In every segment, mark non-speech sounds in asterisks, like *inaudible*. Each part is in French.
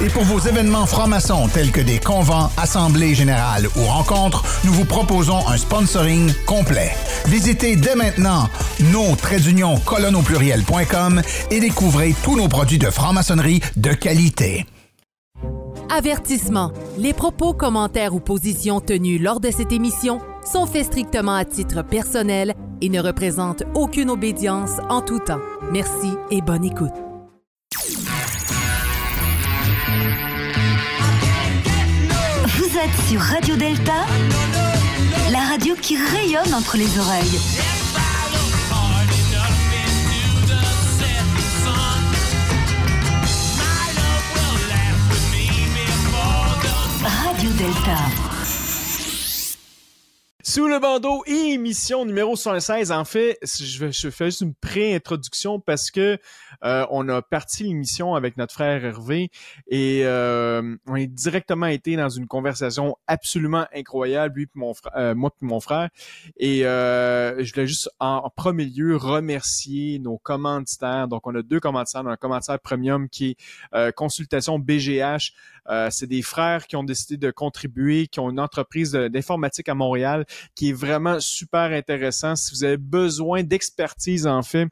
Et pour vos événements francs-maçons tels que des convents, assemblées générales ou rencontres, nous vous proposons un sponsoring complet. Visitez dès maintenant nos pluriel.com et découvrez tous nos produits de franc-maçonnerie de qualité. Avertissement. Les propos, commentaires ou positions tenus lors de cette émission sont faits strictement à titre personnel et ne représentent aucune obédience en tout temps. Merci et bonne écoute. Êtes sur Radio Delta, la radio qui rayonne entre les oreilles. Radio Delta. Sous le bandeau, émission numéro 116. En fait, je, je fais juste une pré-introduction parce que euh, on a parti l'émission avec notre frère Hervé et euh, on est directement été dans une conversation absolument incroyable, lui puis mon frère, euh, moi puis mon frère. Et je voulais juste en, premier lieu remercier nos commanditaires. Donc, on a deux commanditaires. On a un commanditaire premium qui est consultation BGH. c'est des frères qui ont décidé de contribuer, qui ont une entreprise d'informatique à Montréal qui est vraiment super intéressant. Si vous avez besoin d'expertise, en fait,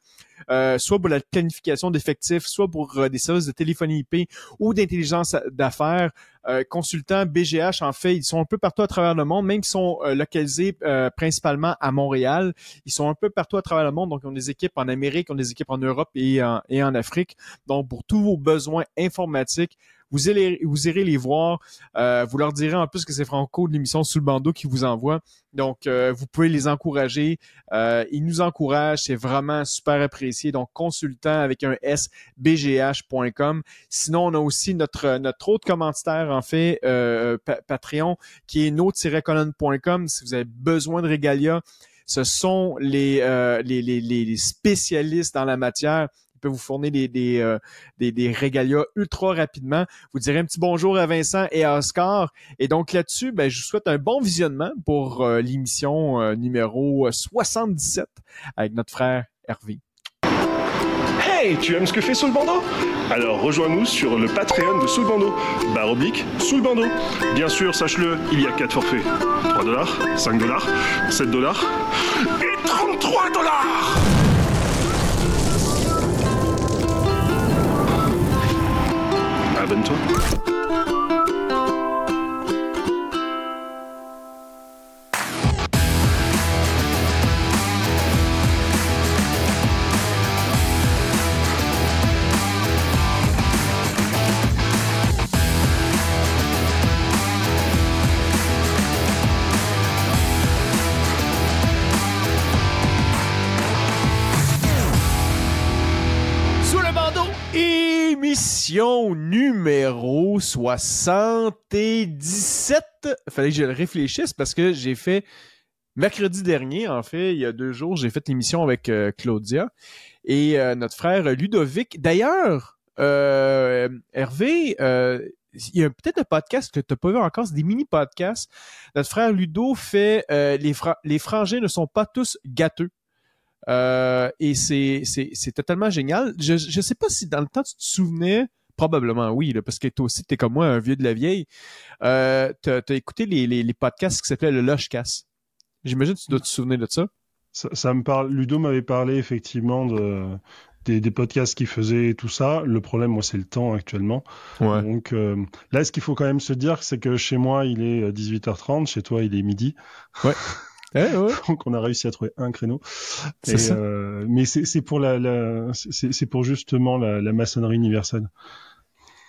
euh, soit pour la planification d'effectifs, soit pour euh, des services de téléphonie IP ou d'intelligence d'affaires. Euh, consultants BGH, en fait, ils sont un peu partout à travers le monde, même s'ils sont localisés principalement à Montréal. Ils sont un peu partout à travers le monde, donc ils ont des équipes en Amérique, ils ont des équipes en Europe et en, et en Afrique. Donc, pour tous vos besoins informatiques, vous, vous irez les voir. Euh, vous leur direz en plus que c'est Franco de l'émission Sous le bandeau qui vous envoie. Donc, euh, vous pouvez les encourager. Euh, ils nous encouragent. C'est vraiment super apprécié. Donc, consultant avec un S, bgh.com. Sinon, on a aussi notre, notre autre commanditaire, en fait, Patreon, qui est no-colonne.com. Si vous avez besoin de Regalia, ce sont les, les, les, les, spécialistes dans la matière il peut vous fournir des, des, euh, des, ultra rapidement. Vous direz un petit bonjour à Vincent et à Oscar. Et donc là-dessus, ben, je vous souhaite un bon visionnement pour euh, l'émission euh, numéro 77 avec notre frère Hervé. Hey, tu aimes ce que fait Sous le bandeau? Alors rejoins-nous sur le Patreon de Sous le bandeau. Barre oblique, bandeau. Bien sûr, sache-le, il y a 4 forfaits. 3 dollars, 5 dollars, 7 dollars et 33 dollars haven't I? Numéro 77. Fallait que je le réfléchisse parce que j'ai fait mercredi dernier, en fait, il y a deux jours, j'ai fait l'émission avec euh, Claudia et euh, notre frère Ludovic. D'ailleurs, euh, Hervé, il y a peut-être un podcast que tu n'as pas vu encore, c'est des mini-podcasts. Notre frère Ludo fait les, les frangins ne sont pas tous gâteux. et c'est, totalement génial. Je ne sais pas si dans le temps tu te souvenais Probablement oui, parce que toi aussi, tu es comme moi, un vieux de la vieille. Euh, tu as, écouté les, les, podcasts qui s'appelaient le Lushcast. J'imagine que tu dois te souvenir de ça. Ça, me parle. Ludo m'avait parlé effectivement de, des, podcasts qu'il faisait et tout ça. Le problème, moi, c'est le temps actuellement. Donc euh, là, ce qu'il faut quand même se dire, c'est que chez moi, il est 18h30, chez toi, il est midi. *laughs* Ouais. Donc on a réussi à trouver un créneau. Euh, mais c'est pour la, la c'est pour justement la, la maçonnerie universelle.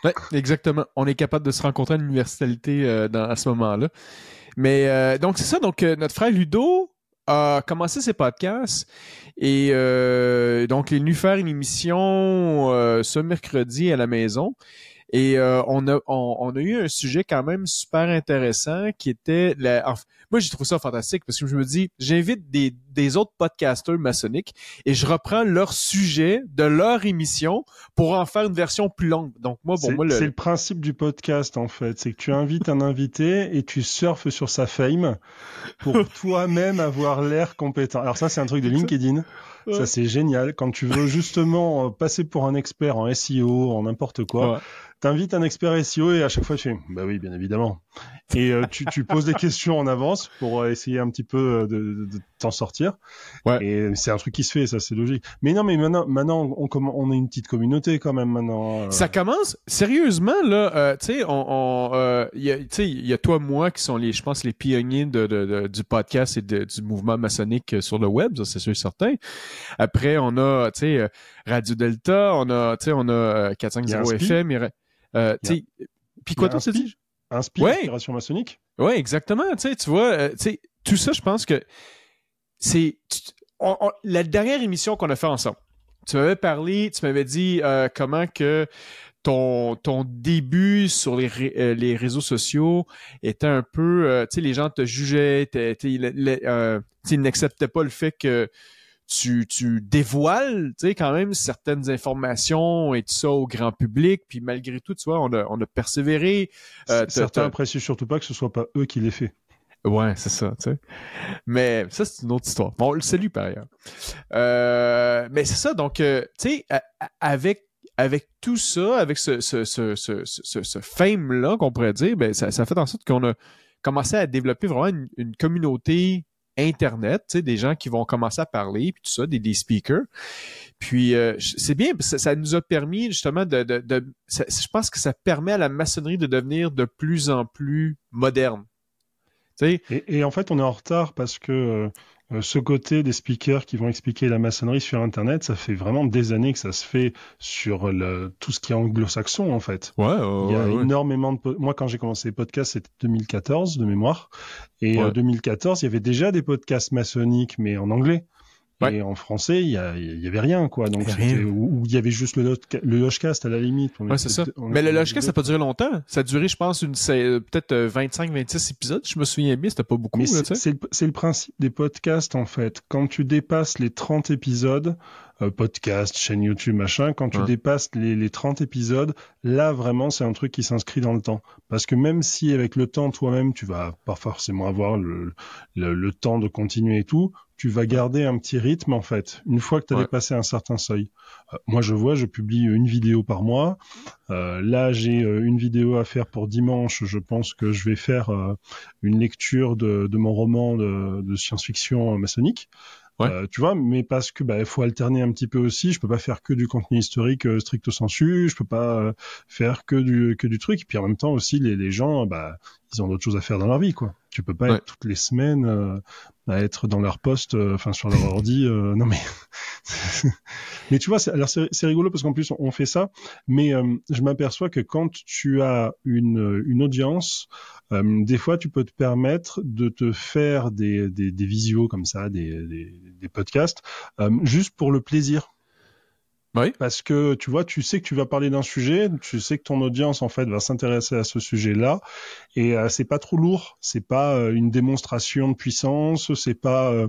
Oui, exactement. On est capable de se rencontrer à l'université euh, à ce moment-là. Mais euh, donc c'est ça. Donc euh, notre frère Ludo a commencé ses podcasts et donc il est venu faire une émission ce mercredi à la maison. Et euh, on, a, on, a eu un sujet quand même super intéressant qui était... La, moi, j'ai trouvé ça fantastique parce que je me dis, j'invite des, des autres podcasters maçonniques et je reprends leur sujet de leur émission pour en faire une version plus longue. Donc moi, bon, moi... Le... C'est le principe du podcast, en fait. C'est que tu invites un invité et tu surfes sur sa fame pour *laughs* toi-même avoir l'air compétent. Alors ça, c'est un truc de LinkedIn. Ça, c'est génial. Quand tu veux justement euh, passer pour un expert en SEO, en n'importe quoi, t'invites un expert SEO et à chaque fois tu fais bah oui bien évidemment. Et euh, tu, tu, poses des questions en avance pour euh, essayer un petit peu de, de, t'en sortir. Ouais. et c'est un truc qui se fait ça c'est logique. Mais non mais maintenant maintenant on, on, a une petite communauté quand même maintenant euh. ça commence sérieusement là tu sais on, y il y a toi moi qui sont les je pense les pionniers de, de du podcast et du mouvement maçonnique sur le web c'est sûr certain. Après on a tu sais Radio Delta on a tu sais on a 450 FM euh, Puis quoi t'as dit? Inspiration maçonnique? Oui, exactement. Tu vois, euh, tout ça, je pense que c'est la dernière émission qu'on a fait ensemble. Tu m'avais parlé, tu m'avais dit euh, comment que ton, ton début sur les, les réseaux sociaux était un peu, tu sais, les gens te jugeaient, ils n'acceptaient pas le fait que tu, tu dévoiles, tu sais, quand même certaines informations et tout ça au grand public. Puis malgré tout, tu vois, on a, on a persévéré. Euh, Certains apprécient surtout pas que ce soit pas eux qui l'aient fait. Ouais, c'est ça, tu sais. Mais ça, c'est une autre histoire. Bon, on le salue par ailleurs. Euh, mais c'est ça, donc, euh, tu sais, avec avec tout ça, avec ce, ce, ce, ce, ce, fame-là, qu'on pourrait dire, ben, ça, ça fait en sorte qu'on a commencé à développer vraiment une, une communauté Internet, tu sais, des gens qui vont commencer à parler, puis tout ça, des, des speakers. Puis euh, c'est bien, ça, nous a permis justement de, de, de je pense que ça permet à la maçonnerie de devenir de plus en plus moderne. Et, en fait, on est en retard parce que euh, ce côté des speakers qui vont expliquer la maçonnerie sur Internet, ça fait vraiment des années que ça se fait sur le, tout ce qui est anglo-saxon en fait. Ouais, Il y a énormément de... Moi, quand j'ai commencé les podcasts, c'était 2014 de mémoire. Et en 2014, il y avait déjà des podcasts maçonniques, mais en anglais. Et en français, il y, avait rien, quoi. Donc, où il y avait juste le, le Logcast à la limite. ouais, c'est ça. Mais le Logcast, ça n'a pas duré longtemps. Ça a duré, je pense, une, peut-être 25, euh, 26 épisodes. Je me souviens bien, c'était pas beaucoup. c'est le, principe des podcasts, en fait. Quand tu dépasses les 30 épisodes, euh, podcast, chaîne YouTube, machin, quand tu dépasses les, les 30 épisodes, là, vraiment, c'est un truc qui s'inscrit dans le temps. Parce que même si avec le temps, toi-même, tu vas pas forcément avoir le, le, le temps de continuer et tout, tu vas garder un petit rythme en fait, une fois que tu as dépassé un certain seuil. Euh, moi je vois, je publie une vidéo par mois. Euh, là j'ai euh, une vidéo à faire pour dimanche. Je pense que je vais faire une lecture de, de mon roman de, de science-fiction maçonnique. Euh, tu vois, mais parce que bah faut alterner un petit peu aussi. Je peux pas faire que du contenu historique euh, stricto sensu. Je peux pas euh, faire que du que du truc. Et puis en même temps aussi, les, les gens, bah ils ont d'autres choses à faire dans leur vie, quoi. Tu peux pas être toutes les semaines euh, à être dans leur poste, enfin sur leur *laughs* ordi. non mais, *laughs* mais tu vois, alors c'est rigolo parce qu'en plus on, fait ça, mais je m'aperçois que quand tu as une une audience euh, des fois, tu peux te permettre de te faire des, des, des visios comme ça, des, des, des podcasts, euh, juste pour le plaisir. Parce que tu vois, tu sais que tu vas parler d'un sujet, tu sais que ton audience en fait va s'intéresser à ce sujet-là, et euh, c'est pas trop lourd, c'est pas euh, une démonstration de puissance, c'est pas euh,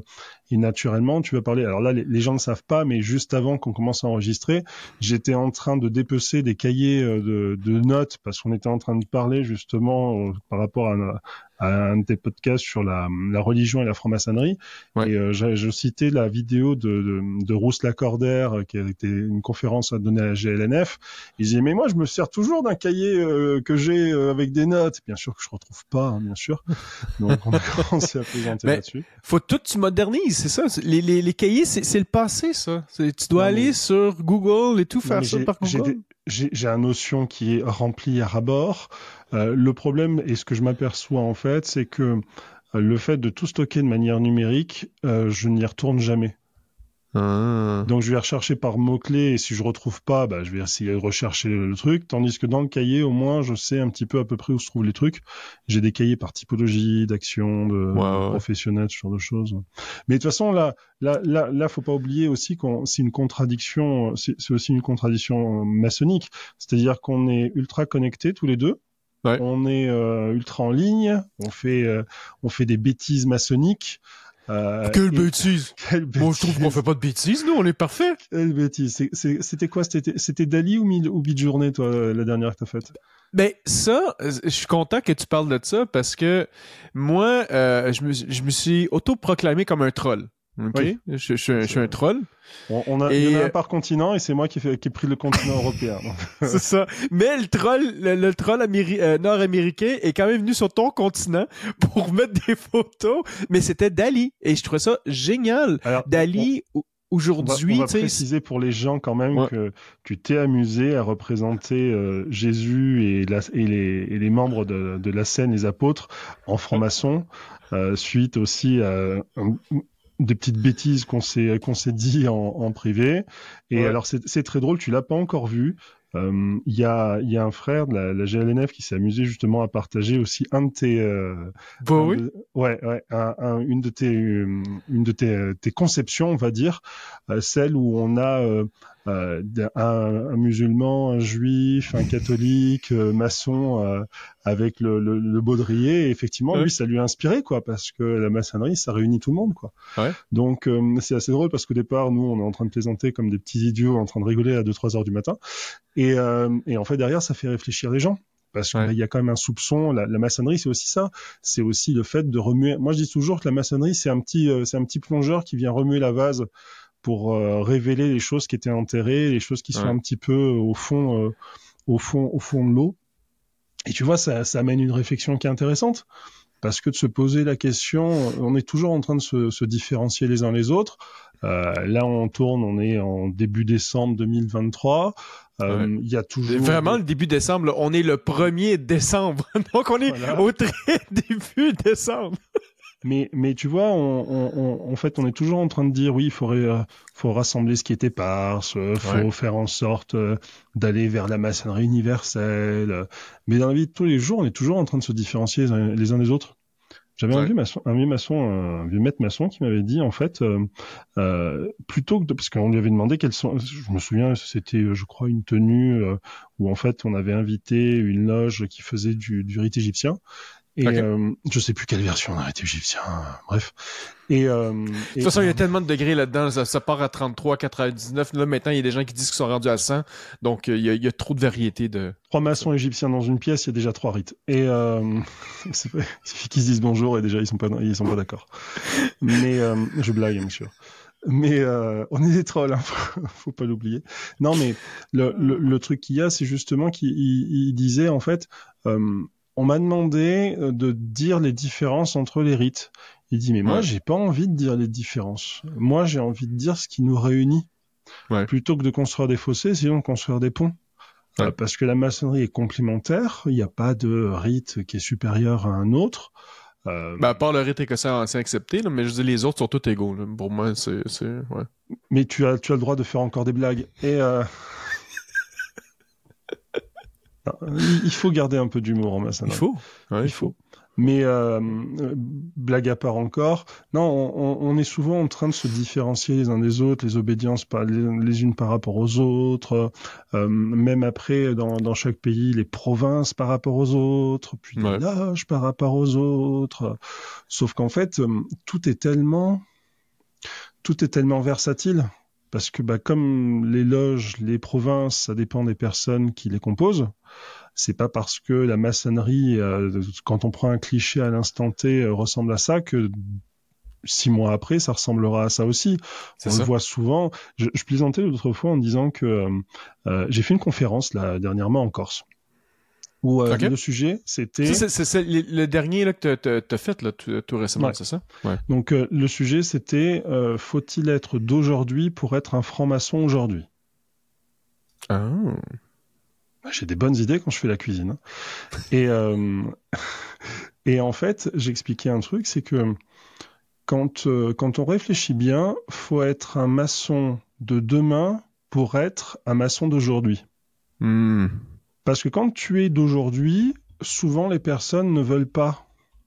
et naturellement tu vas parler. Alors là, les, gens ne savent pas, mais juste avant qu'on commence à enregistrer, j'étais en train de dépecer des cahiers de, de notes parce qu'on était en train de parler justement par rapport à un de tes podcasts sur la, la religion et la franc-maçonnerie. Et euh, je citais la vidéo de, de, de Rousse Lacordaire, qui a été une conférence à donner à la GLNF. Il disait, mais moi, je me sers toujours d'un cahier euh, que j'ai euh, avec des notes. Bien sûr que je retrouve pas, hein, bien sûr. Donc, on a *laughs* commencé à là-dessus. Faut tout tu modernises, c'est ça. Les, les, les cahiers, c'est le passé, ça. Tu dois aller sur Google et tout, faire ça par Google j'ai un notion qui est rempli à rabord. Euh, le problème, et ce que je m'aperçois en fait, c'est que euh, le fait de tout stocker de manière numérique, euh, je n'y retourne jamais. Ah. Donc je vais rechercher par mots-clés et si je retrouve pas, bah, je vais essayer de rechercher le, truc. Tandis que dans le cahier, au moins, je sais un petit peu à peu près où se trouvent les trucs. J'ai des cahiers par typologie, d'action, de, professionnel, ce genre de choses. Mais de toute façon, là, là, là, là, faut pas oublier aussi qu'on, c'est une contradiction, c'est aussi une contradiction maçonnique. C'est-à-dire qu'on est ultra connectés tous les deux. On est euh, ultra en ligne, on fait, euh, on fait des bêtises maçonniques. Euh, quelle, bêtise. *laughs* Moi, je trouve qu'on fait pas de bêtises, nous, on est parfait. Quelle bêtise. C'était quoi? C'était Dali ou, ou Journée, toi, la dernière que t'as faite? Ben ça, je suis content que tu parles de ça parce que moi, euh, je, me, je me suis autoproclamé comme un troll. Ok, je, suis un troll. On, a, il y en a un par continent et c'est moi qui, qui ai pris le continent *laughs* européen. c'est ça. Mais le troll, le, troll euh, nord-américain est quand même venu sur ton continent pour *laughs* mettre des photos. Mais c'était Dali et je trouvais ça génial. Dali. Aujourd'hui, on va, préciser pour les gens quand même que tu t'es amusé à représenter euh, Jésus et, et, les, et, les, membres de, de, la scène, les apôtres, en franc-maçon, euh, suite aussi à des petites bêtises qu'on s'est qu'on s'est dit en, en, privé. Et alors c'est très drôle, tu l'as pas encore vu. Euh, il y, a, y a un frère de la, la GLNF qui s'est amusé justement à partager aussi un de tes euh, bah oui. ouais ouais un, une de tes une de tes, tes conceptions on va dire euh, celle où on a euh, euh, un, un, musulman, un juif, un catholique, euh, maçon euh, avec le, le, le, baudrier. Et effectivement, lui, ça lui a inspiré, quoi, parce que la maçonnerie, ça réunit tout le monde, quoi. Ouais. Donc, c'est assez drôle parce qu'au départ, nous, on est en train de plaisanter comme des petits idiots, en train de rigoler à 2-3 heures du matin. Et, et en fait, derrière, ça fait réfléchir les gens parce qu'il y a quand même un soupçon. La, la maçonnerie, c'est aussi ça. C'est aussi le fait de remuer. Moi, je dis toujours que la maçonnerie, c'est un petit, c'est un petit plongeur qui vient remuer la vase pour euh, révéler les choses qui étaient enterrées, les choses qui sont un petit peu au fond, euh, au fond, au fond de l'eau. Et tu vois, ça, ça amène une réflexion qui est intéressante parce que de se poser la question, on est toujours en train de se, se différencier les uns les autres. Euh, là, on tourne, on est en début décembre 2023. Euh, Il y a toujours vraiment le début décembre. On est le 1er décembre, *laughs* donc on est au très *laughs* début décembre. Mais, mais tu vois, on, on, en fait, on est toujours en train de dire oui, il faudrait, euh, faut rassembler ce qui est éparse, il euh, faut faire en sorte euh, d'aller vers la maçonnerie universelle. Mais dans la vie de tous les jours, on est toujours en train de se différencier les uns, des autres. J'avais un vieux maçon, un vieux maçon, un vieux maître maçon qui m'avait dit en fait, euh, plutôt que parce qu'on lui avait demandé quelles sont, je me souviens, c'était, je crois, une tenue où en fait on avait invité une loge qui faisait du, du rite égyptien et euh, je sais plus quelle version on a été égyptien. Bref. Et, euh, de toute façon, il y a tellement de degrés là-dedans. Ça, part à 33, 99. Là, maintenant, il y a des gens qui disent qu'ils sont rendus à 100. Donc, euh, il y a, il y a trop de variétés de... Trois maçons égyptiens dans une pièce, il y a déjà trois rites. Et euh, *laughs* il suffit qu'ils se disent bonjour et déjà, ils sont pas, ils sont pas d'accord. Mais euh, je blague, bien sûr. Mais euh, on est des trolls, hein, *laughs* faut pas l'oublier. Non, mais le, le, le truc qu'il y a, c'est justement qu'il disait en fait, euh, on m'a demandé euh, de dire les différences entre les rites. Il dit mais moi j'ai pas envie de dire les différences. Moi j'ai envie de dire ce qui nous réunit. Plutôt que de construire des fossés, sinon de construire des ponts. Euh, parce que la maçonnerie est complémentaire, il n'y a pas de rite qui est supérieur à un autre. Euh... Ben, à part le rite écossais ancien accepté, mais je dis les autres sont tous égaux. Pour moi, c'est, ouais. Mais tu as, tu as le droit de faire encore des blagues. Et euh... *laughs* il faut garder un peu d'humour en maçonnerie. Il faut. il faut. Mais euh, blague à part encore, non, on, est souvent en train de se différencier les uns des autres, les obédiences les, unes par rapport aux autres, euh, même après dans, chaque pays les provinces par rapport aux autres, puis les loges par rapport aux autres. Sauf qu'en fait, euh, tout est tellement, tout est tellement versatile parce que bah, comme les loges, les provinces, ça dépend des personnes qui les composent. C'est pas parce que la maçonnerie, euh, quand on prend un cliché à l'instant T, euh, ressemble à ça que six mois après, ça ressemblera à ça aussi. On le voit souvent. Je, je plaisantais l'autre fois en disant que euh, j'ai fait une conférence là dernièrement en Corse où euh, le sujet c'était c'est le dernier là, que tu as fait là, tout, récemment, c'est ça? Ouais. Donc euh, le sujet c'était euh, faut-il être d'aujourd'hui pour être un franc-maçon aujourd'hui? Ah. Bah, j'ai des bonnes idées quand je fais la cuisine. Hein. Et *laughs* et en fait, j'expliquais un truc, c'est que quand, euh, quand on réfléchit bien, faut être un maçon de demain pour être un maçon d'aujourd'hui. Hmm. Parce que quand tu es d'aujourd'hui, souvent les personnes ne veulent pas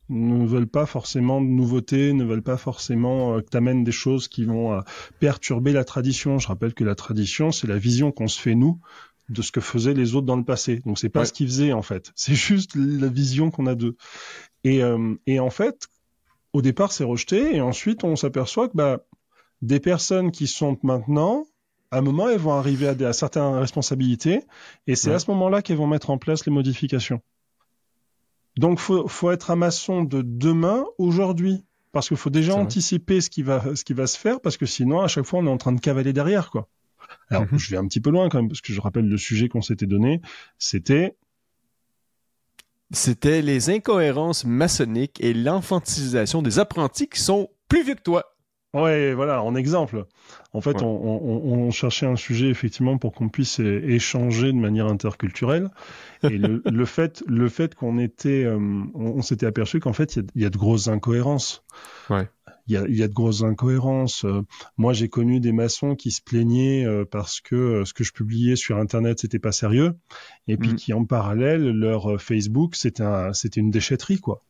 ne veulent pas forcément de nouveautés, ne veulent pas forcément euh, que tu amènes des choses qui vont euh, perturber la tradition. Je rappelle que la tradition, c'est la vision qu'on se fait nous de ce que faisaient les autres dans le passé. Donc c'est pas ce qu'ils faisaient en fait, c'est *laughs* juste la vision qu'on a d'eux. Et, euh, et en fait, au départ, c'est rejeté, et ensuite on s'aperçoit que bah, des personnes qui sont maintenant, à un moment, elles vont arriver à, des, à certaines responsabilités, et c'est à ce moment-là qu'elles vont mettre en place les modifications. Donc, faut, faut être un maçon de demain, aujourd'hui, parce qu'il faut déjà anticiper ce qui va, ce qui va se faire, parce que sinon, à chaque fois, on est en train de cavaler derrière, quoi. Alors, mhm. je vais un petit peu loin quand même, parce que je rappelle le sujet qu'on s'était donné, c'était c'était les incohérences maçonniques et l'enfantilisation des apprentis qui sont plus vieux que toi. Ouais, voilà, en exemple. En fait, on, cherchait un sujet effectivement pour qu'on puisse échanger de manière interculturelle. Et *laughs* le, fait, le fait qu'on était, euh, on, s'était aperçu qu'en fait, il y, a de grosses incohérences. Ouais. Il y a, de grosses incohérences. Euh, moi, j'ai connu des maçons qui se plaignaient euh, parce que ce que je publiais sur Internet, c'était pas sérieux, et puis mm. qui en parallèle, leur Facebook, c'était c'était une déchetterie, quoi.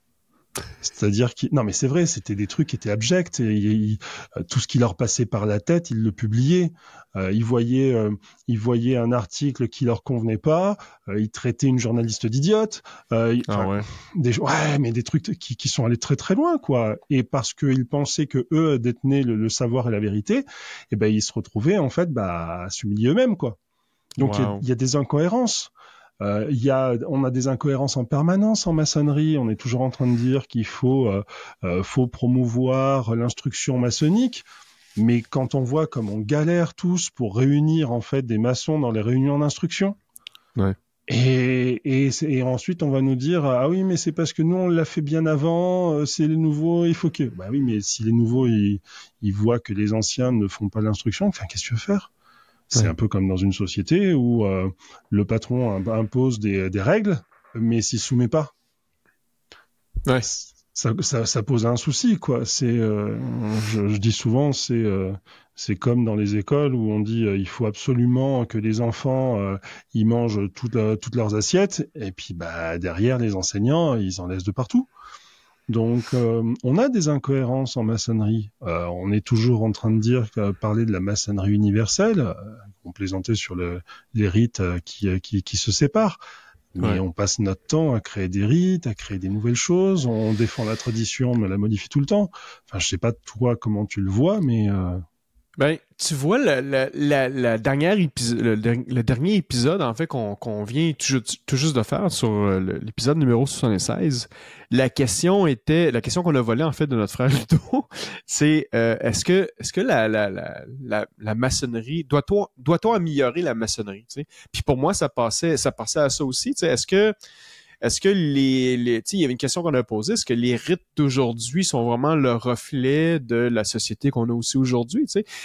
C'est-à-dire que non mais c'est vrai, c'était des trucs qui étaient abjects et, euh, tout ce qui leur passait par la tête, ils le publiaient. Euh, ils voyaient, euh, ils voyaient un article qui leur convenait pas, euh, ils traitaient une journaliste d'idiote. ah ouais. Des, ouais, mais des trucs qui, qui, sont allés très très loin quoi. Et parce qu'ils pensaient que eux détenaient le, savoir et la vérité, et eh ben ils se retrouvaient en fait bah à s'humilier eux-mêmes quoi. Donc il y, a des incohérences. Euh, y a, on a des incohérences en permanence en maçonnerie. On est toujours en train de dire qu'il faut, euh, euh, faut promouvoir l'instruction maçonnique. Mais quand on voit comme on galère tous pour réunir en fait des maçons dans les réunions d'instruction, ouais. Et, et, et, ensuite, on va nous dire ah oui, mais c'est parce que nous on l'a fait bien avant, c'est les nouveaux, il faut que. Bah oui, mais si les nouveaux ils, ils voient que les anciens ne font pas l'instruction, enfin qu'est-ce que tu veux faire? C'est un peu comme dans une société où euh, le patron impose des, règles, mais s'y soumet pas. Ouais. Ça, ça, pose un souci, quoi. C'est, euh, je, dis souvent, c'est, euh, c'est comme dans les écoles où on dit il faut absolument que les enfants ils mangent toutes leurs assiettes, et puis bah derrière les enseignants ils en laissent de partout. Donc, euh, on a des incohérences en maçonnerie. Euh, on est toujours en train de dire, parler de la maçonnerie universelle. Euh, on plaisantait sur le, les rites qui, qui, qui, se séparent. Mais on passe notre temps à créer des rites, à créer des nouvelles choses. On défend la tradition, mais la modifie tout le temps. Enfin, je sais pas toi comment tu le vois, mais ben, tu vois, le, dernier épisode, en fait, qu'on vient tout, juste de faire sur euh, l'épisode numéro 76, la question était, la question qu'on a volée, en fait, de notre frère Ludo, *laughs* c'est euh, est-ce que est-ce que la, maçonnerie, doit-on doit améliorer la maçonnerie? Puis pour moi, ça passait, ça passait à ça aussi. Est-ce que est-ce que les, les il y avait une question qu'on a posée, est-ce que les rites d'aujourd'hui sont vraiment le reflet de la société qu'on a aussi aujourd'hui,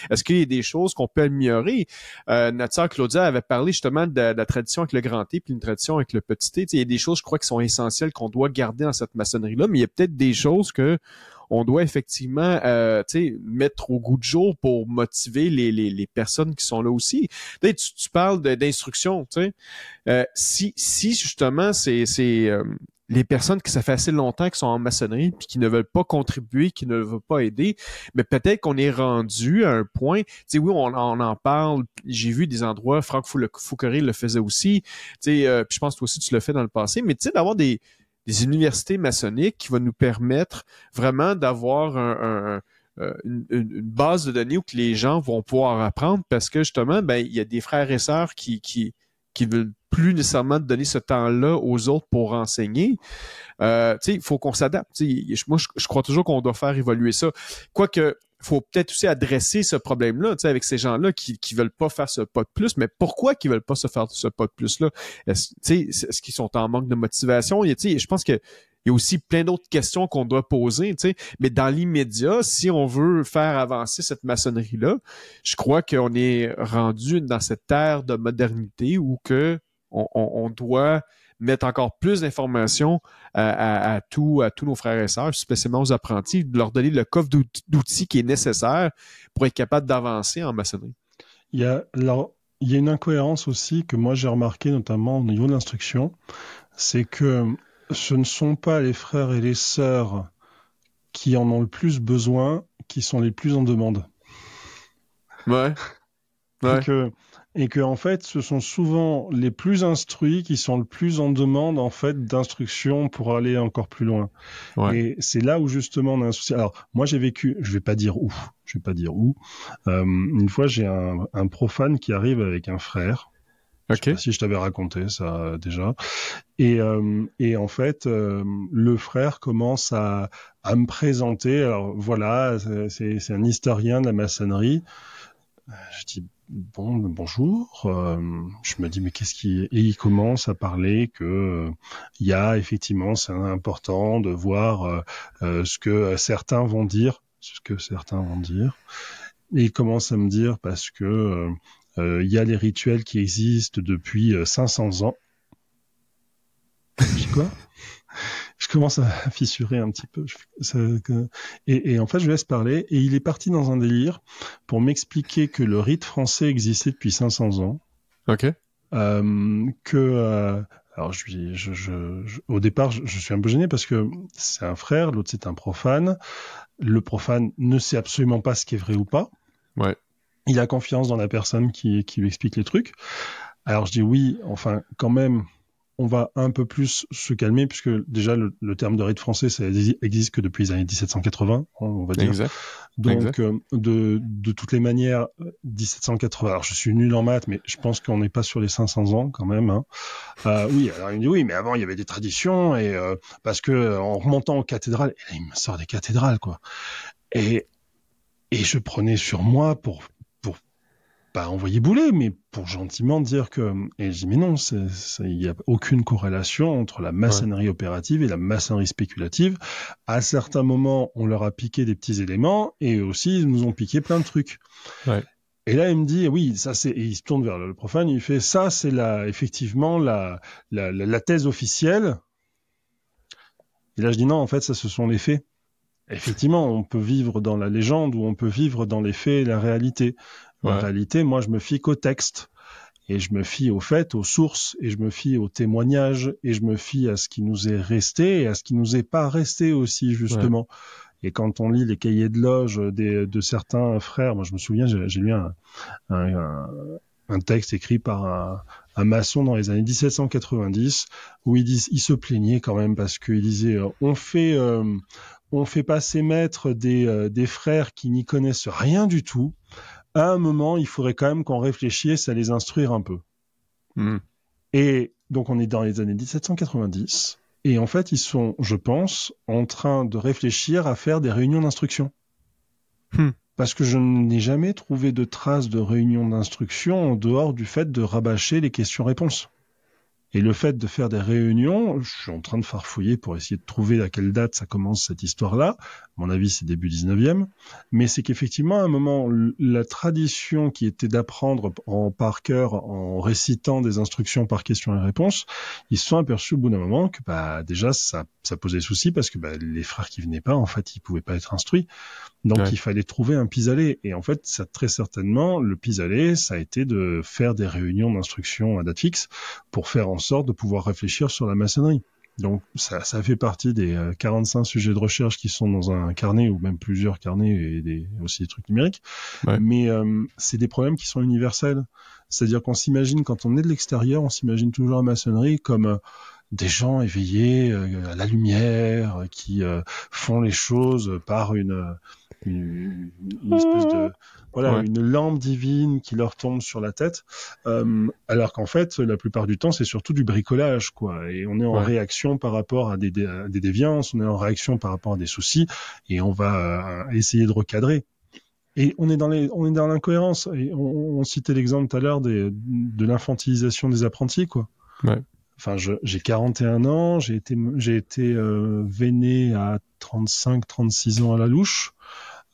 Est-ce qu'il y a des choses qu'on peut améliorer? Euh, Claudia avait parlé justement de, la tradition avec le grand T puis une tradition avec le petit T. il y a des choses, je crois, qui sont essentielles qu'on doit garder dans cette maçonnerie-là, mais il y a peut-être des choses que on doit effectivement euh, mettre au goût de jour pour motiver les, les, les personnes qui sont là aussi. Tu, tu parles d'instruction, tu sais. Euh, si, si justement c'est euh, les personnes qui ça fait assez longtemps qui sont en maçonnerie puis qui ne veulent pas contribuer, qui ne veulent pas aider, mais peut-être qu'on est rendu à un point, tu sais, oui, on, on, en parle, j'ai vu des endroits, Franck Fouquerie le faisait aussi, tu sais, euh, puis je pense que toi aussi tu le fais dans le passé, mais tu sais, d'avoir des, des universités maçonniques qui va nous permettre vraiment d'avoir euh, une, base de données où que les gens vont pouvoir apprendre parce que justement, ben, il y a des frères et sœurs qui, qui, qui veulent plus nécessairement donner ce temps-là aux autres pour enseigner. Euh, il faut qu'on s'adapte. Moi, je, crois toujours qu'on doit faire évoluer ça. Quoique, faut peut-être aussi adresser ce problème-là, avec ces gens-là qui qui veulent pas faire ce pas de plus. Mais pourquoi qu'ils veulent pas se faire ce pas de plus-là? Est-ce, qu'ils sont en manque de motivation? Sais, Je pense que il y a aussi plein d'autres questions qu'on doit poser, tu sais. Mais dans l'immédiat, si on veut faire avancer cette maçonnerie-là, je crois qu'on est rendu dans cette ère de modernité où que on, on doit mettre encore plus d'informations à, à, tous nos frères et sœurs, spécialement aux apprentis, de leur donner le coffre d'outils qui est nécessaire pour être capable d'avancer en maçonnerie. Il y a, il y a une incohérence aussi que moi j'ai remarqué notamment au niveau de l'instruction, c'est que ce ne sont pas les frères et les sœurs qui en ont le plus besoin qui sont les plus en demande. Ouais. Et que en fait ce sont souvent les plus instruits qui sont le plus en demande en fait d'instruction pour aller encore plus loin. Et c'est là où justement on a un souci. Alors moi j'ai vécu, je vais pas dire où, je vais pas dire où. Euh, une fois j'ai un, un, profane qui arrive avec un frère. Ok. si je t'avais raconté ça déjà. Et, euh, et en fait, euh, le frère commence à, à me présenter. Alors voilà, c'est un historien de la maçonnerie. Je dis bon bonjour. Euh, je me dis mais qu'est-ce qui et il commence à parler que il y a effectivement c'est important de voir euh, euh, ce que certains vont dire ce que certains vont dire. Il commence à me dire parce que il y a les rituels qui existent depuis 500 ans. Je dis quoi? Je commence à *laughs* fissurer un petit peu. et, en fait, je laisse parler. Et il est parti dans un délire pour m'expliquer que le rite français existait depuis 500 ans. Ok. Euh, que euh, alors je, je, je, au départ, je, suis un peu gêné parce que c'est un frère, l'autre c'est un profane. Le profane ne sait absolument pas ce qui est vrai ou pas. Ouais. Il a confiance dans la personne qui, qui lui explique les trucs. Alors je dis oui, enfin quand même, on va un peu plus se calmer puisque déjà le, terme de rite français ça existe que depuis les années 1780 on va dire exact. donc euh, de, de toutes les manières 1780 alors je suis nul en maths mais je pense qu'on n'est pas sur les 500 ans quand même hein. euh, oui alors il me dit oui mais avant il y avait des traditions et euh, parce que en remontant aux cathédrales et là, il me sort des cathédrales quoi et et je prenais sur moi pour pas envoyer bouler, mais pour gentiment dire que. Et je dis, mais non, il n'y a aucune corrélation entre la maçonnerie opérative et la maçonnerie spéculative. À certains moments, on leur a piqué des petits éléments et aussi, ils nous ont piqué plein de trucs. Et là, il me dit, oui, ça c'est, et il se tourne vers le profane, il fait, ça c'est la, effectivement, la, la, la, thèse officielle. Et là, je dis, non, en fait, ça, ce sont les faits. Effectivement, on peut vivre dans la légende ou on peut vivre dans les faits et la réalité. En réalité, moi, je me fie qu'au texte. Et je me fie au fait, aux sources, et je me fie aux témoignages, et je me fie à ce qui nous est resté, et à ce qui nous est pas resté aussi, justement. Et quand on lit les cahiers de loge de certains frères, moi je me souviens, j'ai lu un, un, texte écrit par un, maçon dans les années 1790 où il, se plaignait quand même parce qu'il disait euh, on fait euh, on fait passer maître des, euh, des frères qui n'y connaissent rien du tout à un moment, il faudrait quand même qu'on réfléchisse à les instruire un peu. Hmm. Et donc, on est dans les années 1790. Et en fait, ils sont, je pense, en train de réfléchir à faire des réunions d'instruction. Hmm. Parce que je n'ai jamais trouvé de traces de réunions d'instruction en dehors du fait de rabâcher les questions-réponses. Et le fait de faire des réunions, je suis en train de farfouiller pour essayer de trouver à quelle date ça commence cette histoire-là. Mon avis, c'est début 19e. Mais c'est qu'effectivement, à un moment, la tradition qui était d'apprendre en par cœur, en récitant des instructions par questions et réponses, ils se sont aperçus au bout d'un moment que bah, déjà, ça, ça posait souci parce que bah, les frères qui venaient pas, en fait, ils pouvaient pas être instruits. Donc il fallait trouver un pis-aller. Et en fait, ça, très certainement, le pis-aller, ça a été de faire des réunions d'instruction à date fixe pour faire en sorte de pouvoir réfléchir sur la maçonnerie. Donc ça, ça fait partie des 45 euh, sujets de recherche qui sont dans un carnet ou même plusieurs carnets et des, aussi des trucs numériques. Mais euh, c'est des problèmes qui sont universels. C'est-à-dire qu'on s'imagine quand on est de l'extérieur, on s'imagine toujours la maçonnerie comme euh, des gens éveillés à la lumière, qui font les choses par une une, espèce de voilà une lampe divine qui leur tombe sur la tête euh, alors qu'en fait la plupart du temps c'est surtout du bricolage quoi et on est en réaction par rapport à des, des, déviances on est en réaction par rapport à des soucis et on va euh, essayer de recadrer et on est dans les, on est dans l'incohérence. Et on, citait l'exemple tout à l'heure de l'infantilisation des apprentis, quoi. Ouais. Enfin, j'ai 41 ans, j'ai été, j'ai été euh, véné à 35, 36 ans à la louche.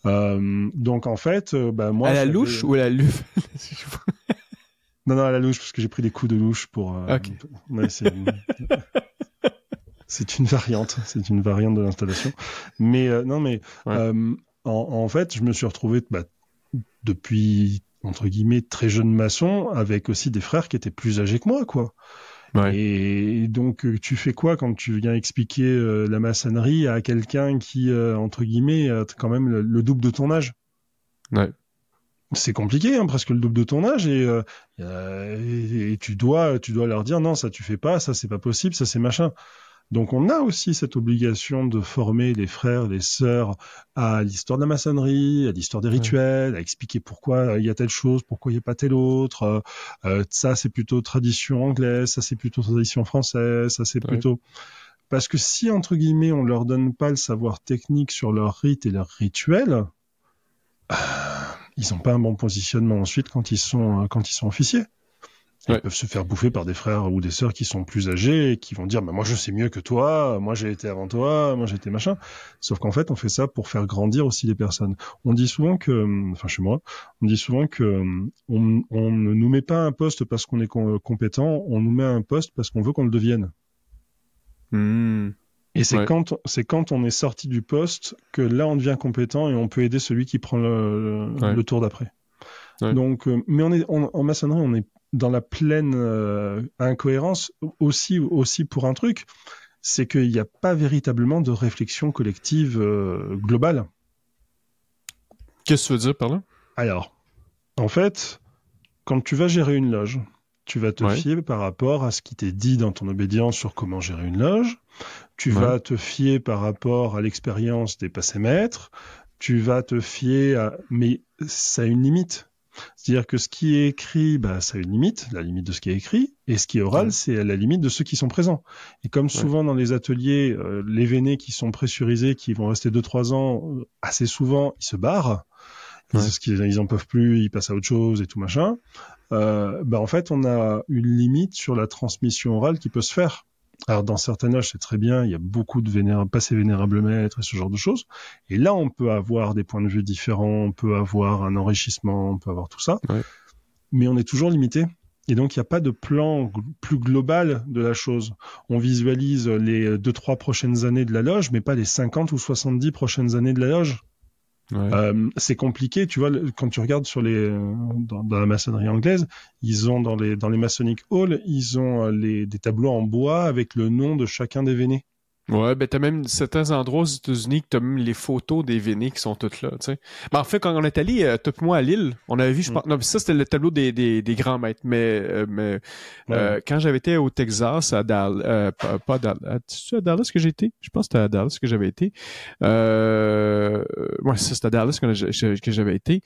Euh, donc en fait, euh, bah, moi. À la louche ou à la luve *laughs* Non, non, à la louche, parce que j'ai pris des coups de louche pour. Euh, ok. *laughs* c'est une variante, c'est une variante de l'installation. Mais euh, non, mais euh, en, en, fait, je me suis retrouvé bah, depuis entre guillemets très jeune maçon avec aussi des frères qui étaient plus âgés que moi, quoi. Ouais. Et donc, euh, tu fais quoi quand tu viens expliquer euh, la maçonnerie à quelqu'un qui, euh, entre guillemets, a quand même le, double de ton âge? Ouais. C'est compliqué, hein, presque le double de ton âge, et, et, et, tu dois, tu dois leur dire non, ça tu fais pas, ça c'est pas possible, ça c'est machin. Donc on a aussi cette obligation de former les frères, les sœurs à l'histoire de la maçonnerie, à l'histoire des rituels, à expliquer pourquoi il y a telle chose, pourquoi il n'y a pas telle autre. Euh, euh, ça c'est plutôt tradition anglaise, ça c'est plutôt tradition française, ça c'est plutôt... Parce que si, entre guillemets, on leur donne pas le savoir technique sur leurs rites et leurs rituels, euh, ils n'ont pas un bon positionnement ensuite quand ils sont, quand ils sont officiers. Ils peuvent se faire bouffer par des frères ou des sœurs qui sont plus âgés et qui vont dire bah, moi je sais mieux que toi, moi j'ai été avant toi, moi j'ai été machin. Sauf qu'en fait on fait ça pour faire grandir aussi les personnes. On dit souvent que, enfin chez moi, on dit souvent que on, on ne nous met pas un poste parce qu'on est compétent, on nous met un poste parce qu'on veut qu'on le devienne. Mmh. Et c'est quand c'est quand on est sorti du poste que là on devient compétent et on peut aider celui qui prend le, le tour d'après. Donc, euh, mais on est en maçonnerie, on est dans la pleine euh, incohérence aussi aussi pour un truc, c'est qu'il n'y a pas véritablement de réflexion collective euh, globale. Qu'est-ce que tu veux dire par là? Alors, en fait, quand tu vas gérer une loge, tu vas te fier par rapport à ce qui t'est dit dans ton obédience sur comment gérer une loge. Tu vas te fier par rapport à l'expérience des passés-maîtres. Tu vas te fier à... Mais ça a une limite. C'est-à-dire que ce qui est écrit, bah, ça a une limite, la limite de ce qui est écrit, et ce qui est oral, c'est la limite de ceux qui sont présents. Et comme souvent dans les ateliers, euh, les vénés qui sont pressurisés, qui vont rester 2-3 ans, euh, assez souvent, ils se barrent, parce qu'ils ils en peuvent plus, ils passent à autre chose et tout machin. Euh, bah, en fait, on a une limite sur la transmission orale qui peut se faire. Alors dans certains âges, c'est très bien, il y a beaucoup de vénéra passé vénérable maître et ce genre de choses. Et là, on peut avoir des points de vue différents, on peut avoir un enrichissement, on peut avoir tout ça. Mais on est toujours limité. Et donc, il n'y a pas de plan plus global de la chose. On visualise les deux, trois prochaines années de la loge, mais pas les 50 ou 70 prochaines années de la loge. Euh, c'est compliqué, tu vois, quand tu regardes sur les dans, la maçonnerie anglaise, ils ont dans les dans les Masonic Halls, ils ont euh, des tableaux en bois avec le nom de chacun des vénés. Ouais, ben t'as même certains endroits aux États-Unis que t'as même les photos des vénés qui sont toutes là, tu sais. Ben, en fait, quand on est allé, euh, top moi à Lille, on avait vu, je mm. pense, non, ça c'était le tableau des, des, des grands maîtres, mais, euh, mais euh, quand j'avais été au Texas, à Dallas, euh, pas, pas Dallas, à Dallas que j'ai été? Je pense que c'était à Dallas que j'avais été. Euh, ouais, c'était à Dallas que, que j'avais été.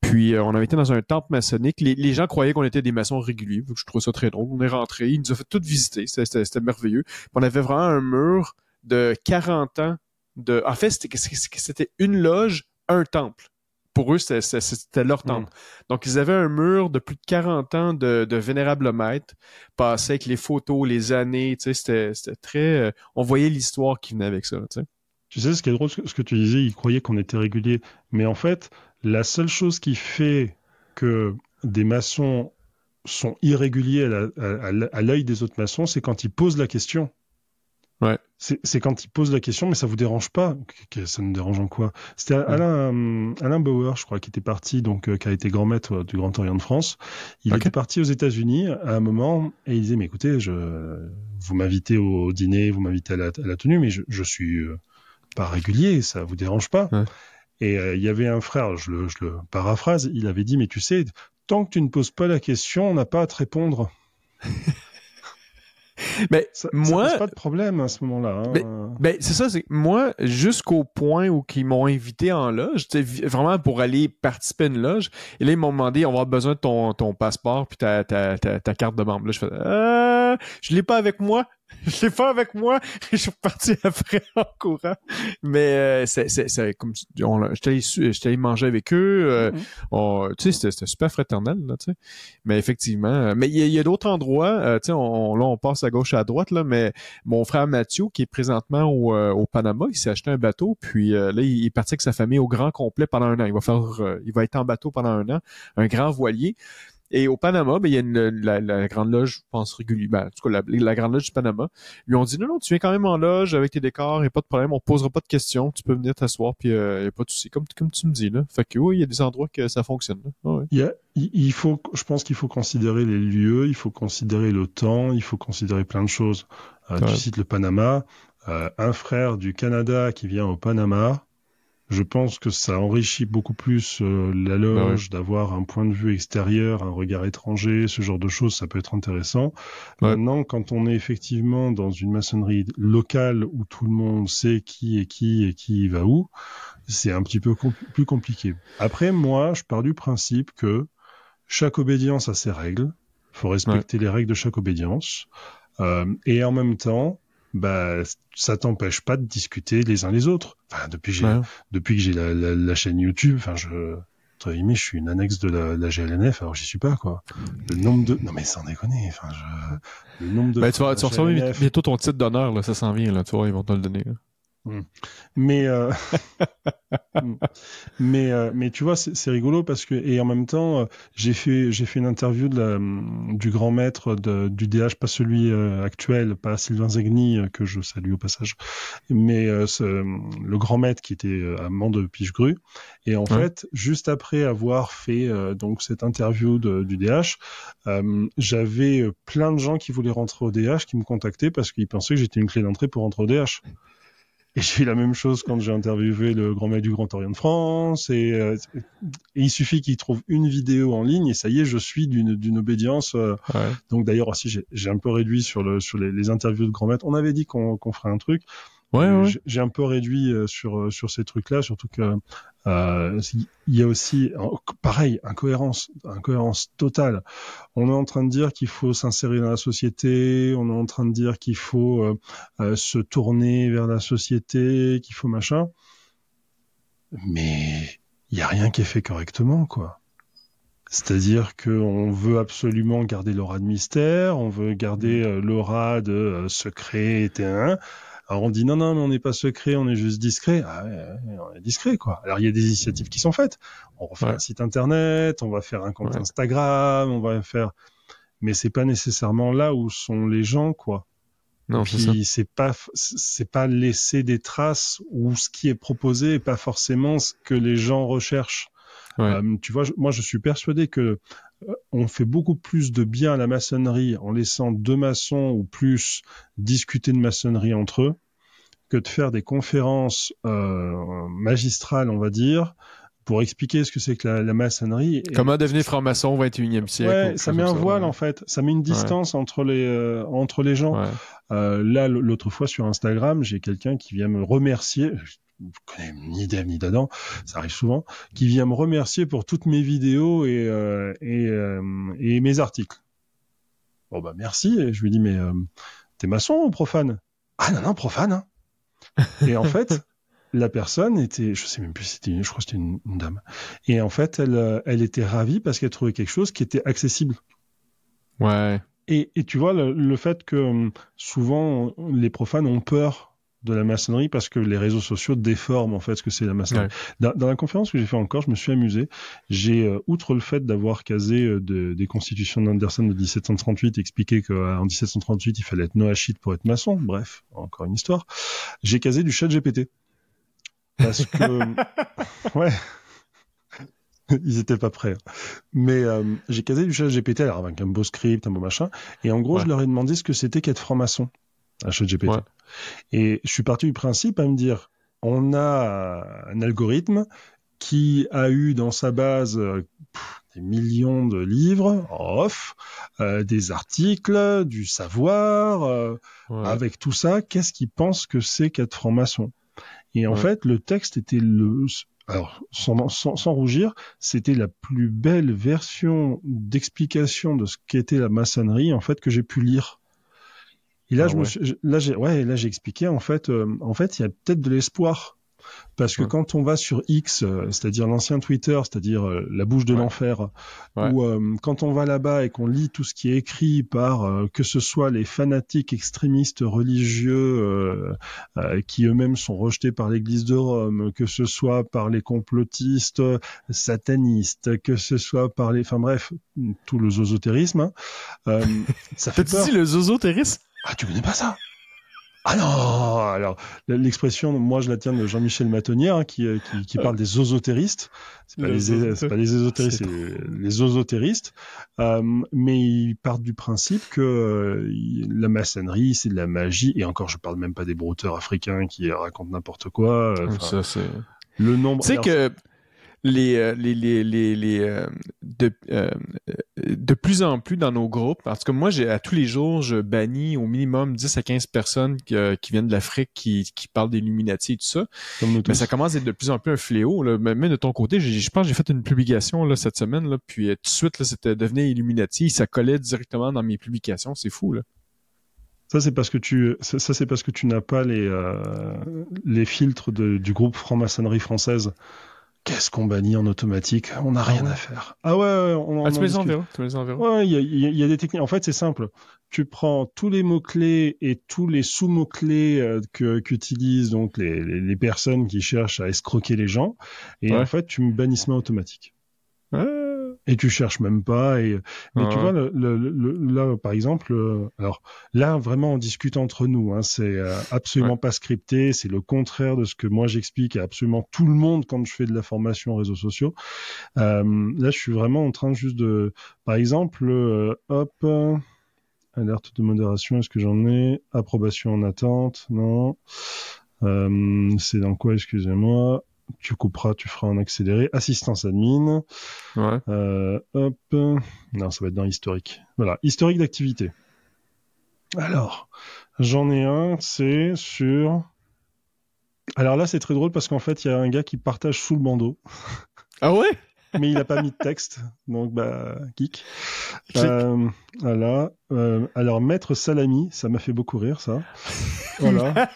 Puis on avait été dans un temple maçonnique. Les, les gens croyaient qu'on était des maçons réguliers, je trouve ça très drôle. On est rentré, ils nous ont fait tout visiter, c'était merveilleux. Puis on avait vraiment un mur de 40 ans de. En fait, c'était une loge, un temple. Pour eux, c'était leur temple. Donc, ils avaient un mur de plus de 40 ans de, de vénérable maître, passé avec les photos, les années, tu sais, c'était très... Euh, on voyait l'histoire qui venait avec ça, tu sais. Tu sais, ce qui est drôle, ce que tu disais, ils croyaient qu'on était régulier. Mais en fait, la seule chose qui fait que des maçons sont irréguliers à l'œil des autres maçons, c'est quand ils posent la question. Ouais. C'est quand il pose la question, mais ça vous dérange pas Ça nous dérange en quoi? C'était Alain, euh, Alain Bauer, je crois, qui était parti, donc euh, qui a été grand maître euh, du Grand Orient de France. Il était parti aux États-Unis à un moment et il disait mais écoutez, je, vous m'invitez au dîner, vous m'invitez à la, à la, tenue, mais je, je suis pas régulier, ça vous dérange pas? Et il y avait un frère, je le, je le paraphrase, il avait dit mais tu sais, tant que tu ne poses pas la question, on n'a pas à te répondre. *laughs* Mais moi, ça pas de problème à ce moment-là. Hein. Ben, c'est ça, c'est moi jusqu'au point où ils m'ont invité en loge, vraiment pour aller participer à une loge. Et là ils m'ont demandé, on va avoir besoin de ton, ton passeport puis ta, ta, ta, carte de membre. Là, je fais, euh, je l'ai pas avec moi. Je l'ai fait avec moi. *laughs* je suis parti après en courant. Mais euh, c'est, c'est, c'est comme j'étais allé, manger avec eux. Euh, mm-hmm. tu sais, c'était, c'était super fraternel là, tu sais. Mais effectivement, euh, mais il y, a, d'autres endroits. Euh, tu sais, on, là on passe à gauche à droite là, mais mon frère Mathieu qui est présentement au, au Panama, il s'est acheté un bateau, puis là il est parti avec sa famille au grand complet pendant un an. Il va faire, il va être en bateau pendant un an, un grand voilier. Et au Panama, ben, il y a une, la, Grande Loge, je pense régulièrement, ben, en tout cas, la, Grande Loge du Panama, lui ont dit, non, non, tu viens quand même en loge avec tes décors, il n'y a pas de problème, on posera pas de questions, tu peux venir t'asseoir, puis il n'y a pas de souci, comme, comme tu me dis, là. Fait que oui, il y a des endroits que ça fonctionne, il, y a, il faut, je pense qu'il faut considérer les lieux, il faut considérer le temps, il faut considérer plein de choses. Tu cites le Panama, un frère du Canada qui vient au Panama, je pense que ça enrichit beaucoup plus euh, la bah loge d'avoir un point de vue extérieur, un regard étranger, ce genre de choses, ça peut être intéressant. Maintenant, quand on est effectivement dans une maçonnerie locale où tout le monde sait qui est qui et qui va où, c'est un petit peu plus compliqué. Après, moi, je pars du principe que chaque obédience a ses règles. Il faut respecter les règles de chaque obédience. Euh, et en même temps, bah ça t'empêche pas de discuter les uns les autres. Enfin, depuis j'ai depuis que j'ai la, la, la, chaîne YouTube, enfin je entre je suis une annexe de la, la GLNF, alors j'y suis pas quoi. Le nombre de non mais sans déconner, enfin je le nombre de bah, tu vas tu vas bientôt ton titre d'honneur là, ça s'en vient là, tu vois, ils vont te le donner. Là. Mm. Mais euh... *laughs* Mm. mais euh, mais tu vois c'est rigolo parce que et en même temps euh, j'ai fait j'ai fait une interview de la, mm, du grand maître de, du DH pas celui euh, actuel pas Sylvain Zegni que je salue au passage mais ce, le grand maître qui était amant de Pichegru et en fait juste après avoir fait donc cette interview de, du DH j'avais plein de gens qui voulaient rentrer au DH qui me contactaient parce qu'ils pensaient que j'étais une clé d'entrée pour rentrer au DH et j'ai eu la même chose quand j'ai interviewé le grand maître du Grand Orient de France. Et, euh, il suffit qu'il trouve une vidéo en ligne et ça y est, je suis d'une obédience. Euh. Donc d'ailleurs aussi, j'ai un peu réduit sur, le, sur les, les interviews de grand maître. On avait dit qu'on qu'on ferait un truc. Ouais, J'ai un peu réduit euh, sur sur ces trucs-là, surtout que euh, il y a aussi, pareil, incohérence, incohérence totale. On est en train de dire qu'il faut s'insérer dans la société, on est en train de dire qu'il faut euh, euh, se tourner vers la société, qu'il faut machin, mais il y a rien qui est fait correctement, quoi. C'est-à-dire qu'on veut absolument garder l'aura de mystère, on veut garder l'aura de secret, etc. Alors on dit non, non, mais on n'est pas secret, on est juste discret. Ah on est discret, quoi. Alors il y a des initiatives qui sont faites. On refait un site internet, on va faire un compte Instagram, on va faire. Mais c'est pas nécessairement là où sont les gens, quoi. Non, c'est pas c'est pas laisser des traces où ce qui est proposé est pas forcément ce que les gens recherchent. Euh, tu vois, moi je suis persuadé que euh, on fait beaucoup plus de bien à la maçonnerie en laissant deux maçons ou plus discuter de maçonnerie entre eux que de faire des conférences euh, magistrales, on va dire, pour expliquer ce que c'est que la, maçonnerie. Comment devenir franc-maçon au 21e siècle. Ouais, ça met un voile en fait, ça met une distance entre les euh, entre les gens. là, l'autre fois sur Instagram, j'ai quelqu'un qui vient me remercier je connais ni d'Ève ni d'Adam, ça arrive souvent, qui vient me remercier pour toutes mes vidéos et, euh, et, euh, et, mes articles. Bon bah merci, et je lui dis mais euh, t'es maçon ou profane? Ah non non profane. Hein. *laughs* et en fait, la personne était, je sais même plus si c'était, je crois que c'était une, dame. Et en fait, elle, elle était ravie parce qu'elle trouvait quelque chose qui était accessible. Ouais. Et, et tu vois le, le fait que souvent les profanes ont peur de la maçonnerie parce que les réseaux sociaux déforment en fait ce que c'est la maçonnerie. Dans, la conférence que j'ai fait encore, je me suis amusé. J'ai, euh, outre le fait d'avoir casé euh, des constitutions d'Anderson de 1738, expliqué qu'en 1738 il fallait être noachite pour être maçon. Bref, encore une histoire. J'ai casé du chat GPT parce que *laughs* ouais. Ils étaient pas prêts. Mais euh, j'ai casé du chat GPT alors avec un beau script, un beau machin. Et en gros, je leur ai demandé ce que c'était qu'être franc-maçon. Un chat GPT. Et je suis parti du principe à me dire, on a un algorithme qui a eu dans sa base euh, des millions de livres off, euh, des articles, du savoir. Euh, avec tout ça, qu'est-ce qu'il pense que c'est qu'être franc-maçon? Et en fait, le texte était le... Alors, sans, sans rougir, c'était la plus belle version d'explication de ce qu'était la maçonnerie, en fait, que j'ai pu lire. Et là, ah je me là, j'ai, ouais, là, j'ai expliqué, en fait, euh, en fait, il y a peut-être de l'espoir. Parce que quand on va sur X, euh, c'est-à-dire l'ancien Twitter, c'est-à-dire euh, la bouche de l'enfer, ou euh, quand on va là-bas et qu'on lit tout ce qui est écrit par que ce soit les fanatiques extrémistes religieux qui eux-mêmes sont rejetés par l'Église de Rome, que ce soit par les complotistes satanistes, que ce soit par les, enfin bref, tout le zozotérisme, hein, *laughs* ça fait peur. le zozotérisme Ah, tu connais pas ça? Ah non Alors, l'expression, moi je la tiens de Jean-Michel Matonnière, hein, qui, euh, qui, qui, parle des zozotéristes. C'est pas, les, pas les ésotéristes, c'est les. Euh, mais ils partent du principe que euh, la maçonnerie, c'est de la magie. Et encore, je parle même pas des brouteurs africains qui racontent n'importe quoi. Ça, c'est... Le nombre... Sais que les, euh, les, les, les, les euh, de, euh, de plus en plus dans nos groupes. Parce que moi, j'ai à tous les jours, je bannis au minimum 10 à 15 personnes qui, qui viennent de l'Afrique qui, qui parlent d'Illuminati et tout ça. Mais ça commence à être de plus en plus un fléau. Là. Même de ton côté, je pense que j'ai fait une publication là, cette semaine, là, puis tout de suite, là, c'était devenir Illuminati. Ça collait directement dans mes publications. C'est fou, là. Ça c'est parce que tu ça, c'est parce que tu n'as pas les les filtres de, du groupe franc-maçonnerie française. Qu'est-ce qu'on bannit en automatique? On n'a rien ah à faire. Ah ouais, on, ah, tu, les enverras, tu les Ouais, il y a, des techniques. En fait, c'est simple. Tu prends tous les mots-clés et tous les sous-mots-clés euh, que qu'utilisent donc les, les, personnes qui cherchent à escroquer les gens, et en fait, tu me bannissement automatique. Ouais et tu cherches même pas. Et mais tu vois, le, le, là par exemple, euh, alors là vraiment on discute entre nous. Hein, c'est euh, absolument pas scripté. C'est le contraire de ce que moi j'explique à absolument tout le monde quand je fais de la formation en réseaux sociaux. Euh, là, je suis vraiment en train juste de, par exemple, euh, hop. Alerte de modération, est-ce que j'en ai? Approbation en attente Non. c'est dans quoi, excusez-moi? Tu couperas, tu feras en accéléré. Assistance admin. Ouais. Euh, hop. Non, ça va être dans historique. Voilà, historique d'activité. Alors, j'en ai un, c'est sur. Alors là, c'est très drôle parce qu'en fait, il y a un gars qui partage sous le bandeau. Ah ouais? Mais il n'a pas mis de texte, donc bah geek. Euh, voilà. Euh, alors maître salami, ça m'a fait beaucoup rire ça. *laughs* Voilà.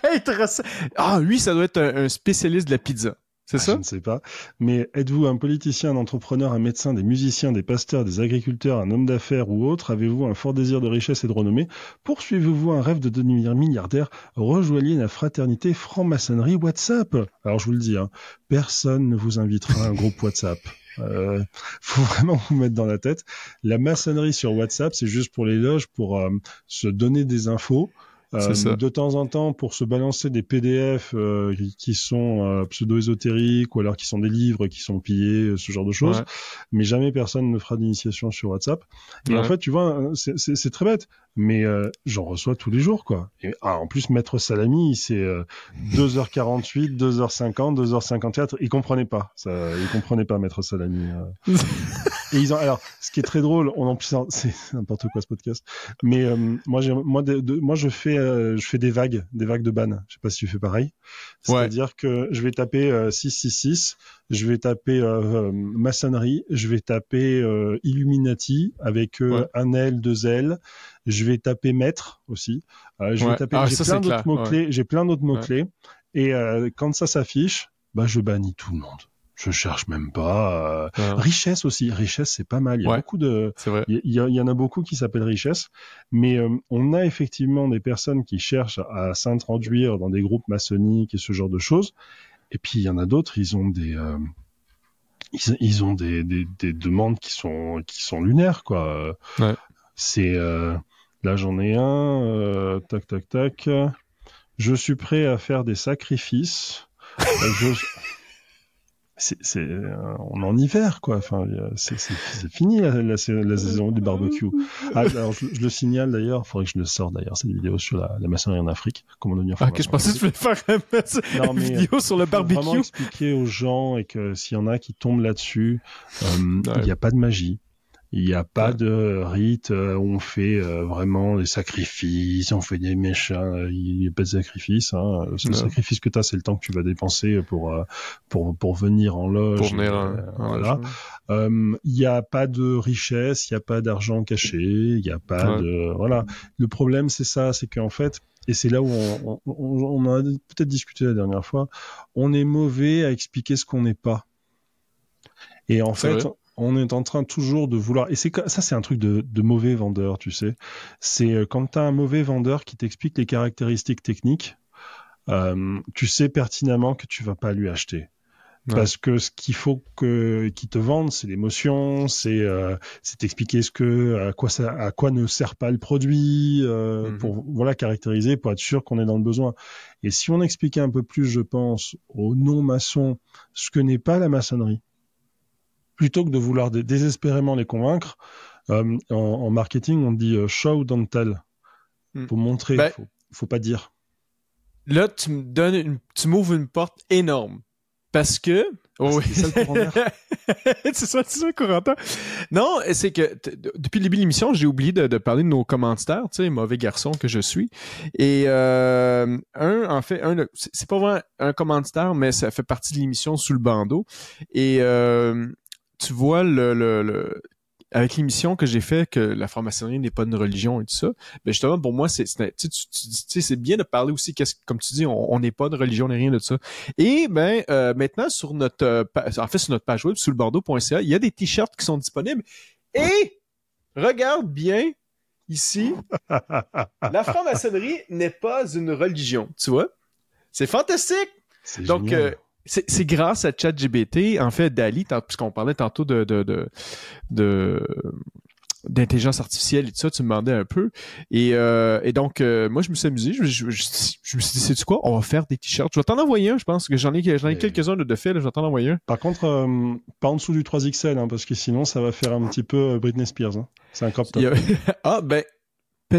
ah lui, ça doit être un spécialiste de la pizza. C'est ah, ça Je ne sais pas. Mais êtes-vous un politicien, un entrepreneur, un médecin, des musiciens, des pasteurs, des agriculteurs, un homme d'affaires ou autre? Avez-vous un fort désir de richesse et de renommée? Poursuivez-vous un rêve de devenir milliardaire? Rejoignez la fraternité franc-maçonnerie WhatsApp. Alors je vous le dis, hein, personne ne vous invitera à un groupe WhatsApp. Euh, faut vraiment vous mettre dans la tête. La maçonnerie sur WhatsApp, c'est juste pour les loges, pour euh, se donner des infos. Euh, de temps en temps pour se balancer des PDF euh, qui sont euh, pseudo-ésotériques ou alors qui sont des livres qui sont pillés, ce genre de choses. Mais jamais personne ne fera d'initiation sur WhatsApp. Et en fait, tu vois, c'est très bête mais euh, j'en reçois tous les jours quoi. Et ah, en plus maître Salami, c'est 2h48, 2h50, 2h54, il comprenait pas. Ça il comprenait pas maître Salami. Euh. *laughs* Et ils ont alors ce qui est très drôle, on en plus c'est n'importe quoi ce podcast. Mais euh, moi moi de, moi je fais je fais des vagues, des vagues de ban. Je sais pas si tu fais pareil. C'est-à-dire que je vais taper 666, je vais taper maçonnerie, je vais taper Illuminati avec un L, deux L je vais taper maître aussi. Euh, je vais taper. Ah, j'ai, plein d'autres mots clés. J'ai plein d'autres mots clés. Et euh, quand ça s'affiche, bah je bannis tout le monde. Je cherche même pas. Euh, richesse aussi. Richesse, c'est pas mal. Il y a beaucoup de. Il y, y, en a beaucoup qui s'appellent richesse, mais on a effectivement des personnes qui cherchent à s'introduire dans des groupes maçonniques et ce genre de choses. Et puis il y en a d'autres, ils ont des ils, ils, ont des, des, des, demandes qui sont qui sont lunaires quoi. Ouais. C'est Là, j'en ai un. Euh, tac, tac, tac. Je suis prêt à faire des sacrifices. *laughs* Euh, c'est, euh, on est en hiver, quoi. Enfin, c'est, fini la, saison du barbecue. Ah, alors, je, le signale d'ailleurs. Il faudrait que je le sorte d'ailleurs. cette vidéo sur la, maçonnerie en Afrique. Comment devenir. Ah, que je pensais que tu voulais faire une vidéo sur le barbecue. Vraiment expliquer aux gens et que s'il y en a qui tombent là-dessus, il n'y a pas de magie Il n'y a pas de rite où on fait vraiment des sacrifices, on fait des méchants. Il n'y a pas de sacrifice. Hein. Le seul sacrifice que tu as, c'est le temps que tu vas dépenser pour pour pour venir en loge. Pour venir. voilà. Il n'y a pas de richesse, il n'y a pas d'argent caché, il n'y a pas de voilà. Le problème, c'est ça, c'est qu'en fait, et c'est là où on, on, on a peut-être discuté la dernière fois, on est mauvais à expliquer ce qu'on n'est pas. Et en fait, on est en train toujours de vouloir. Et c'est ça, c'est un truc de, de, mauvais vendeur, tu sais. C'est euh, quand tu as un mauvais vendeur qui t'explique les caractéristiques techniques, euh, tu sais pertinemment que tu vas pas lui acheter. Parce que ce qu'il faut que qu'ils te vendent, c'est l'émotion, c'est euh, c'est expliquer ce que à quoi ça à quoi ne sert pas le produit euh, mhm. pour voilà caractériser pour être sûr qu'on est dans le besoin. Et si on expliquait un peu plus, je pense, aux non maçons ce que n'est pas la maçonnerie, plutôt que de vouloir désespérément les convaincre, euh, en, marketing on dit euh, show don't tell, hmm. faut montrer, ben faut, faut pas dire. Là, tu me donnes, une, tu m'ouvres une porte énorme parce que. Oh, oui. *laughs* C'est ça, c'est ça, Corentin. Non, c'est que depuis le début de l'émission, j'ai oublié de, parler de nos commanditaires, tu sais, mauvais garçon que je suis. Et euh, un, en fait, un, c'est pas vraiment un commanditaire, mais ça fait partie de l'émission sous le bandeau. Et euh, tu vois le, le, avec l'émission que j'ai fait que la franc-maçonnerie n'est pas une religion et tout ça, ben justement pour moi c'est c'est bien de parler aussi qu'est-ce comme tu dis on n'est pas de religion ni rien de ça. Et ben euh, maintenant sur notre euh, en fait sur notre page web sous le bordeaux.ca, il y a des t-shirts qui sont disponibles et regarde bien ici la franc-maçonnerie n'est pas une religion, tu vois? C'est fantastique. Donc euh, c'est grâce à ChatGBT, en fait, Dali, puisqu'on parlait tantôt de, de, de, d'intelligence artificielle et tout ça, tu me demandais un peu. Et, euh, et donc, euh, moi, je me suis amusé. Je, je, me suis dit, c'est tu quoi? On va faire des t-shirts. Je vais t'en envoyer un, je pense que j'en ai, j'en ai quelques-uns de, fait. je vais t'en envoyer un. Par contre, euh, pas en dessous du 3XL, hein, parce que sinon, ça va faire un petit peu Britney Spears. Hein. C'est un crop top. *laughs* ah, ben,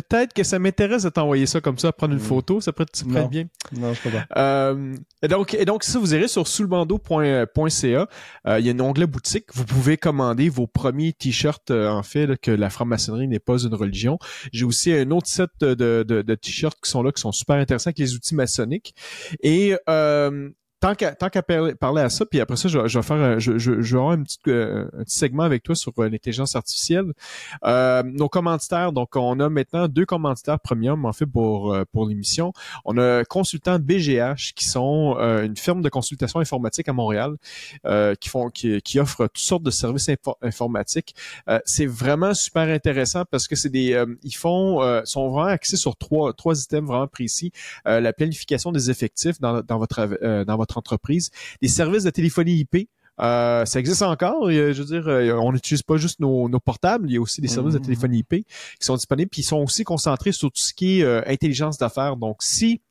peut-être que ça m'intéresse de t'envoyer ça comme ça, prendre une mm. photo, ça pourrait être bien. Non, je pas. Euh, et donc, et donc, ça, vous irez sur soulbando.ca. Euh, il y a un onglet boutique. Vous pouvez commander vos premiers t-shirts, euh, en fait, que la franc-maçonnerie n'est pas une religion. J'ai aussi un autre set de, de, de, t-shirts qui sont là, qui sont super intéressants, avec les outils maçonniques. Et euh, tant qu'à qu'à parler à ça, puis après ça, je, vais faire, je, je, je vais avoir un petit, euh, un petit segment avec toi sur euh, l'intelligence artificielle. Euh, nos commanditaires, donc on a maintenant deux commanditaires premium en fait pour euh, pour l'émission. On a consultant BGH qui sont une firme de consultation informatique à Montréal qui font qui, qui offrent toutes sortes de services informatiques. c'est vraiment super intéressant parce que c'est des ils font sont vraiment axés sur trois trois items vraiment précis. la planification des effectifs dans, dans votre dans votre entreprise. Des services de téléphonie IP, euh, ça existe encore. Je veux dire, euh, on n'utilise pas juste nos, portables, il y a aussi des services de téléphonie IP qui sont disponibles, puis ils sont aussi concentrés sur tout ce qui est euh, intelligence d'affaires. Donc, si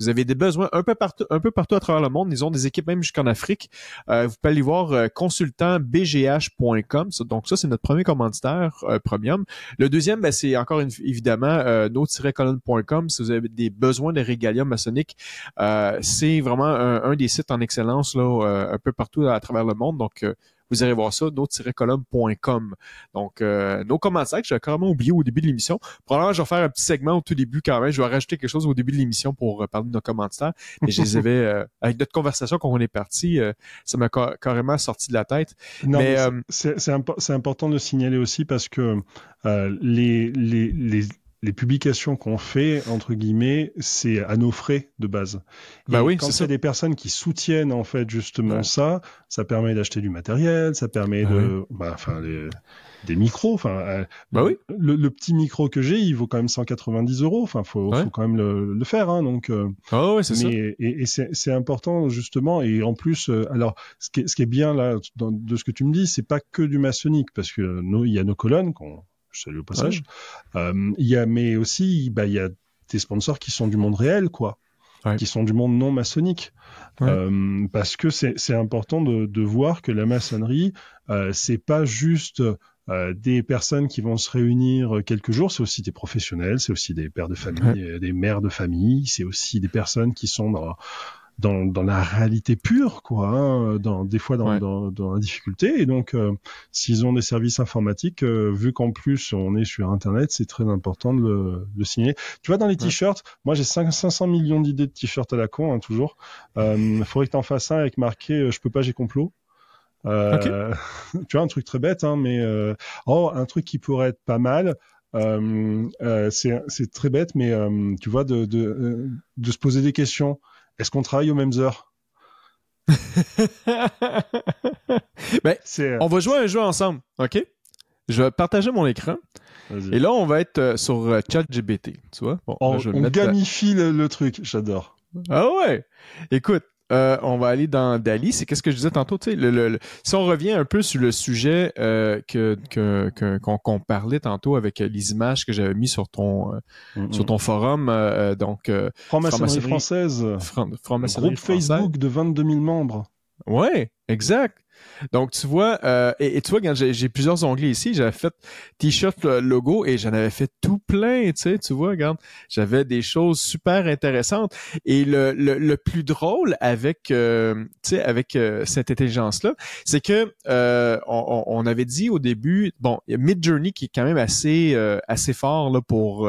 vous avez des besoins un peu partout, un peu partout à travers le monde. Ils ont des équipes même jusqu'en Afrique. Euh, vous pouvez aller voir euh, consultantbgh.com. Donc ça, c'est notre premier commanditaire euh, premium. Le deuxième, ben, c'est encore évidemment euh, no-colonne.com. Si vous avez des besoins de régalia maçonnique, c'est vraiment un, un, des sites en excellence là, un peu partout à travers le monde. Donc vous irez voir ça, nos-column.com. Donc, euh, nos commentaires que j'ai carrément oublié au début de l'émission. Probablement, je vais faire un petit segment au tout début quand même. Je vais rajouter quelque chose au début de l'émission pour euh, parler de nos commentaires. Mais je les *laughs* avais, euh, avec notre conversation quand on est parti, ça m'a carrément sorti de la tête. Non, mais, c'est important de signaler aussi parce que les, les, les les publications qu'on fait, entre guillemets, c'est à nos frais de base. Bah oui, quand c'est des personnes qui soutiennent en fait justement ça, ça permet d'acheter du matériel, ça permet de, bah, enfin, des micros. Enfin, euh, bah oui. le, petit micro que j'ai, il vaut quand même 190 euros. Enfin, faut, faut quand même le, faire. Hein, donc, euh, oh, ouais, c'est ça. Et, et c'est important justement. Et en plus, euh, alors, ce qui, est, ce qui est bien là de ce que tu me dis, c'est pas que du maçonnique, parce que nous, il y a nos colonnes qu'on je salue au passage. Euh, il y a, mais aussi, bah, il y a des sponsors qui sont du monde réel, quoi. qui sont du monde non maçonnique. Euh, parce que c'est important de, de, voir que la maçonnerie, euh, c'est pas juste euh, des personnes qui vont se réunir quelques jours, c'est aussi des professionnels, c'est aussi des pères de famille, des mères de famille, c'est aussi des personnes qui sont dans dans, dans la réalité pure, quoi, hein, dans, des fois dans, dans, dans, la difficulté. Et donc, euh, s'ils ont des services informatiques, euh, vu qu'en plus on est sur Internet, c'est très important de le, de signer. Tu vois, dans les t-shirts, moi j'ai 500 millions d'idées de t-shirts à la con, hein, toujours. Il euh, faudrait que tu en fasses un avec marqué Je peux pas, j'ai complot. Euh, *laughs* tu vois, un truc très bête, hein, mais oh, un truc qui pourrait être pas mal. Euh, c'est très bête, mais tu vois, de, de, de se poser des questions. Est-ce qu'on travaille aux mêmes heures? *laughs* Ben, euh, on va jouer un jeu ensemble, ok? Je vais partager mon écran. Et là, on va être euh, sur euh, ChatGBT, tu vois? on, gamifie le truc, j'adore. Ah ouais! Écoute, euh, on va aller dans Dali. C'est qu'est-ce que je disais tantôt, tu sais, le, si on revient un peu sur le sujet euh, que qu'on parlait tantôt avec les images que j'avais mis sur ton sur ton forum, euh, donc franc-maçonnerie française, groupe Facebook de 22 000 membres. Ouais, exact. Donc, tu vois, euh, et, tu vois, j'ai plusieurs onglets ici, j'avais fait t-shirt logo et j'en avais fait tout plein, tu sais, tu vois, regarde, j'avais des choses super intéressantes. Et le, le, plus drôle avec, euh, tu sais, avec euh, cette intelligence-là, c'est que on, on, avait dit au début, bon, Mid Journey qui est quand même assez, assez fort là pour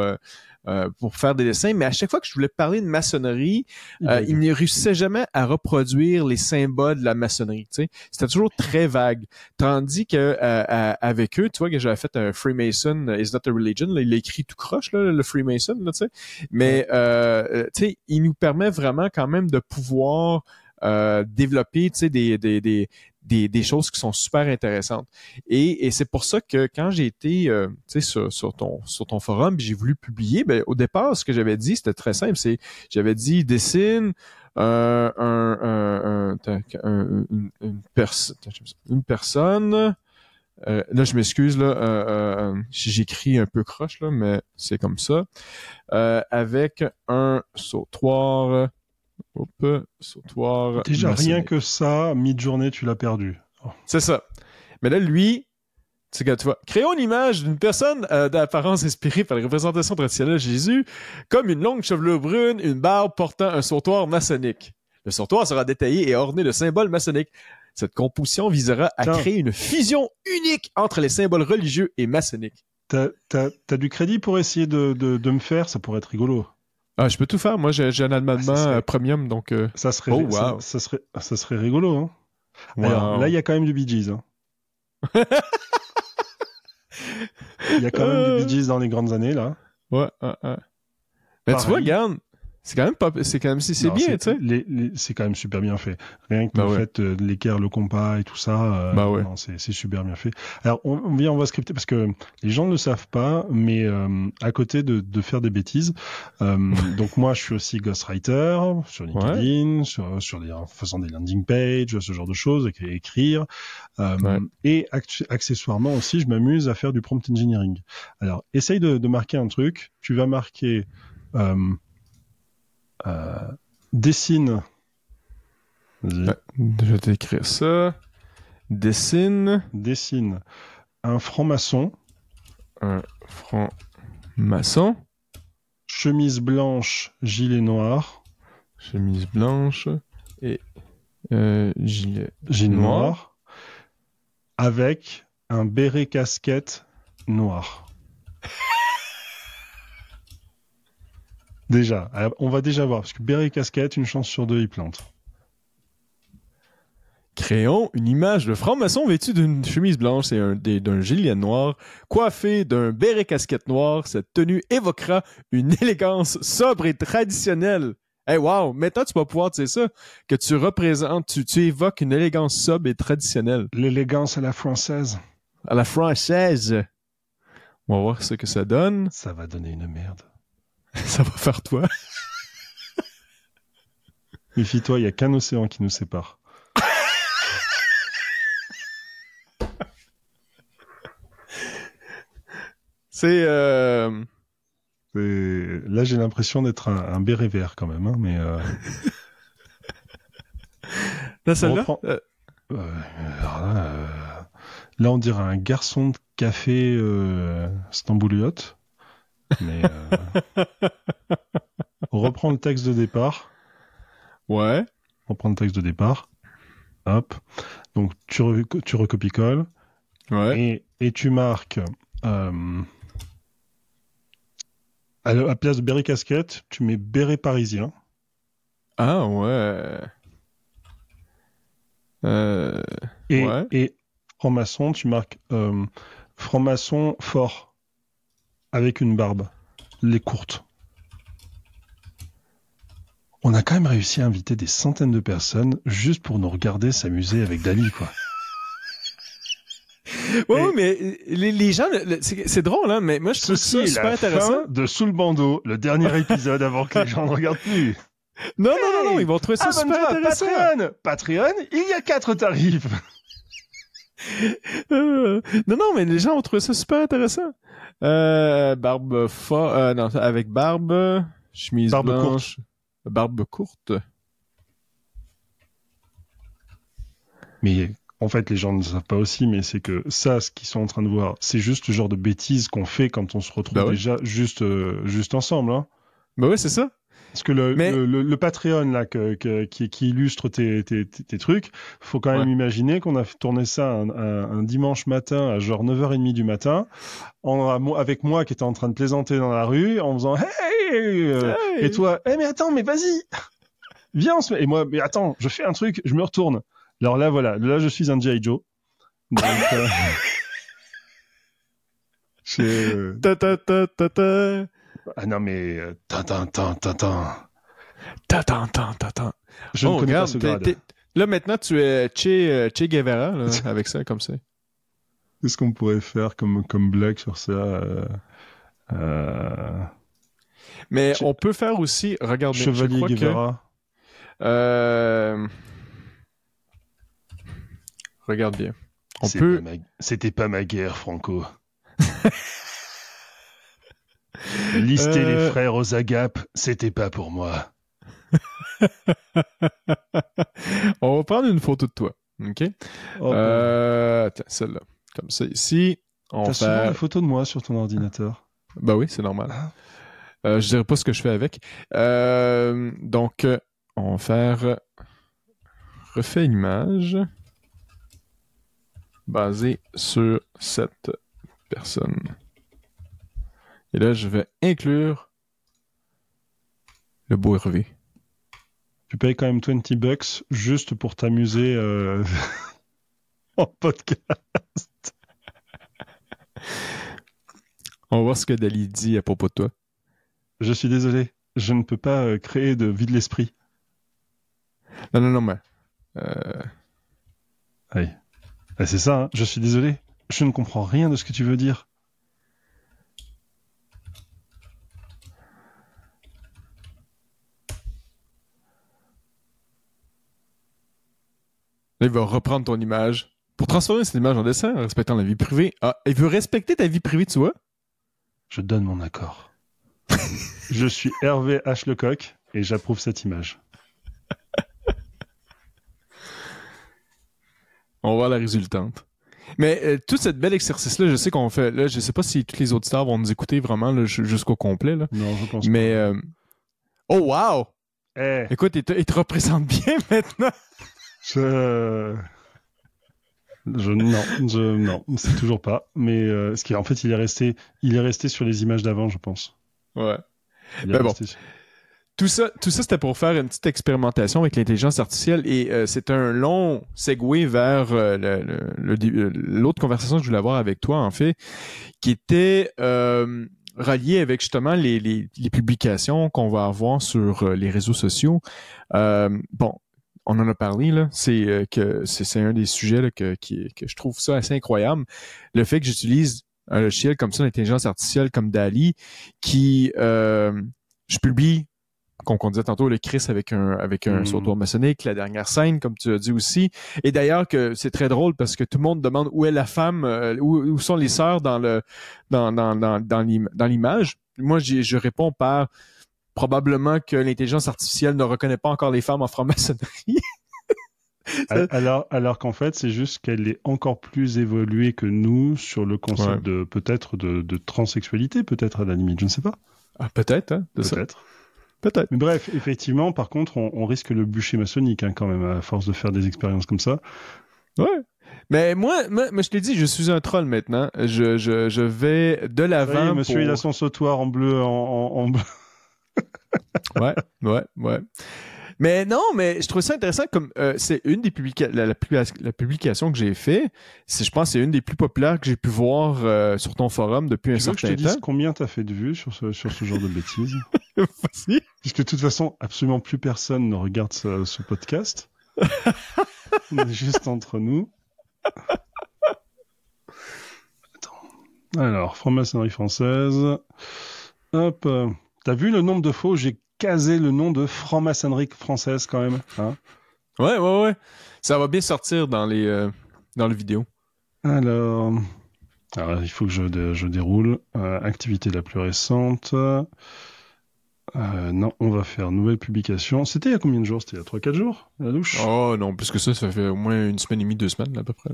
euh, pour faire des dessins, mais à chaque fois que je voulais parler de maçonnerie, euh, il ne réussissait jamais à reproduire les symboles de la maçonnerie. Tu sais. C'était toujours très vague. Tandis que euh, avec eux, tu vois que j'avais fait un Freemason is not a religion, là, il a écrit tout croche là, le Freemason, là, tu sais. Mais tu sais, il nous permet vraiment quand même de pouvoir développer tu sais, des, des, des, des, des, choses qui sont super intéressantes. Et, et c'est pour ça que quand j'ai été euh, sur, sur, ton, sur ton forum, j'ai voulu publier, ben, au départ, ce que j'avais dit, c'était très simple. C'est j'avais dit dessine euh, un, un, un, une, une, une personne. Euh, là, je m'excuse, là, euh, euh j'écris un peu croche, là, mais c'est comme ça. Euh, avec un sautoir Hop, sautoir. Déjà, rien que ça, mi-journée, tu l'as perdu. Oh. C'est ça. Mais là, lui, tu vois, créons une image d'une personne euh, d'apparence inspirée par la représentation traditionnelle de Jésus, comme une longue chevelure brune, une barbe portant un sautoir maçonnique. Le sautoir sera détaillé et orné de symboles maçonniques. Cette composition visera à créer une fusion unique entre les symboles religieux et maçonniques. T'as as, du crédit pour essayer de, de me faire? Ça pourrait être rigolo. Ah, je peux tout faire. Moi, j'ai un abonnement ah, euh, premium, donc. Euh, ça serait, oh, ça, serait, ça serait rigolo. Hein. Alors, là, il y a quand même du Bee Gees. Hein. *laughs* Il y a quand même du Bee Gees dans les grandes années là. Ouais. ouais, ouais. Mais tu vois, regarde, c'est quand même pas, c'est quand même si c'est bien, tu sais. c'est quand même super bien fait. Rien que bah le fait euh, l'équerre, le compas et tout ça, euh, bah ouais. c'est super bien fait. Alors on, vient, on va scripter parce que les gens ne le savent pas, mais euh, à côté de, de faire des bêtises, donc moi je suis aussi ghostwriter sur LinkedIn, sur, sur les, en faisant des landing pages, ce genre de choses, écrire, et accessoirement aussi je m'amuse à faire du prompt engineering. Alors essaye de, de marquer un truc. Tu vas marquer euh, dessine. je vais t'écrire ça. Dessine. Dessine. Un franc-maçon. Un franc-maçon. Chemise blanche, gilet noir. Chemise blanche et euh, gilet, gilet noir. Avec un béret casquette noir. *laughs* Déjà, on va déjà voir, parce que béret casquette, une chance sur deux, il plante. Créons une image de franc-maçon vêtu d'une chemise blanche et d'un gilet noir, coiffé d'un béret casquette noir. Cette tenue évoquera une élégance sobre et traditionnelle. Hey, wow! Maintenant, tu vas pouvoir, tu sais ça, que tu représentes, tu, tu évoques une élégance sobre et traditionnelle. L'élégance à la française. À la française. On va voir ce que ça donne. Ça va donner une merde. *laughs* ça va faire toi. *laughs* Méfie-toi, il n'y a qu'un océan qui nous sépare. *laughs* Euh, c'est. Là, j'ai l'impression d'être un, béret vert quand même, hein, mais. Euh... Là, celle-là euh, euh, là, on dirait un garçon de café stambouliote. Mais euh, on reprend le texte de départ. Ouais. reprends le texte de départ. Hop. Donc tu, tu recopies-colles. Ouais. Et, et tu marques euh, à la place de béret casquette, tu mets béret parisien. Ah ouais. Euh, et, ouais. et franc-maçon, tu marques franc-maçon fort avec une barbe, les courtes. On a quand même réussi à inviter des centaines de personnes juste pour nous regarder s'amuser avec Dali, quoi. *laughs* Ouais, ouais, mais les, les gens, le- c'est drôle, hein, mais moi je trouve ça super la intéressant. fin de Sous le bandeau, le dernier *laughs* épisode avant que les gens ne regardent plus. Non, non, non, non, ils vont trouver ça super intéressant. Patreon. Patreon, il y a quatre tarifs. Euh, non, non, mais les gens ont trouvé ça super intéressant. Euh, barbe fa... euh, non, avec barbe, chemise Barbe blanche, barbe courte. Mais en fait, les gens ne savent pas aussi, mais c'est que ça, ce qu'ils sont en train de voir, c'est juste le genre de bêtises qu'on fait quand on se retrouve Bah ouais. déjà juste, euh, juste ensemble. Hein. Ben ouais, c'est ça. Parce que le, Mais- le, le- le Patreon là, que, que- qui, qui illustre tes, tes, tes, trucs, faut quand même Ouais. imaginer qu'on a tourné ça un, un- un dimanche matin à genre 9h30 du matin, en, avec moi qui était en train de plaisanter dans la rue, en faisant Hey, euh, Hey! Et toi, eh mais attends, mais vas-y, viens, on se met. Et moi, mais attends, je fais un truc, je me retourne. Alors là, voilà, là, je suis un G.I. Joe. Donc, euh, *laughs* *laughs* euh, Ta ta ta ta ta. Ah non, mais euh, tintin, tintin, tintin. Je Oh, ne connais regarde, pas ce t'es- grade. t'es- Là, maintenant, tu es Che, euh, che Guevara, là, *laughs* avec ça, comme ça. Qu'est-ce qu'on pourrait faire comme, comme blague sur ça euh, euh, Mais Che- on peut faire aussi, regarde, je Chevalier que, Guevara. euh, regarde bien. On peut, C'était pas ma guerre, Franco. *laughs* Lister Euh. les frères aux agapes, c'était pas pour moi. *laughs* on va prendre une photo de toi, ok? Oh, Euh, attends, celle-là. Comme ça, ici, on T'as va souvent des photos de moi sur ton ordinateur. Ben oui, c'est normal. Ah. Euh, je dirais pas ce que je fais avec. Euh, donc, euh, on va faire euh, refait l'image basée sur cette personne. Et là, je vais inclure le beau Hervé. Tu payes quand même 20 bucks juste pour t'amuser euh, *laughs* en podcast. On va voir ce que Dali dit à propos de toi. Je suis désolé, je ne peux pas euh, créer de vide l'esprit. Non, non, non, mais... euh, Oui. Ah, c'est ça, hein. je suis désolé. Je ne comprends rien de ce que tu veux dire. Là, il va reprendre ton image pour transformer cette image en dessin en respectant la vie privée. Ah, il veut respecter ta vie privée, tu vois? Je donne mon accord. *laughs* je suis Hervé H. Lecoq et j'approuve cette image. On va voir la résultante. Mais euh, tout ce bel exercice-là, je sais qu'on fait. Là, je sais pas si tous les auditeurs vont nous écouter vraiment jusqu'au complet. Là. Non, je pense Mais euh, oh wow! pas. Eh, Écoute, il te, il te représente bien *laughs* maintenant. Je... Je, non, je, non, c'est toujours pas. Mais euh, ce qui, en fait, il est resté, il est resté sur les images d'avant, je pense. Ouais. Ben bon. sur- Tout ça, tout ça, c'était pour faire une petite expérimentation avec l'intelligence artificielle et euh, c'est un long segue vers euh, le- le l'autre conversation que je voulais avoir avec toi, en fait, qui était reliée avec justement les, les, les publications qu'on va avoir sur les réseaux sociaux. Euh, bon, on en a parlé là, c'est euh, que c'est c'est un des sujets là, que, qui, que je trouve ça assez incroyable. Le fait que j'utilise un logiciel comme ça, l'intelligence artificielle comme Dali, qui euh, je publie comme on disait tantôt, le Chris avec un avec un sautoir maçonnique, la dernière scène, comme tu as dit aussi. Et d'ailleurs que c'est très drôle parce que tout le monde demande où est la femme, euh, où, où sont les sœurs dans le dans dans dans dans l'im- dans l'image. Moi, je réponds par probablement que l'intelligence artificielle ne reconnaît pas encore les femmes en franc-maçonnerie. *laughs* Al- Alors, alors qu'en fait, c'est juste qu'elle est encore plus évoluée que nous sur le concept Ouais. de peut-être de, de transsexualité, peut-être à la limite, je ne sais pas. Ah, peut-être, hein. Peut-être. Peut-être. Mais bref, effectivement, par contre, on, risque le bûcher maçonnique hein, quand même, à force de faire des expériences comme ça. Ouais. Mais moi, moi, je t'ai dit, je suis un troll maintenant. Je, je, je vais de l'avant. Oui, monsieur, il a son sautoir en bleu, en, en bleu. Ouais, ouais, ouais. Mais non, mais je trouve ça intéressant comme euh, c'est une des publications, la, publication que j'ai fait, je pense c'est une des plus populaires que j'ai pu voir euh, sur ton forum depuis un certain que je te Dise combien t'as fait de vues sur ce, sur ce genre de bêtises? *laughs* Puisque de toute façon, absolument plus personne ne regarde ce, ce podcast. On est juste entre nous. Attends. Alors, franc-maçonnerie française. Hop. T'as vu le nombre de fois où j'ai casé le nom de franc-maçonnerie française quand même hein? Ouais, ouais, ouais. Ça va bien sortir dans les euh, dans le vidéo. Alors, alors, il faut que je, je déroule. Euh, activité la plus récente. Euh, non, on va faire nouvelle publication. C'était il y a combien de jours? C'était il y a 3-4 jours, la douche? Oh non, plus que ça, ça fait au moins une semaine et demie, deux semaines à peu près.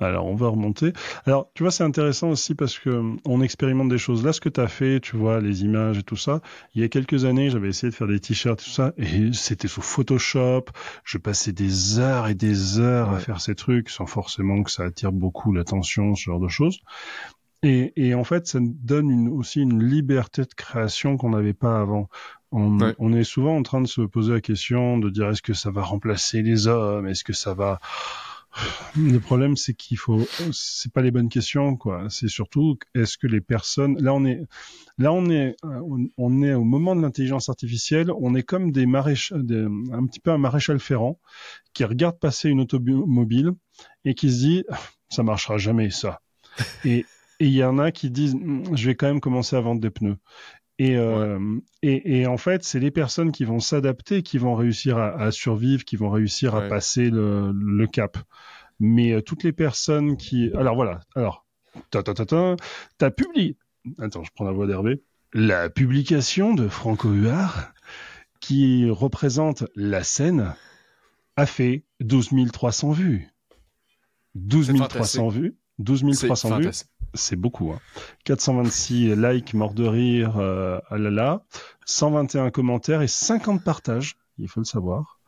Alors, on va remonter. Alors, tu vois, c'est intéressant aussi parce que hum, on expérimente des choses. Là, ce que tu as fait, tu vois, les images et tout ça. Il y a quelques années, j'avais essayé de faire des t-shirts et tout ça, et c'était sous Photoshop. Je passais des heures et des heures à faire ces trucs sans forcément que ça attire beaucoup l'attention, ce genre de choses. Et, et, en fait, ça donne une, aussi une liberté de création qu'on n'avait pas avant. On, on, est souvent en train de se poser la question de dire est-ce que ça va remplacer les hommes? Est-ce que ça va *sighs* le problème, c'est qu'il faut, c'est pas les bonnes questions, quoi. C'est surtout, est-ce que les personnes, là, on est, là, on est, on, est au moment de l'intelligence artificielle, on est comme des maréchals, un petit peu un maréchal ferrant qui regarde passer une automobile et qui se dit, ça marchera jamais, ça. et, et il y en a qui disent, je vais quand même commencer à vendre des pneus. Et, euh, et, et, en fait, c'est les personnes qui vont s'adapter, qui vont réussir à, à, survivre, qui vont réussir à passer le, le, cap. Mais euh, toutes les personnes qui... Alors voilà, alors, ta ta ta ta, t'as publié... Attends, je prends la voix d'Hervé. La publication de Franco Huard, qui représente la scène, a fait 12 300 vues. 12 300 vues. 12 300 vues c'est beaucoup. Hein. 426 likes, mort de rire, euh, ah là là, 121 commentaires et 50 partages, il faut le savoir.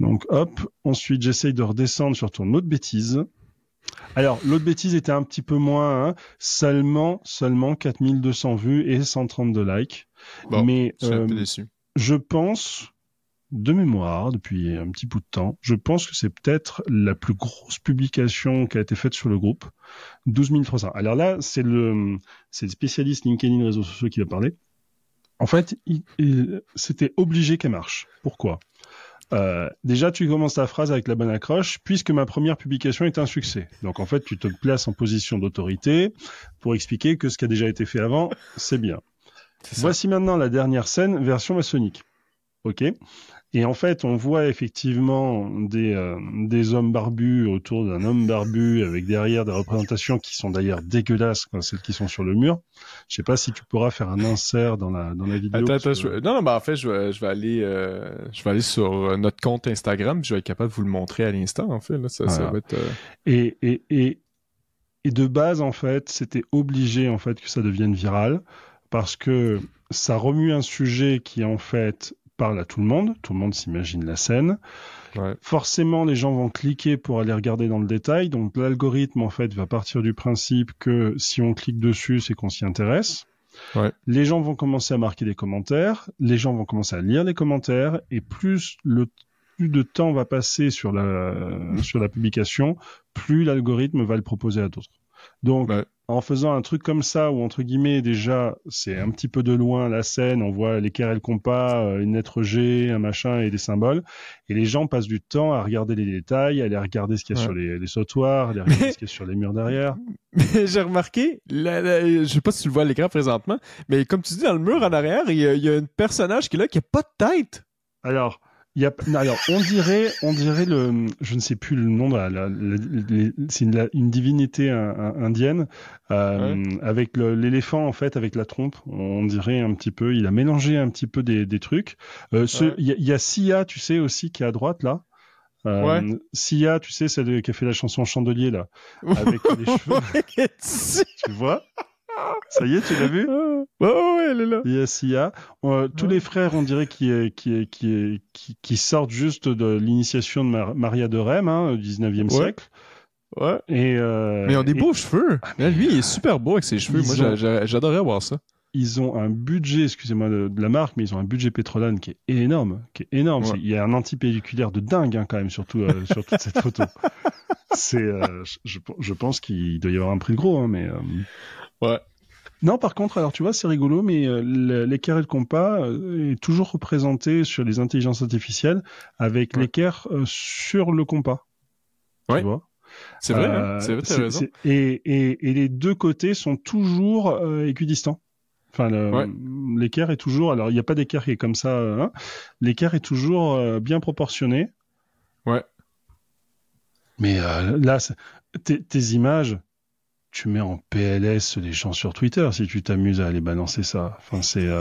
Donc hop, ensuite j'essaye de redescendre sur ton autre bêtise. Alors l'autre bêtise était un petit peu moins, hein, seulement seulement 4200 vues et 132 likes. Mais euh, je pense de mémoire depuis un petit bout de temps. Je pense que c'est peut-être la plus grosse publication qui a été faite sur le groupe. 12 300. Alors là, c'est le, c'est le spécialiste LinkedIn réseaux sociaux qui va parler. En fait, c'était obligé qu'elle marche. Pourquoi? Euh, déjà, tu commences ta phrase avec la bonne accroche, puisque ma première publication est un succès. Donc en fait, tu te places en position d'autorité pour expliquer que ce qui a déjà été fait avant, c'est bien. Voici maintenant la dernière scène, version maçonnique. Ok? Et en fait, on voit effectivement des, euh, des hommes barbus autour d'un homme barbu avec derrière des représentations qui sont d'ailleurs dégueulasses, celles qui sont sur le mur. Je sais pas si tu pourras faire un insert dans la dans la vidéo. Attends, attends, je... non, non, bah en fait, je vais, je vais aller, euh, je vais aller sur euh, notre compte Instagram, je vais être capable de vous le montrer à l'instant. En fait, là, ça, ça va être. Et, et et et de base, en fait, c'était obligé en fait que ça devienne viral parce que ça remue un sujet qui en fait parle à tout le monde, tout le monde s'imagine la scène. Forcément, les gens vont cliquer pour aller regarder dans le détail. Donc l'algorithme, en fait, va partir du principe que si on clique dessus, c'est qu'on s'y intéresse. Les gens vont commencer à marquer des commentaires, les gens vont commencer à lire les commentaires, et plus le plus de temps va passer sur la sur la publication, plus l'algorithme va le proposer à d'autres. Donc en faisant un truc comme ça, où entre guillemets déjà c'est un petit peu de loin la scène, on voit les le compas, euh, une lettre G, un machin et des symboles, et les gens passent du temps à regarder les détails, à aller regarder ce qu'il y a sur les, les sautoirs, à aller regarder ce qu'il y a sur les murs derrière. Mais *laughs* j'ai remarqué, je sais pas si tu le vois à l'écran présentement, mais comme tu dis dans le mur en arrière, il y a, il y a un personnage qui est là qui a pas de tête. Alors, y a, alors, on dirait, on dirait le, je ne sais plus le nom, de c'est une, divinité indienne euh, avec l'éléphant en fait, avec la trompe. On dirait un petit peu. Il a mélangé un petit peu des, des trucs. Euh, il y, a Sia, tu sais aussi qui est à droite là. Euh, ouais. Sia, tu sais, celle qui a fait la chanson Chandelier là, *laughs* avec les cheveux. tu vois? Ça y est, tu l'as vu ouais, elle est là. Yesia. Euh, tous les frères, on dirait, qui, qui, qui, qui, qui sortent juste de l'initiation de Maria de Rem, hein, au 19e siècle. Ouais. Et, euh, Mais ils ont des beaux cheveux. Ah, lui, il est super beau avec ses cheveux. Moi, j'adorerais voir ça. Ils ont un budget, excusez-moi de, la marque, mais ils ont un budget pétrolane qui est énorme, qui est énorme. Il y a un antipédiculaire de dingue hein, quand même, surtout euh, sur toute cette photo. *laughs* C'est, euh, je, je, pense qu'il doit y avoir un prix gros, hein, mais. Euh, ouais. Non, par contre, alors tu vois, c'est rigolo, mais l'équerre et le compas est toujours représenté sur les intelligences artificielles avec l'équerre sur le compas. Ouais. Tu vois c'est vrai, hein c'est vrai, raison. Et, et, et, les deux côtés sont toujours euh, équidistants. Enfin, l'équerre est toujours. Alors, il n'y a pas d'équerre qui est comme ça. Hein. l'équerre est toujours euh, bien proportionné. Ouais. Mais euh, là, tes images, tu mets en PLS les gens sur Twitter si tu t'amuses à aller balancer ça. Enfin, c'est. Euh...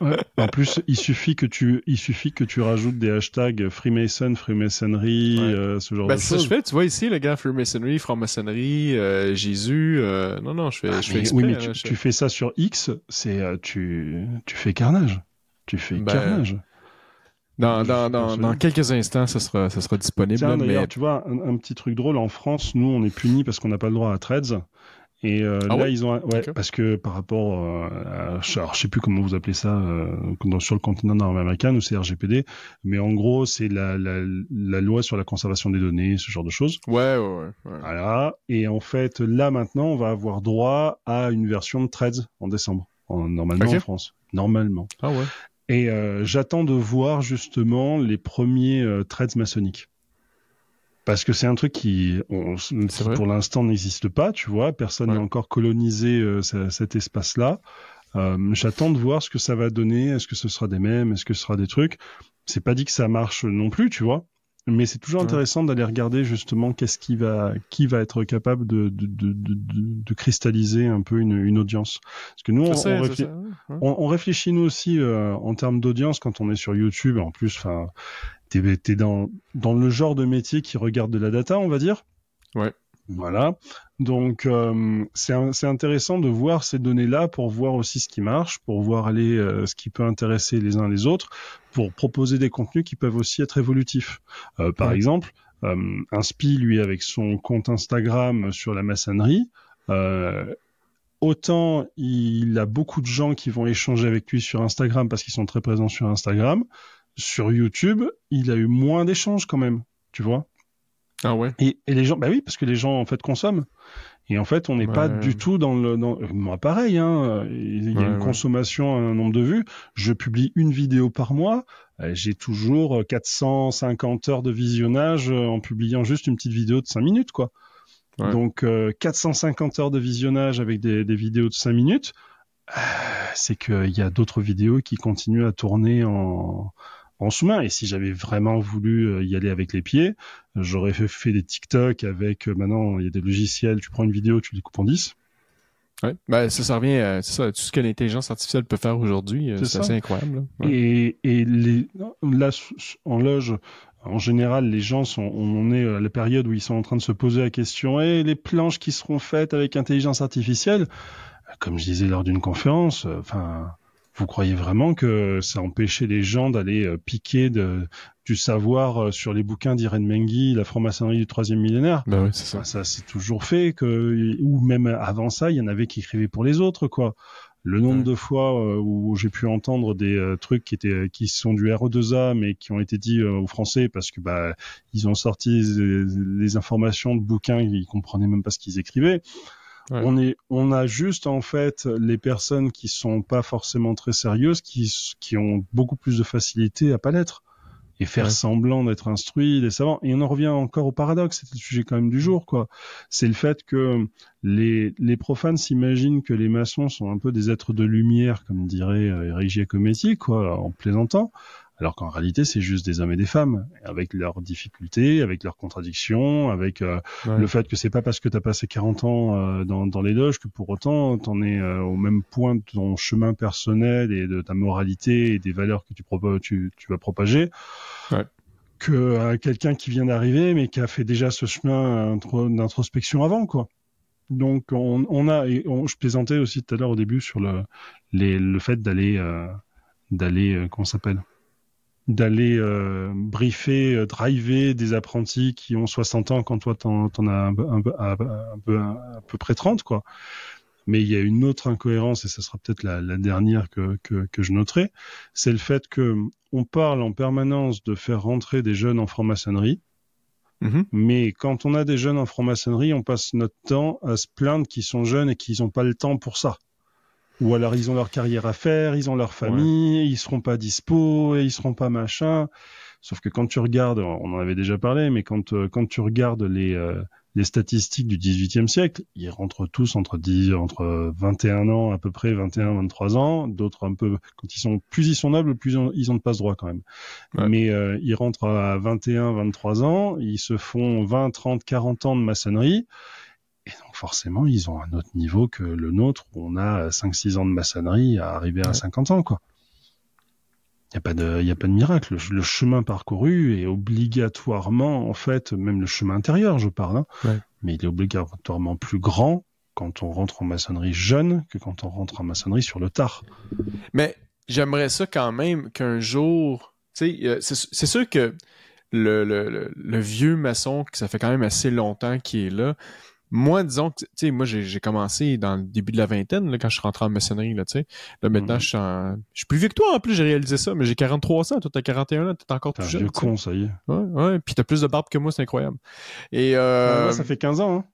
*laughs* En plus, il suffit que tu, il suffit que tu rajoutes des hashtags Freemason, Freemasonry, euh, ce genre bah, de choses. Ça, je fais. Tu vois ici, le gars Freemasonry, franc-maçonnerie, euh, Jésus. Non, non, je fais, ah, je fais exprès, Oui, mais tu, fais ça sur X, c'est tu, tu fais carnage. Tu fais ben, carnage. Dans, dans, dans, dans, quelques instants, ça sera, ça sera disponible. Tiens, mais... tu vois, un, petit truc drôle, en France, nous, on est punis parce qu'on n'a pas le droit à threads. Et euh, ah là, ils ont, ouais, parce que par rapport, euh, à, alors, je sais plus comment vous appelez ça euh, sur le continent nord-américain ou c'est RGPD, mais en gros, c'est la, la, la, loi sur la conservation des données, ce genre de choses. Ouais, ouais, ouais. Voilà. Et en fait, là maintenant, on va avoir droit à une version de Threads en décembre, en, normalement en France, normalement. Ah ouais. Et euh, j'attends de voir justement les premiers euh, threads maçonniques. Parce que c'est un truc qui, pour l'instant n'existe pas, tu vois. Personne n'a encore colonisé euh, cet espace-là. J'attends de voir ce que ça va donner. Est-ce que ce sera des mêmes? Est-ce que ce sera des trucs? C'est pas dit que ça marche non plus, tu vois. Mais c'est toujours intéressant d'aller regarder justement qu'est-ce qui va, qui va être capable de, de, de, de, de cristalliser un peu une, une, audience. Parce que nous, on, on, réfléchit nous aussi euh, en termes d'audience quand on est sur YouTube. En plus, enfin, t'es es dans dans le genre de métier qui regarde de la data, on va dire. Ouais. Voilà. Donc euh, c'est intéressant de voir ces données-là pour voir aussi ce qui marche, pour voir aller euh, ce qui peut intéresser les uns les autres, pour proposer des contenus qui peuvent aussi être évolutifs. Euh, par exemple, un spi lui avec son compte Instagram sur la maçonnerie. Autant il a beaucoup de gens qui vont échanger avec lui sur Instagram parce qu'ils sont très présents sur Instagram. Sur YouTube, il a eu moins d'échanges quand même, tu vois. Ah ouais. Et, et, les gens, bah oui, parce que les gens en fait consomment. Et en fait, on n'est pas du tout dans le. Dans... Moi, pareil. Hein, il y a une consommation, un nombre de vues. Je publie une vidéo par mois. Euh, j'ai toujours 450 heures de visionnage euh, en publiant juste une petite vidéo de 5 minutes, quoi. Donc 450 euh, heures de visionnage avec des, des vidéos de 5 minutes. c'est qu'il y a d'autres vidéos qui continuent à tourner en en sous-main. Et si j'avais vraiment voulu euh, y aller avec les pieds, j'aurais fait, des TikTok avec, euh, maintenant, il y a des logiciels, tu prends une vidéo, tu les coupes en 10. Ouais, ben, ça, ça revient, c'est ça, tout ce que l'intelligence artificielle peut faire aujourd'hui, euh, c'est assez incroyable. Et, et les, là, en loge, en général, les gens sont, on est à la période où ils sont en train de se poser la question, et les planches qui seront faites avec intelligence artificielle, comme je disais lors d'une conférence, enfin, vous croyez vraiment que ça empêchait les gens d'aller euh, piquer de, du savoir euh, sur les bouquins d'Irène Mengi, la franc-maçonnerie du troisième millénaire? Bah oui, c'est ça. ça c'est toujours fait que, ou même avant ça, il y en avait qui écrivaient pour les autres, quoi. Le nombre de fois euh, où j'ai pu entendre des trucs qui étaient qui sont du RE2A mais qui ont été dits aux Français parce que bah ils ont sorti les, informations de bouquins ils comprenaient même pas ce qu'ils écrivaient. On est, on a juste en fait les personnes qui sont pas forcément très sérieuses, qui, qui ont beaucoup plus de facilité à pas l'être et faire semblant d'être instruits, des savants. Et on en revient encore au paradoxe, c'est le sujet quand même du jour, quoi. C'est le fait que les, les profanes s'imaginent que les maçons sont un peu des êtres de lumière, comme dirait euh, Eric Giacometti, quoi, en plaisantant alors qu'en réalité c'est juste des hommes et des femmes avec leurs difficultés, avec leurs contradictions, avec euh, le fait que c'est pas parce que tu as passé 40 ans euh, dans, dans, les loges que pour autant t'en es euh, au même point de ton chemin personnel et de ta moralité et des valeurs que tu, tu, tu vas propager. Ouais. Que quelqu'un qui vient d'arriver mais qui a fait déjà ce chemin d'introspection avant quoi. Donc on, a, et je plaisantais aussi tout à l'heure au début sur le, le fait d'aller, euh, d'aller, euh, comment s'appelle, d'aller euh, briefer, euh, driver des apprentis qui ont 60 ans quand toi t'en, en as un, un, un, peu, à peu près 30 quoi. Mais il y a une autre incohérence et ce sera peut-être la, la dernière que, que, que, je noterai, c'est le fait que on parle en permanence de faire rentrer des jeunes en franc-maçonnerie, mm-hmm. mais quand on a des jeunes en franc-maçonnerie, on passe notre temps à se plaindre qu'ils sont jeunes et qu'ils n'ont pas le temps pour ça ou alors ils ont leur carrière à faire, ils ont leur famille, ils seront pas dispo, et ils seront pas machin. Sauf que quand tu regardes, on en avait déjà parlé, mais quand euh, quand tu regardes les euh, les statistiques du 18e siècle, ils rentrent tous entre 10, entre 21 ans à peu près, 21, 23 ans. D'autres un peu, quand ils sont plus ils sont nobles, plus ils ont de passe droit quand même. Mais euh, ils rentrent à 21, 23 ans, ils se font 20, 30, 40 ans de maçonnerie forcément, ils ont un autre niveau que le nôtre, où on a 5-6 ans de maçonnerie à arriver à 50 ans, quoi. Il n'y a, pas de, y a pas de miracle. Le, chemin parcouru est obligatoirement, en fait, même le chemin intérieur, je parle, hein, mais il est obligatoirement plus grand quand on rentre en maçonnerie jeune que quand on rentre en maçonnerie sur le tard. Mais j'aimerais ça quand même qu'un jour, tu sais, c'est sûr que le, le, le, vieux maçon, que ça fait quand même assez longtemps qu'il est là, moi, disons que, tu sais, moi, j'ai commencé dans le début de la vingtaine, là, quand je suis rentré en maçonnerie, là, tu sais. Là, maintenant, mhm. je suis en... Je suis plus vieux que toi, en plus, j'ai réalisé ça, mais j'ai 43 ans, toi, t'as 41 ans, t'es encore plus jeune. vieux con, ça y est. Ouais, ouais, puis t'as plus de barbe que moi, c'est incroyable. Et, euh... moi, ça fait 15 ans, hein.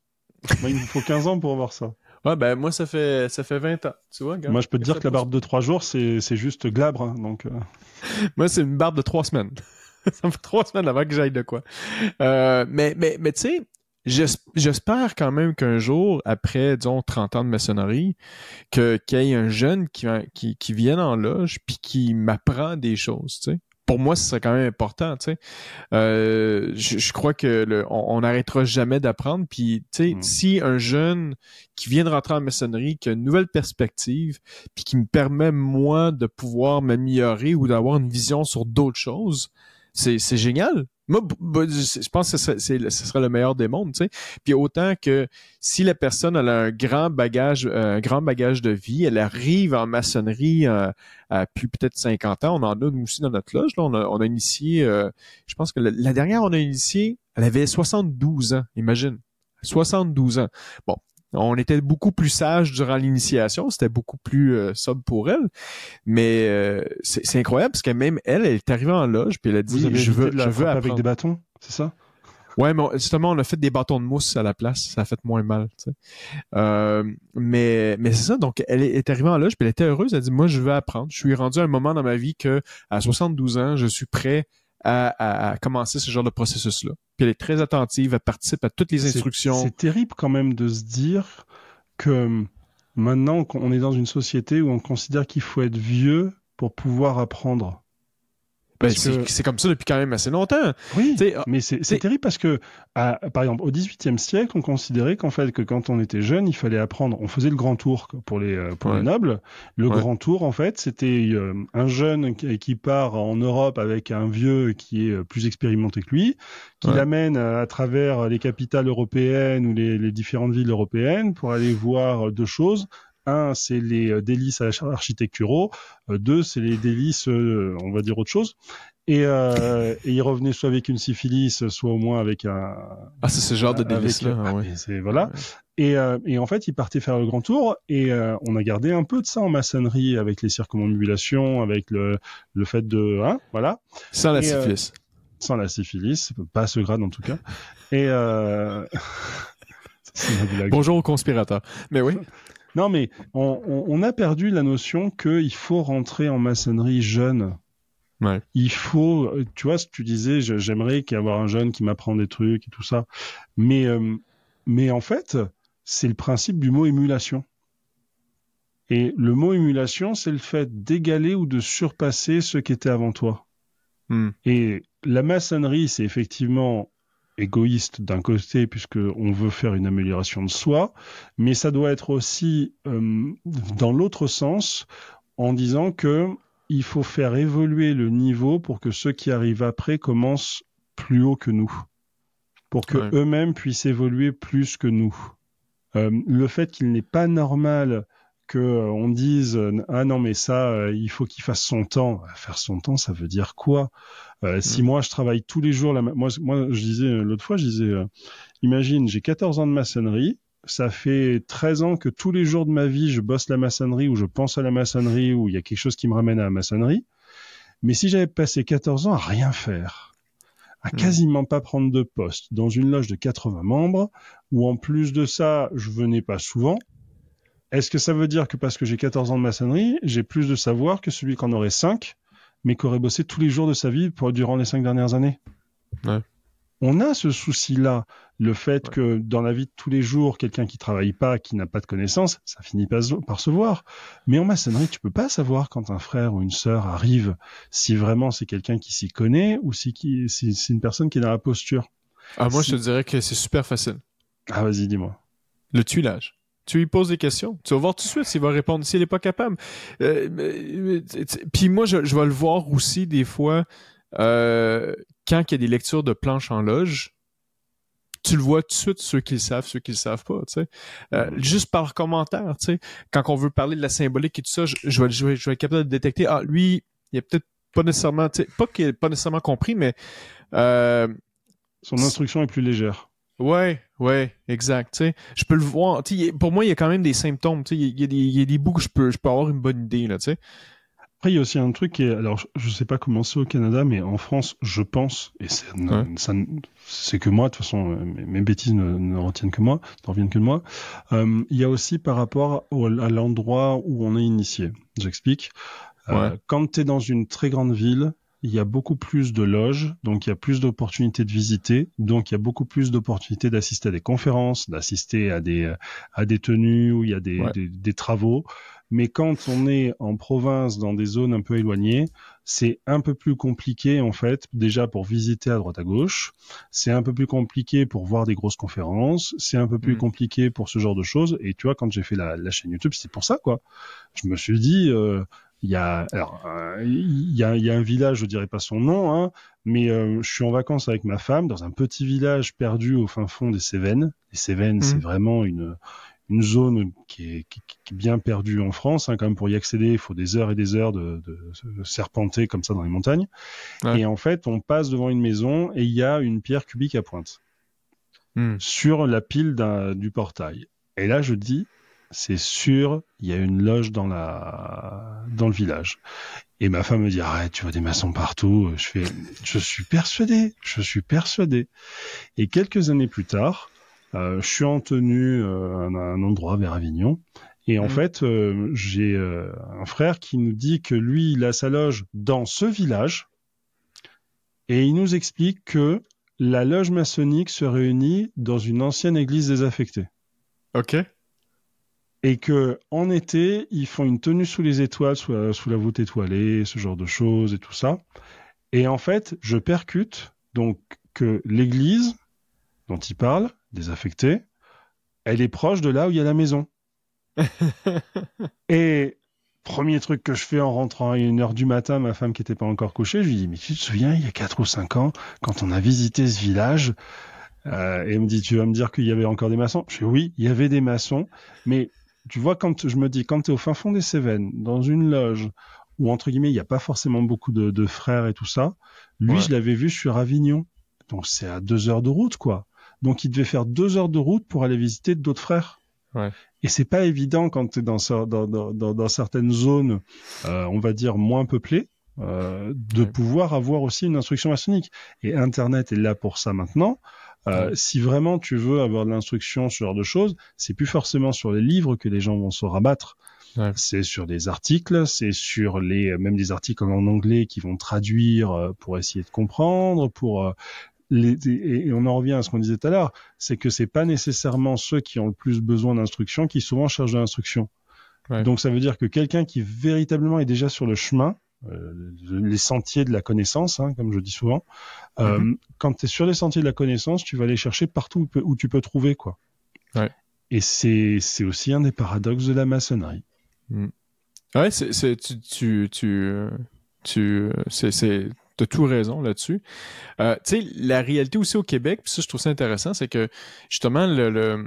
moi, il me faut 15 ans pour voir ça. *laughs* Ouais, ben, moi, ça fait, ça fait 20 ans, tu vois. moi, je peux te dire que la barbe de 3 jours, c'est, c'est juste glabre, hein, donc... Euh... *laughs* moi, c'est une barbe de 3 semaines. *laughs* ça me fait 3 semaines avant que j'aille de quoi. Euh, mais, mais, mais tu sais, J'espère quand même qu'un jour, après, disons, 30 ans de maçonnerie, que qu'il y ait un jeune qui, qui, qui vienne en loge puis qui m'apprend des choses, tu sais. Pour moi, ce serait quand même important, tu sais. Euh, je, crois que le, on n'arrêtera jamais d'apprendre. Puis, tu sais, hmm. si un jeune qui vient de rentrer en maçonnerie, qui a une nouvelle perspective, puis qui me permet, moi, de pouvoir m'améliorer ou d'avoir une vision sur d'autres choses, c'est génial. Moi, je pense que ce serait, le meilleur des mondes, tu sais. Puis autant que si la personne a un grand bagage, un grand bagage de vie, elle arrive en maçonnerie euh, à plus peut-être 50 ans, on en a nous aussi dans notre loge. Là, on, a, on a initié, euh, je pense que la, dernière on a initié, elle avait 72 ans, imagine. 72 ans. Bon, on était beaucoup plus sage durant l'initiation, c'était beaucoup plus euh, sobre pour elle. Mais euh, c'est incroyable parce que même elle, elle est arrivée en loge puis elle a dit je veux, je veux avec des bâtons, c'est ça? Ouais, mais justement, on a fait des bâtons de mousse à la place, ça a fait moins mal. Tu sais. euh, mais mais c'est ça, donc elle est arrivée en loge, puis elle était heureuse, elle a dit moi je veux apprendre. Je suis rendu à un moment dans ma vie que à 72 ans, je suis prêt à, commencer ce genre de processus-là. Puis elle est très attentive, elle participe à toutes les instructions. C'est terrible quand même de se dire que maintenant qu'on est dans une société où on considère qu'il faut être vieux pour pouvoir apprendre. Ben, c'est comme ça depuis quand même assez longtemps. Oui, mais c'est terrible parce que, par exemple, au XVIIIe siècle, on considérait qu'en fait, que quand on était jeune, il fallait apprendre. On faisait le grand tour pour les euh, pour les nobles. Le grand tour, en fait, c'était euh, un jeune qui, part en Europe avec un vieux qui est euh, plus expérimenté que lui, qui l'amène à travers les capitales européennes ou les, les différentes villes européennes pour aller voir deux choses un, c'est les euh, délices architecturaux. Euh, deux, c'est les délices, euh, on va dire autre chose. Et, et, il revenait soit avec une syphilis, soit au moins avec un. Ah, c'est ce genre de délices-là. Ah, C'est voilà. Et, et, en fait, il partait faire le grand tour et on a gardé un peu de ça en maçonnerie avec les circumambulations, avec le, le fait de, hein, voilà. Sans la syphilis. sans la syphilis, pas ce grade en tout cas. Et *laughs* Bonjour aux conspirateurs. Mais oui. *laughs* Non, mais on, a perdu la notion qu'il faut rentrer en maçonnerie jeune. Ouais. Il faut, tu vois, ce que tu disais, j'aimerais qu'il y ait un jeune qui m'apprend des trucs et tout ça. Mais, euh, mais en fait, c'est le principe du mot émulation. Et le mot émulation, c'est le fait d'égaler ou de surpasser ce qui était avant toi. Hmm. Et la maçonnerie, c'est effectivement égoïste d'un côté puisque on veut faire une amélioration de soi, mais ça doit être aussi euh, dans l'autre sens en disant que il faut faire évoluer le niveau pour que ceux qui arrivent après commencent plus haut que nous, pour que eux-mêmes puissent évoluer plus que nous. le fait qu'il n'est pas normal que on dise ah non mais ça il faut qu'il fasse son temps faire son temps ça veut dire quoi? Si mm. moi je travaille tous les jours moi moi je disais l'autre fois je disais imagine j'ai 14 ans de maçonnerie ça fait 13 ans que tous les jours de ma vie, je bosse la maçonnerie ou je pense à la maçonnerie ou il y a quelque chose qui me ramène à la maçonnerie. Mais si j'avais passé 14 ans à rien faire, à hmm. quasiment pas prendre de poste dans une loge de 80 membres, ou en plus de ça, je venais pas souvent, est-ce que ça veut dire que parce que j'ai 14 ans de maçonnerie, j'ai plus de savoir que celui qui en aurait 5, mais qui aurait bossé tous les jours de sa vie pour, durant les 5 dernières années? Ouais on a ce souci-là. Le fait que dans la vie de tous les jours, quelqu'un qui travaille pas, qui n'a pas de connaissances, ça finit par, se voir. Mais en maçonnerie, tu peux pas savoir quand un frère ou une sœur arrive si vraiment c'est quelqu'un qui s'y connaît ou si c'est une personne qui est dans la posture. Ah, moi, je te dirais que c'est super facile. Ah, vas-y, dis-moi. Le tuilage. Tu lui poses des questions. Tu vas voir tout de suite s'il va répondre, s'il n'est pas capable. Euh, puis moi, je, vais le voir aussi des fois. Euh, quand il y a des lectures de planches en loge, tu le vois tout de suite, ceux qui le savent, ceux qui le savent pas, tu sais. Euh, mm. juste par commentaire, tu sais. Quand on veut parler de la symbolique et tout ça, je, vais, je, vais, être capable de détecter, ah, lui, il a peut-être pas nécessairement, tu sais, pas qu'il pas nécessairement compris, mais... Euh, Son instruction est plus légère. Ouais, ouais, exact. Tu sais, je peux le voir. Tu sais, pour moi, il y a quand même des symptômes. Tu sais, il y, a des, il y a des bouts que je peux, je peux avoir une bonne idée là. Tu sais. Après, il y a aussi un truc qui est, alors je, ne sais pas comment c'est au Canada, mais en France, je pense, et c'est, c'est que moi, de toute façon, euh, mes, bêtises ne, retiennent que moi, ne reviennent que de moi. Euh, il y a aussi par rapport à l'endroit où on est initié. J'explique. Euh, quand tu es dans une très grande ville, il y a beaucoup plus de loges, donc il y a plus d'opportunités de visiter, donc il y a beaucoup plus d'opportunités d'assister à des conférences, d'assister à des à des tenues où il y a des, des travaux. Mais quand on est en province, dans des zones un peu éloignées, c'est un peu plus compliqué en fait, déjà pour visiter à droite à gauche. C'est un peu plus compliqué pour voir des grosses conférences. C'est un peu plus mm. compliqué pour ce genre de choses. Et tu vois, quand j'ai fait la, chaîne YouTube, c'est pour ça quoi. Je me suis dit. Euh, il y a alors euh, il y a, y a, un village, je dirais pas son nom, hein, mais euh, je suis en vacances avec ma femme dans un petit village perdu au fin fond des Cévennes. Les Cévennes, c'est mm. vraiment une une zone qui est, qui, est, bien perdue en France. Hein, quand même, pour y accéder, il faut des heures et des heures de, de, serpenter comme ça dans les montagnes. Et en fait, on passe devant une maison et il y a une pierre cubique à pointe hmm. sur la pile du portail. Et là, je dis, c'est sûr, il y a une loge dans la dans le village. Et ma femme me dit arrête, tu vois des maçons partout. Je fais, je suis persuadé, je suis persuadé. Et quelques années plus tard, euh, je suis en tenue euh, à un endroit vers Avignon. Et en mmh. fait, euh, j'ai un frère qui nous dit que lui, il a sa loge dans ce village. Et il nous explique que la loge maçonnique se réunit dans une ancienne église désaffectée. Ok. Et que en été, ils font une tenue sous les étoiles, sous la, sous la voûte étoilée, ce genre de choses et tout ça. Et en fait, je percute donc que l'église dont il parle désaffectée, elle est proche de là où il y a la maison. *laughs* et premier truc que je fais en rentrant à une heure du matin, ma femme qui n'était pas encore couchée, je lui dis, mais tu te souviens, il y a quatre ou cinq ans, quand on a visité ce village, euh, et elle me dit, tu vas me dire qu'il y avait encore des maçons? Je dis, oui, il y avait des maçons, mais tu vois, quand je me dis, quand tu es au fin fond des Cévennes, dans une loge, où entre guillemets, il n'y a pas forcément beaucoup de, frères et tout ça, lui, je l'avais vu sur Avignon. Donc c'est à deux heures de route, quoi. Donc il devait faire deux heures de route pour aller visiter d'autres frères. Ouais. Et c'est pas évident quand tu es dans, dans, dans, dans, certaines zones, euh, on va dire, moins peuplées, euh, de pouvoir avoir aussi une instruction maçonnique. Et Internet est là pour ça maintenant. Euh, si vraiment tu veux avoir de l'instruction, ce genre de choses, c'est plus forcément sur les livres que les gens vont se rabattre. C'est sur des articles, c'est sur les même des articles en anglais qui vont traduire euh, pour essayer de comprendre, pour euh, et on en revient à ce qu'on disait tout à l'heure, c'est que c'est pas nécessairement ceux qui ont le plus besoin d'instruction qui souvent cherchent de l'instruction. Donc ça veut dire que quelqu'un qui véritablement est déjà sur le chemin, euh, les sentiers de la connaissance, hein, comme je dis souvent, euh, mm-hmm. quand tu es sur les sentiers de la connaissance, tu vas aller chercher partout où, tu peux trouver quoi. Et c'est c'est aussi un des paradoxes de la maçonnerie. Mm. Ouais, c'est tu tu tu, tu c'est T'as tout raison là-dessus. Euh, tu sais, la réalité aussi au Québec, puis ça, je trouve ça intéressant, c'est que justement, le,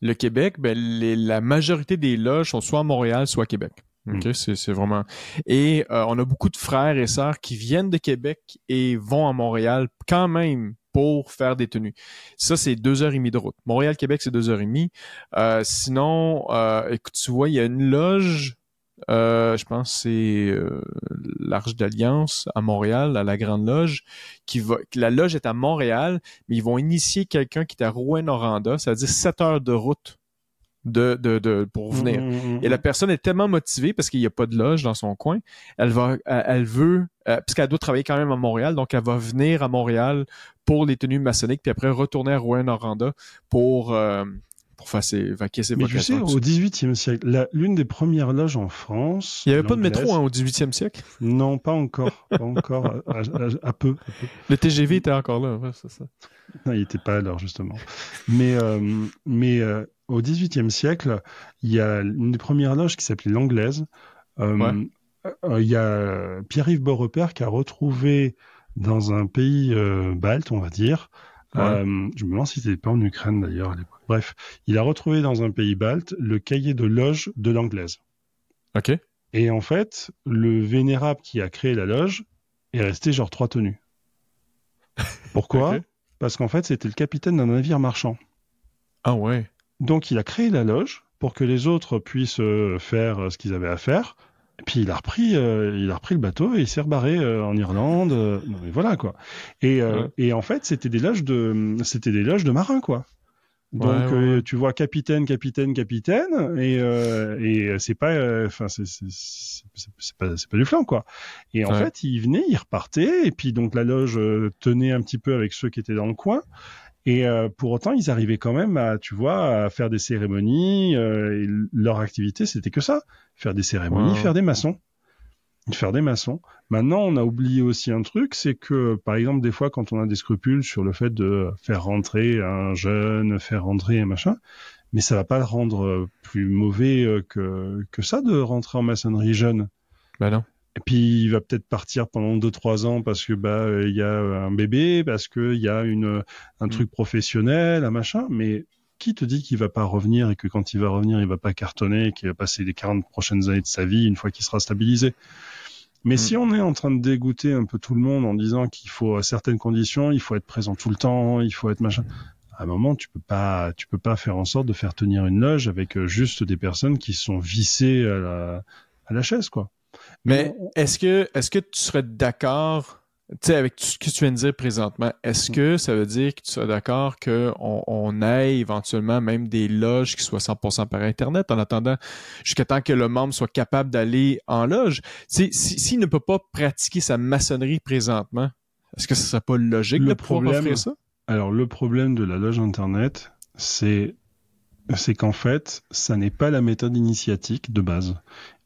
le Québec, ben, la majorité des loges sont soit à Montréal, soit à Québec. Mm. Ok, c'est vraiment. Et euh, on a beaucoup de frères et sœurs qui viennent de Québec et vont à Montréal quand même pour faire des tenues. Ça, c'est deux heures et demie de route. Montréal-Québec, c'est deux heures et demie. Euh, sinon, euh, écoute, tu vois, il y a une loge euh, je pense que c'est euh, l'Arche d'Alliance à Montréal, à la Grande Loge, qui va. La loge est à Montréal, mais ils vont initier quelqu'un qui est à Rouen-Noranda, c'est-à-dire 7 heures de route de, de, de pour venir. Mmh, mmh, mmh, Et la personne est tellement motivée parce qu'il n'y a pas de loge dans son coin, elle va, elle veut, euh, puisqu'elle doit travailler quand même à Montréal, donc elle va venir à Montréal pour les tenues maçonniques, puis après retourner à Rouen-Noranda pour euh, pour faire ses, vaquer ses Mais tu sais, au XVIIIe siècle, l'une des premières loges en France. Il n'y avait pas de métro hein, au XVIIIe siècle? Non, pas encore. Pas encore, à, peu, Le TGV était encore là, c'est ça. Non, il n'était pas alors, justement. Mais, euh, mais euh, au XVIIIe siècle, il y a une des premières loges qui s'appelait l'Anglaise. Euh, il y a Pierre-Yves Beaurepaire qui a retrouvé dans un pays balte, on va dire, euh, je me demande si c'était pas en Ukraine d'ailleurs à l'époque. Bref, il a retrouvé dans un pays balte le cahier de loge de l'anglaise. Ok. Et en fait, le vénérable qui a créé la loge est resté genre trois tenues. *laughs* Pourquoi? Parce qu'en fait, c'était le capitaine d'un navire marchand. Ah ouais. Donc il a créé la loge pour que les autres puissent euh, faire euh, ce qu'ils avaient à faire. Et puis il a repris, euh, il a repris le bateau et il s'est rebarré euh, en Irlande. Euh, non mais voilà quoi. Et, et en fait, c'était des loges de, c'était des loges de marins quoi. Donc tu vois capitaine, capitaine, capitaine, et et c'est pas, enfin c'est c'est pas c'est pas du flanc quoi. Et en fait, il venait, il repartait, et puis donc la loge tenait un petit peu avec ceux qui étaient dans le coin. Et euh, pour autant, ils arrivaient quand même à, tu vois, à faire des cérémonies. Euh, et leur activité, c'était que ça faire des cérémonies, faire des maçons, faire des maçons. Maintenant, on a oublié aussi un truc, c'est que, par exemple, des fois, quand on a des scrupules sur le fait de faire rentrer un jeune, faire rentrer un machin, mais ça va pas le rendre plus mauvais euh, que que ça de rentrer en maçonnerie jeune. Ben non. Et puis il va peut-être partir pendant 2-3 ans parce que bah il y a un bébé, parce qu'il y a une un mm. truc professionnel, un machin. Mais qui te dit qu'il va pas revenir et que quand il va revenir, il va pas cartonner, qu'il va passer les 40 prochaines années de sa vie une fois qu'il sera stabilisé? Mais mm. si on est en train de dégoûter un peu tout le monde en disant qu'il faut à certaines conditions, il faut être présent tout le temps, il faut être machin, à un moment tu peux pas, tu peux pas faire en sorte de faire tenir une loge avec euh, juste des personnes qui sont vissées à la, à la chaise, quoi. Mais est-ce que, est-ce que tu serais d'accord, tu sais, avec tout ce que tu viens de dire présentement, est-ce que ça veut dire que tu serais d'accord qu'on on ait éventuellement même des loges qui soient 100% par Internet en attendant jusqu'à temps que le membre soit capable d'aller en loge? S'il si, ne peut pas pratiquer sa maçonnerie présentement, est-ce que ce serait pas logique de pouvoir offrir ça? Alors, le problème de la loge Internet, c'est c'est qu'en fait, ça n'est pas la méthode initiatique de base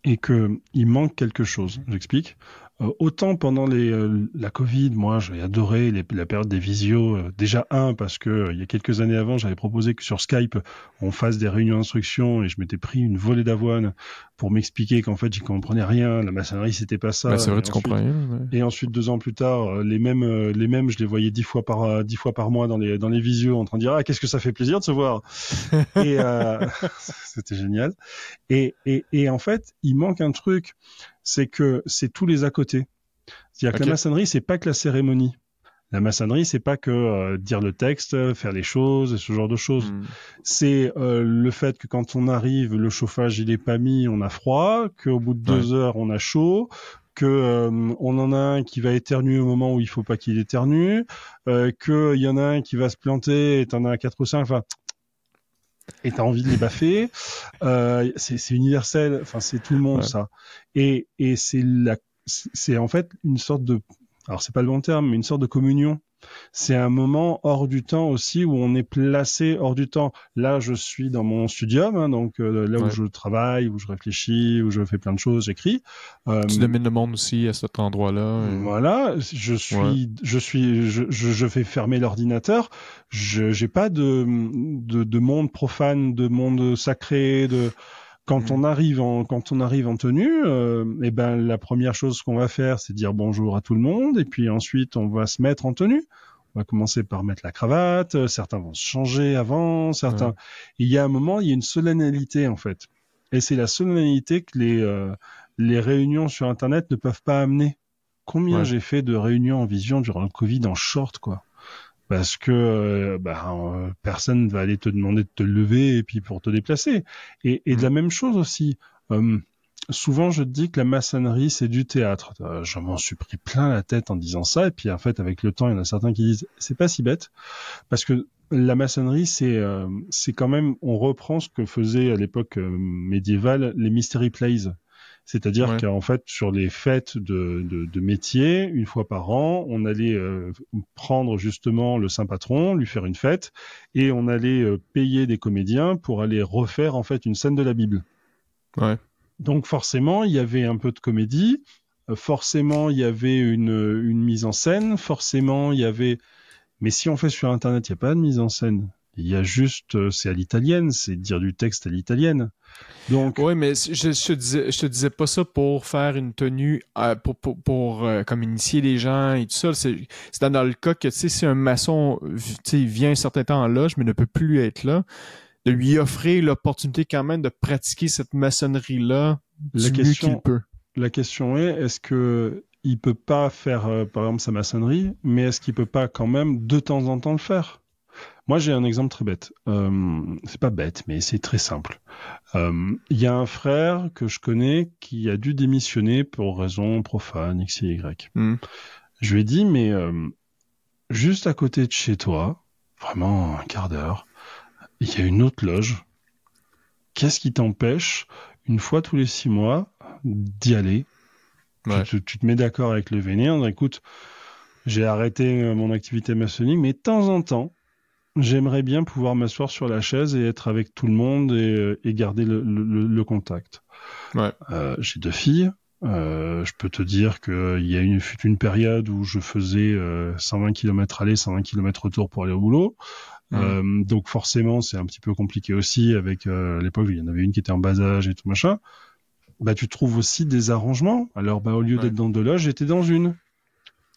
et que il manque quelque chose. J'explique. Euh, autant pendant euh, la Covid, moi, j'ai adoré la période des visios. Euh, déjà un parce que il y a quelques années avant, j'avais proposé que sur Skype, on fasse des réunions d'instruction et je m'étais pris une volée d'avoine pour m'expliquer qu'en fait, j'y comprenais rien. La maçonnerie, c'était pas ça. Bah, c'est vrai, tu comprends rien. Et ensuite, deux ans plus tard, les mêmes, les mêmes, je les voyais dix fois par dix fois par mois dans les dans les visios, en train de dire ah qu'est-ce que ça fait plaisir de se voir? *laughs* et *laughs* c'était génial. Et, et et en fait, il manque un truc c'est que c'est tous les à côté. C'est-à-dire que la maçonnerie, c'est pas que la cérémonie. La maçonnerie, c'est pas que euh, dire le texte, faire les choses, et ce genre de choses. Hmm. C'est euh, le fait que quand on arrive, le chauffage il est pas mis, on a froid, qu'au bout de deux heures on a chaud, que euh, on en a un qui va éternuer au moment où il faut pas qu'il éternue, qu'il y en a un qui va se planter, et t'en as quatre ou cinq. Enfin, et t'as envie de les baffer. *laughs* Euh, c'est universel, enfin c'est tout le monde ça. Et, et c'est la, c'est en fait une sorte de, alors c'est pas le bon terme, mais une sorte de communion c'est un moment hors du temps aussi où on est placé hors du temps. Là, je suis dans mon studium, hein, donc euh, là où je travaille, où je réfléchis, où je fais plein de choses, j'écris. Euh, tu domines le monde aussi à cet endroit-là. Voilà, je suis, je suis, je, je, fais fermer l'ordinateur. Je j'ai pas de, de, de monde profane, de monde sacré, de quand mm. on arrive en quand on arrive en tenue, euh, eh ben la première chose qu'on va faire, c'est dire bonjour à tout le monde, et puis ensuite on va se mettre en tenue. On va commencer par mettre la cravate, euh, certains vont se changer avant, certains... Il y a un moment, il y a une solennalité en fait. Et c'est la solennalité que les, euh, les réunions sur Internet ne peuvent pas amener. Combien j'ai fait de réunions en vision durant le Covid en short, quoi parce que euh, bah, personne va aller te demander de te lever et puis pour te déplacer. Et, et de la mm. même chose aussi, souvent je te dis que la maçonnerie c'est du théâtre. Euh, je m'en suis pris plein la tête en disant ça et puis en fait avec le temps il y en a certains qui disent c'est pas si bête parce que la maçonnerie c'est euh, c'est quand même on reprend ce que faisaient à l'époque euh, médiévale les mystery plays. C'est-à-dire qu'en fait, sur les fêtes de, de, de, métier, une fois par an, on allait prendre justement le saint patron, lui faire une fête, et on allait payer des comédiens pour aller refaire en fait une scène de la Bible. Ouais. Donc forcément, il y avait un peu de comédie, euh, forcément, il y avait une, une mise en scène, forcément, il y avait... Mais si on fait sur Internet, il n'y a pas de mise en scène. Il y a juste, euh, c'est à l'italienne, c'est dire du texte à l'italienne. Donc. Oui, mais je, je, disais, je te disais pas ça pour faire une tenue, euh, pour, pour, pour comme initier les gens et tout ça. C'est dans, le cas que, tu sais, si un maçon, tu sais, vient un certain temps en loge, mais ne peut plus être là, de lui offrir l'opportunité quand même de pratiquer cette maçonnerie-là du question, mieux qu'il peut. La question est, est-ce que il peut pas faire, euh, par exemple, sa maçonnerie, mais est-ce qu'il peut pas quand même de temps en temps le faire? Moi, j'ai un exemple très bête. Euh, c'est pas bête, mais c'est très simple. Euh, il y a un frère que je connais qui a dû démissionner pour raison profane, x, y. Hmm. Je lui ai dit, mais euh, juste à côté de chez toi, vraiment un quart d'heure, il y a une autre loge. Qu'est-ce qui t'empêche, une fois tous les six mois, d'y aller? Tu, te mets d'accord avec le vénère, écoute, j'ai arrêté euh, mon activité maçonnique, mais de temps en temps, j'aimerais bien pouvoir m'asseoir sur la chaise et être avec tout le monde et, euh, garder le, contact. Euh, j'ai deux filles. je peux te dire qu'il y a une, une période où je faisais 120 km aller, 120 km retour pour aller au boulot. Euh, donc forcément, c'est un petit peu compliqué aussi. Avec euh, l'époque, il y en avait une qui était en bas âge et tout machin. Bah, tu trouves aussi des arrangements. Alors, bah, au lieu d'être dans deux loges, j'étais dans une.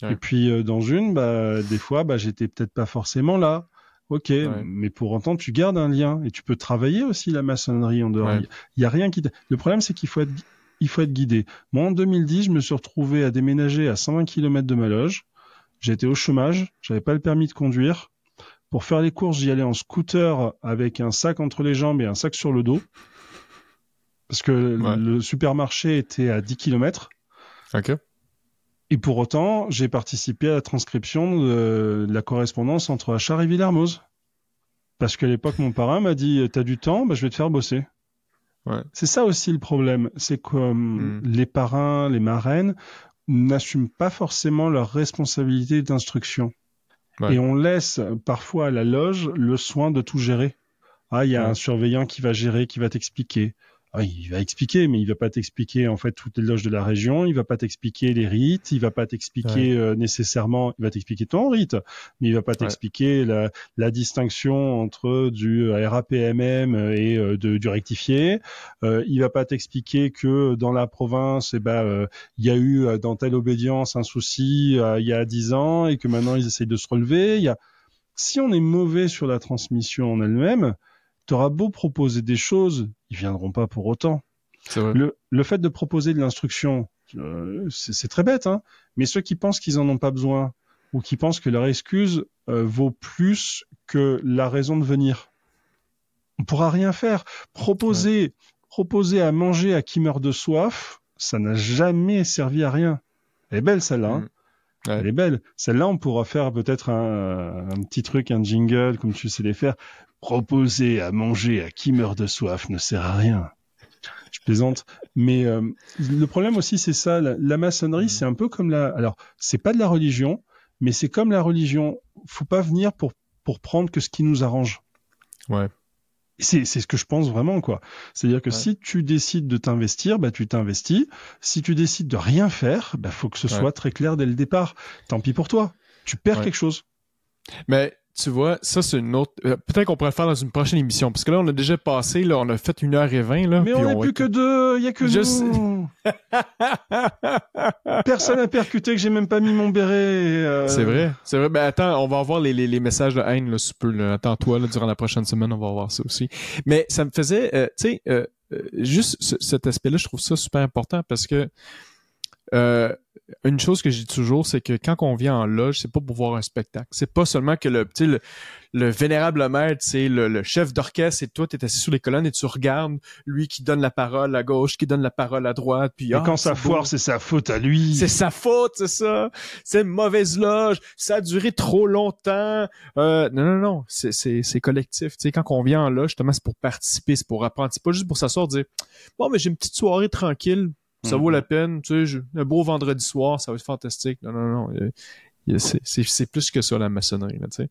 Et puis euh, dans une, bah, des fois, bah, j'étais peut-être pas forcément là. Ok, mais pour autant, tu gardes un lien et tu peux travailler aussi la maçonnerie en dehors. Il y a rien qui. Le problème, c'est qu'il faut être, il faut être guidé. Moi, en 2010, je me suis retrouvé à déménager à 120 km de ma loge. J'étais au chômage, j'avais pas le permis de conduire. Pour faire les courses, j'y allais en scooter avec un sac entre les jambes et un sac sur le dos. Parce que le supermarché était à 10 km. Ok. Et pour autant, j'ai participé à la transcription de, la correspondance entre Achard et Villermoz. Parce qu'à l'époque, mon parrain m'a dit T'as du temps bah, Je vais te faire bosser. Ouais. C'est ça aussi le problème. C'est que hmm. les parrains, les marraines n'assument pas forcément leur responsabilité d'instruction. Et on laisse parfois à la loge le soin de tout gérer. Ah, il y a un surveillant qui va gérer, qui va t'expliquer. Ah, il va expliquer, mais il va pas t'expliquer en fait toutes les loges de la région. Il va pas t'expliquer les rites. Il va pas t'expliquer euh, nécessairement. Il va t'expliquer ton rite, mais il va pas t'expliquer la, la, distinction entre du RAPMM et euh, de, du rectifié. Euh, il va pas t'expliquer que dans la province, eh ben, il y a eu dans telle obédience un souci il y a dix ans et que maintenant ils essayent de se relever. Il y a si on est mauvais sur la transmission en elle-même, t'auras beau proposer des choses, ils viendront pas pour autant. Le, le fait de proposer de l'instruction, euh, c'est très bête, hein, mais ceux qui pensent qu'ils en ont pas besoin ou qui pensent que leur excuse euh, vaut plus que la raison de venir, on pourra rien faire. Proposer, proposer à manger à qui meurt de soif, ça n'a jamais servi à rien. Elle est belle celle-là. Hein. Mm. Elle est belle. Celle-là, on pourra faire peut-être un, un, petit truc, un jingle, comme tu sais les faire. Proposer à manger à qui meurt de soif ne sert à rien. Je plaisante, mais euh, le problème aussi c'est ça. La, maçonnerie, c'est un peu comme la. Alors, c'est pas de la religion, mais c'est comme la religion. Faut pas venir pour pour prendre que ce qui nous arrange. Ouais. C'est c'est ce que je pense vraiment quoi. C'est-à-dire que si tu décides de t'investir, bah tu t'investis. Si tu décides de rien faire, bah faut que ce soit très clair dès le départ. Tant pis pour toi. Tu perds quelque chose. Mais tu vois, ça c'est une autre. Euh, peut-être qu'on pourrait le faire dans une prochaine émission, parce que là on a déjà passé, là, on a fait une heure et vingt là. Mais on n'est plus que deux, il y a que nous. *laughs* Personne n'a percuté que j'ai même pas mis mon béret. Euh. C'est vrai, c'est vrai. Ben attends, on va avoir les, les, les messages de haine là, super. Attends-toi là, durant la prochaine semaine, on va voir ça aussi. Mais ça me faisait, euh, tu sais, juste cet aspect-là, je trouve ça super important parce que euh, une chose que je dis toujours, c'est que quand on vient en loge, c'est pas pour voir un spectacle. C'est pas seulement que le, le, le vénérable maître, c'est le, chef d'orchestre et toi, tu es assis sur les colonnes et tu regardes lui qui donne la parole à gauche, qui donne la parole à droite. Puis, et ah, quand ça foire, c'est sa faute à lui. C'est sa faute, c'est ça. C'est mauvaise loge. Ça a duré trop longtemps. Euh, non, non, non. C'est collectif. Tu sais, quand on vient en loge, justement, c'est pour participer, c'est pour apprendre. C'est pas juste pour s'asseoir dire, bon, mais j'ai une petite soirée tranquille ça vaut la mhm. peine. Tu sais, un beau vendredi soir, ça va être fantastique. Non, non, non. C'est plus que ça, la maçonnerie. Là, tu sais.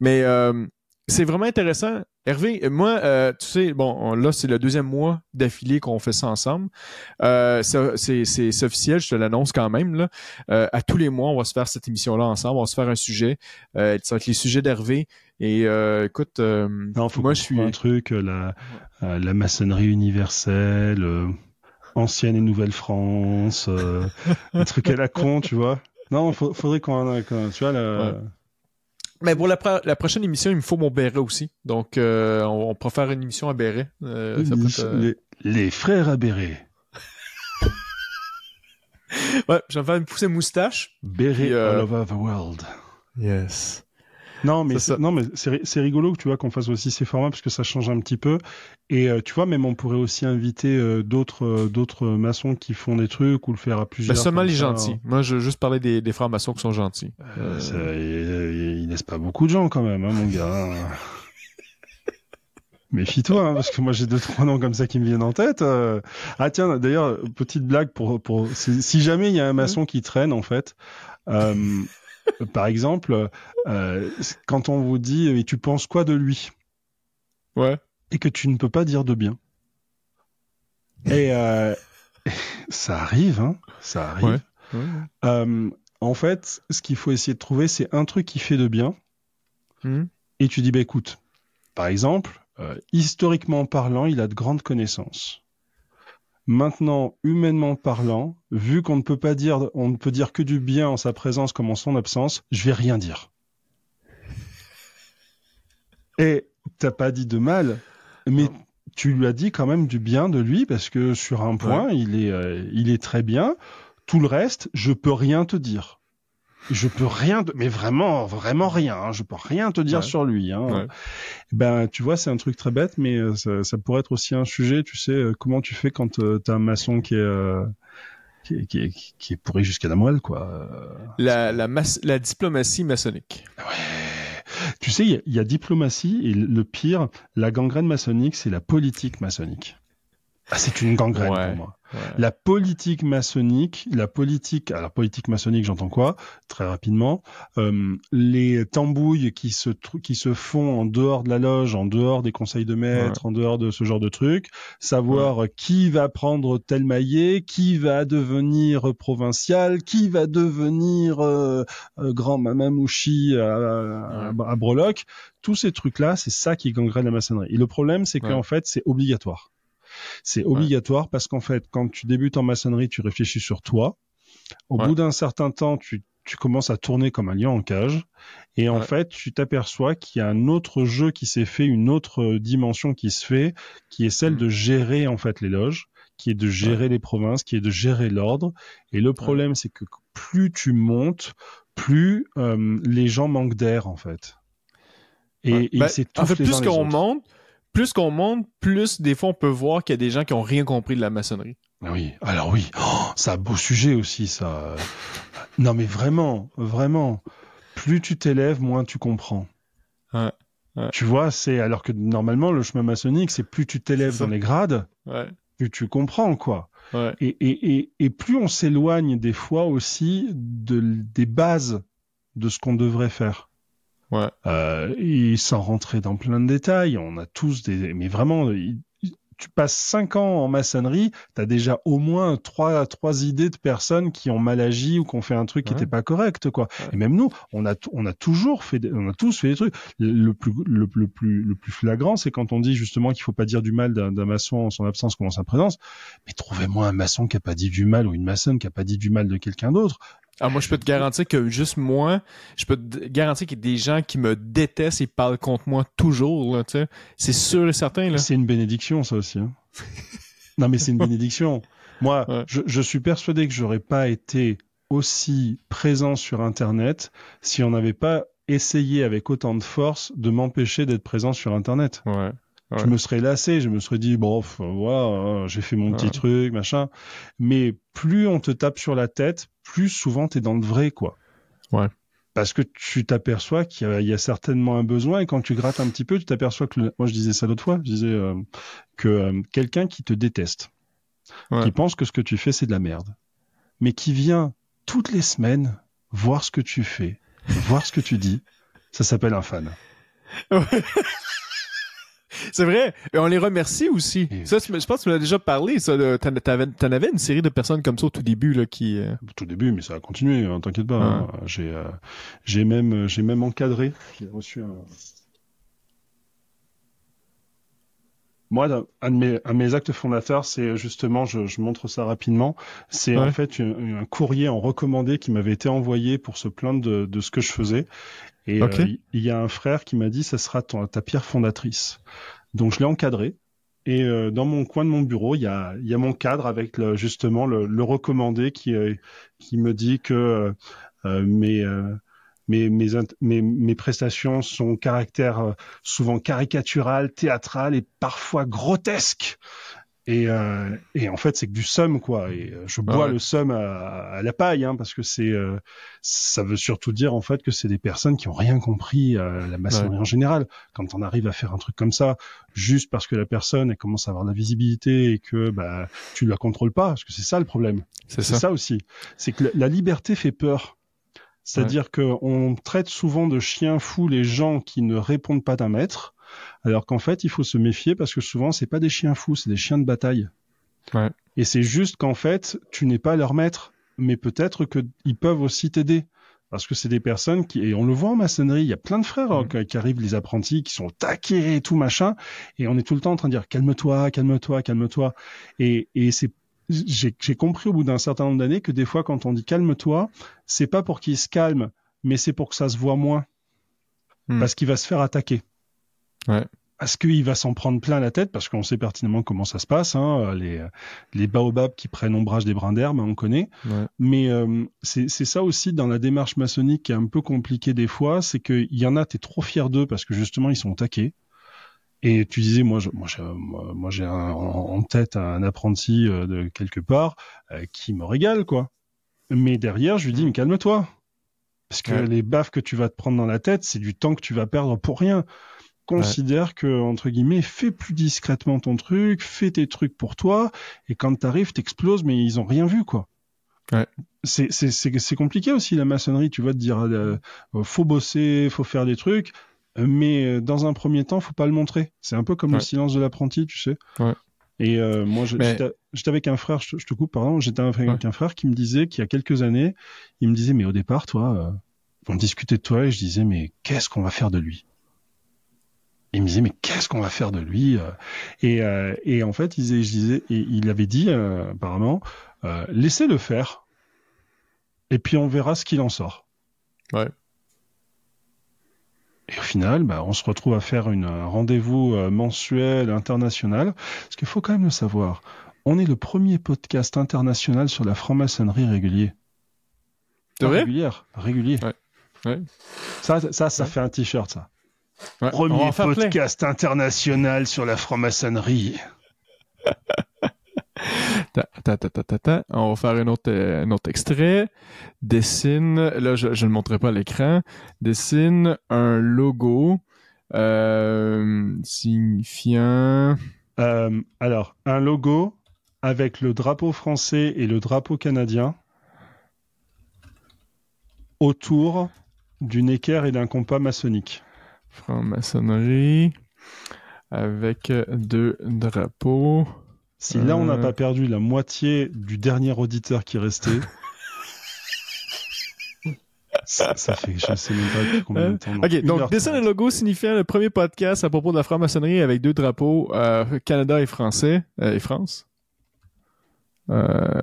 Mais euh, c'est vraiment intéressant. Hervé, moi, euh, tu sais, bon, là, c'est le deuxième mois d'affilée qu'on fait ça ensemble. Euh, c'est officiel, je te l'annonce quand même. Là. Euh, à tous les mois, on va se faire cette émission-là ensemble. On va se faire un sujet. Euh, ça va être les sujets d'Hervé. Et euh, écoute, non, faut moi, je suis un truc, la, la maçonnerie universelle ancienne et nouvelle France, euh, un truc à la con, tu vois. Non, faudrait qu'on, tu vois, la... Mais pour la, la, prochaine émission, il me faut mon béret aussi. Donc, euh, on, on, faire une émission à béret. Euh, euh, les, frères à béret. ouais, j'en vais me pousser moustache. Béret all over the world. Yes. Non, mais c'est, non, mais c'est, rigolo que tu vois qu'on fasse aussi ces formats parce que ça change un petit peu. Et euh, tu vois, même on pourrait aussi inviter euh, d'autres euh, d'autres maçons qui font des trucs ou le faire à plusieurs. Ben seulement les gentils. Moi, je veux juste parler des, des frères maçons qui sont gentils. Ça, il, il, laisse pas beaucoup de gens quand même, hein, mon gars. *laughs* Méfie-toi, hein, parce que moi j'ai deux trois noms comme ça qui me viennent en tête. Ah tiens, d'ailleurs, petite blague pour pour si jamais il y a un maçon qui traîne en fait. Par exemple, euh, quand on vous dit et tu penses quoi de lui? Ouais. Et que tu ne peux pas dire de bien. Et euh, *laughs* ça arrive, hein Ça arrive. Euh, en fait, ce qu'il faut essayer de trouver, c'est un truc qui fait de bien. Hmm. Et tu dis, bah écoute, par exemple, historiquement parlant, il a de grandes connaissances. Maintenant, humainement parlant, vu qu'on ne peut pas dire, on ne peut dire que du bien en sa présence comme en son absence, je vais rien dire. Et t'as pas dit de mal, mais tu lui as dit quand même du bien de lui parce que sur un point, il est, euh, il est très bien. Tout le reste, je peux rien te dire. Je peux rien, mais vraiment, vraiment rien. Hein. Je peux rien te dire sur lui. Hein. Ben, tu vois, c'est un truc très bête, mais euh, ça, pourrait être aussi un sujet. Tu sais, euh, comment tu fais quand tu t'as un maçon qui est qui est, qui est, pourri jusqu'à la moelle, quoi. La, la, la diplomatie maçonnique. Ouais. Tu sais, il y, a diplomatie et le pire, la gangrène maçonnique, c'est la politique maçonnique. Ah, c'est une gangrène pour moi. La politique maçonnique, la politique, alors politique maçonnique, j'entends quoi? Très rapidement, euh, les tambouilles qui se qui se font en dehors de la loge, en dehors des conseils de maître, en dehors de ce genre de trucs, savoir qui va prendre tel maillet, qui va devenir provincial, qui va devenir euh, euh, grand mamamouchi à, à, Breloque, tous ces trucs-là, c'est ça qui gangrène la maçonnerie. Et le problème, c'est qu'en fait, c'est obligatoire. C'est obligatoire parce qu'en fait, quand tu débutes en maçonnerie, tu réfléchis sur toi. Au bout d'un certain temps, tu, commences à tourner comme un lion en cage. Et en fait, tu t'aperçois qu'il y a un autre jeu qui s'est fait, une autre dimension qui se fait, qui est celle mm. de gérer en fait les loges, qui est de gérer les provinces, qui est de gérer l'ordre. Et le problème, c'est que plus tu montes, plus euh, les gens manquent d'air en fait. Et, bah, en fait, plus qu'on monte, plus qu'on monte, plus des fois on peut voir qu'il y a des gens qui ont rien compris de la maçonnerie. Ah oui, alors oui, oh, c'est un beau sujet aussi ça. Non mais vraiment, vraiment, plus tu t'élèves, moins tu comprends. Tu vois, c'est alors que normalement le chemin maçonnique, c'est plus tu t'élèves dans les grades, plus tu comprends quoi. Et, et, et, plus on s'éloigne des fois aussi de, des bases de ce qu'on devrait faire. Ouais. Euh, et sans rentrer dans plein de détails, on a tous des, mais vraiment, tu passes cinq ans en maçonnerie, tu as déjà au moins trois, trois idées de personnes qui ont mal agi ou qui ont fait un truc qui n'était pas correct, quoi. Et même nous, on a, on a toujours fait, on a tous fait des trucs. Le plus, le, plus, le plus flagrant, c'est quand on dit justement qu'il faut pas dire du mal d'un maçon en son absence comme en sa présence. Mais trouvez-moi un maçon qui a pas dit du mal ou une maçonne qui a pas dit du mal de quelqu'un d'autre. Ah, moi, je peux te garantir que juste moi, je peux te garantir qu'il y a des gens qui me détestent et parlent contre moi toujours, là, tu sais. C'est sûr et certain, là. C'est une bénédiction, ça aussi, hein. *laughs* non, mais c'est une bénédiction. Moi, je, je, suis persuadé que j'aurais pas été aussi présent sur Internet si on n'avait pas essayé avec autant de force de m'empêcher d'être présent sur Internet. Ouais. Je me serais lassé, je me serais dit bon, voilà, hein, j'ai fait mon petit truc, machin. Mais plus on te tape sur la tête, plus souvent t'es dans le vrai, quoi. Ouais. Parce que tu t'aperçois qu'il y, a certainement un besoin et quand tu grattes un petit peu, tu t'aperçois que moi je disais ça l'autre fois, je disais euh, que euh, quelqu'un qui te déteste, qui pense que ce que tu fais c'est de la merde, mais qui vient toutes les semaines voir ce que tu fais, voir ce que tu dis, ça s'appelle un fan. *laughs* C'est vrai. Et on les remercie aussi. Ça, je pense que tu m'as déjà parlé. Ça, t'en avais une série de personnes comme ça au tout début là qui. Euh, au tout début, mais ça a continué. Hein, t'inquiète pas. Hein. J'ai, euh, j'ai même, j'ai même encadré. J'ai reçu un. Moi, un de mes, un de mes actes fondateurs, c'est justement, je, je, montre ça rapidement, c'est en fait un, courrier en recommandé qui m'avait été envoyé pour se plaindre de, de ce que je faisais. Et euh, il y a un frère qui m'a dit, ça sera ta pierre fondatrice. Donc je l'ai encadré. Et euh, dans mon coin de mon bureau, il y a, y a mon cadre avec le, justement le, le, recommandé qui, euh, qui me dit que mes, mes, mes, mes, prestations sont caractère souvent caricatural, théâtral et parfois grotesque. Et, euh, et en fait, c'est que du somme, quoi. Et euh, je bois le somme à, la paille, hein, parce que c'est, euh, ça veut surtout dire en fait que c'est des personnes qui ont rien compris à la maçonnerie en général. Quand on arrive à faire un truc comme ça, juste parce que la personne elle commence à avoir de la visibilité et que bah tu la contrôles pas, parce que c'est ça le problème. C'est ça. ça. aussi. C'est que la liberté fait peur. C'est-à-dire qu'on traite souvent de chiens fous les gens qui ne répondent pas d'un maître alors qu'en fait, il faut se méfier parce que souvent, c'est pas des chiens fous, c'est des chiens de bataille. Ouais. Et c'est juste qu'en fait, tu n'es pas leur maître, mais peut-être qu'ils peuvent aussi t'aider. Parce que c'est des personnes qui, et on le voit en maçonnerie, il y a plein de frères hein, qui arrivent, les apprentis, qui sont taqués et tout machin, et on est tout le temps en train de dire calme-toi, calme-toi, calme-toi. Et, et c'est j'ai compris au bout d'un certain nombre d'années que des fois, quand on dit calme-toi, c'est pas pour qu'il se calme, mais c'est pour que ça se voit moins. Hmm. Parce qu'il va se faire attaquer. Ouais. Est-ce qu'il va s'en prendre plein la tête Parce qu'on sait pertinemment comment ça se passe. Hein, les, les baobabs qui prennent ombrage des brins d'herbe, on connaît. Mais euh, c'est ça aussi dans la démarche maçonnique qui est un peu compliqué des fois, c'est qu'il y en a, tu es trop fier d'eux parce que justement ils sont taqués. Et tu disais, moi, moi, moi, j'ai en tête un apprenti euh, de quelque part euh, qui me régale, quoi. Mais derrière, je lui dis, mais calme-toi. Parce que les baffes que tu vas te prendre dans la tête, c'est du temps que tu vas perdre pour rien considère que entre guillemets fais plus discrètement ton truc, fais tes trucs pour toi et quand t'arrives t'exploses mais ils ont rien vu quoi. Ouais. C'est c'est compliqué aussi la maçonnerie, tu vois de dire euh, faut bosser, faut faire des trucs mais euh, dans un premier temps, faut pas le montrer. C'est un peu comme le silence de l'apprenti, tu sais. Ouais. Et euh, moi, j'étais avec un frère, je, te coupe, pardon, j'étais avec un frère qui me disait qu'il y a quelques années, il me disait, mais au départ, toi, on discutait de toi et je disais, mais qu'est-ce qu'on va faire de lui? Il me disait mais qu'est-ce qu'on va faire de lui euh? Et, euh, et en fait il, je disais, il avait dit euh, apparemment laissez-le faire et puis on verra ce qu'il en sort. Ouais. Et au final, bah, on se retrouve à faire une, un rendez-vous mensuel international. Parce qu'il faut quand même le savoir, on est le premier podcast international sur la franc-maçonnerie régulier. C'est vrai? Régulière, régulier. Ouais. ouais. Ça, ça, ça fait un t-shirt, ça. Premier podcast international sur la franc-maçonnerie. On va faire un autre, un autre extrait. Dessine, là je, ne le montrerai pas à l'écran, dessine un logo euh, signifiant... Euh, alors, un logo avec le drapeau français et le drapeau canadien autour d'une équerre et d'un compas maçonnique. Franc-maçonnerie. avec deux drapeaux. Si là, on n'a pas perdu la moitié du dernier auditeur qui restait. *laughs* ça, fait, je sais même pas combien de temps. ok, donc dessin le logo signifiant le premier podcast à propos de la franc-maçonnerie avec deux drapeaux, Canada et français, et France. Euh...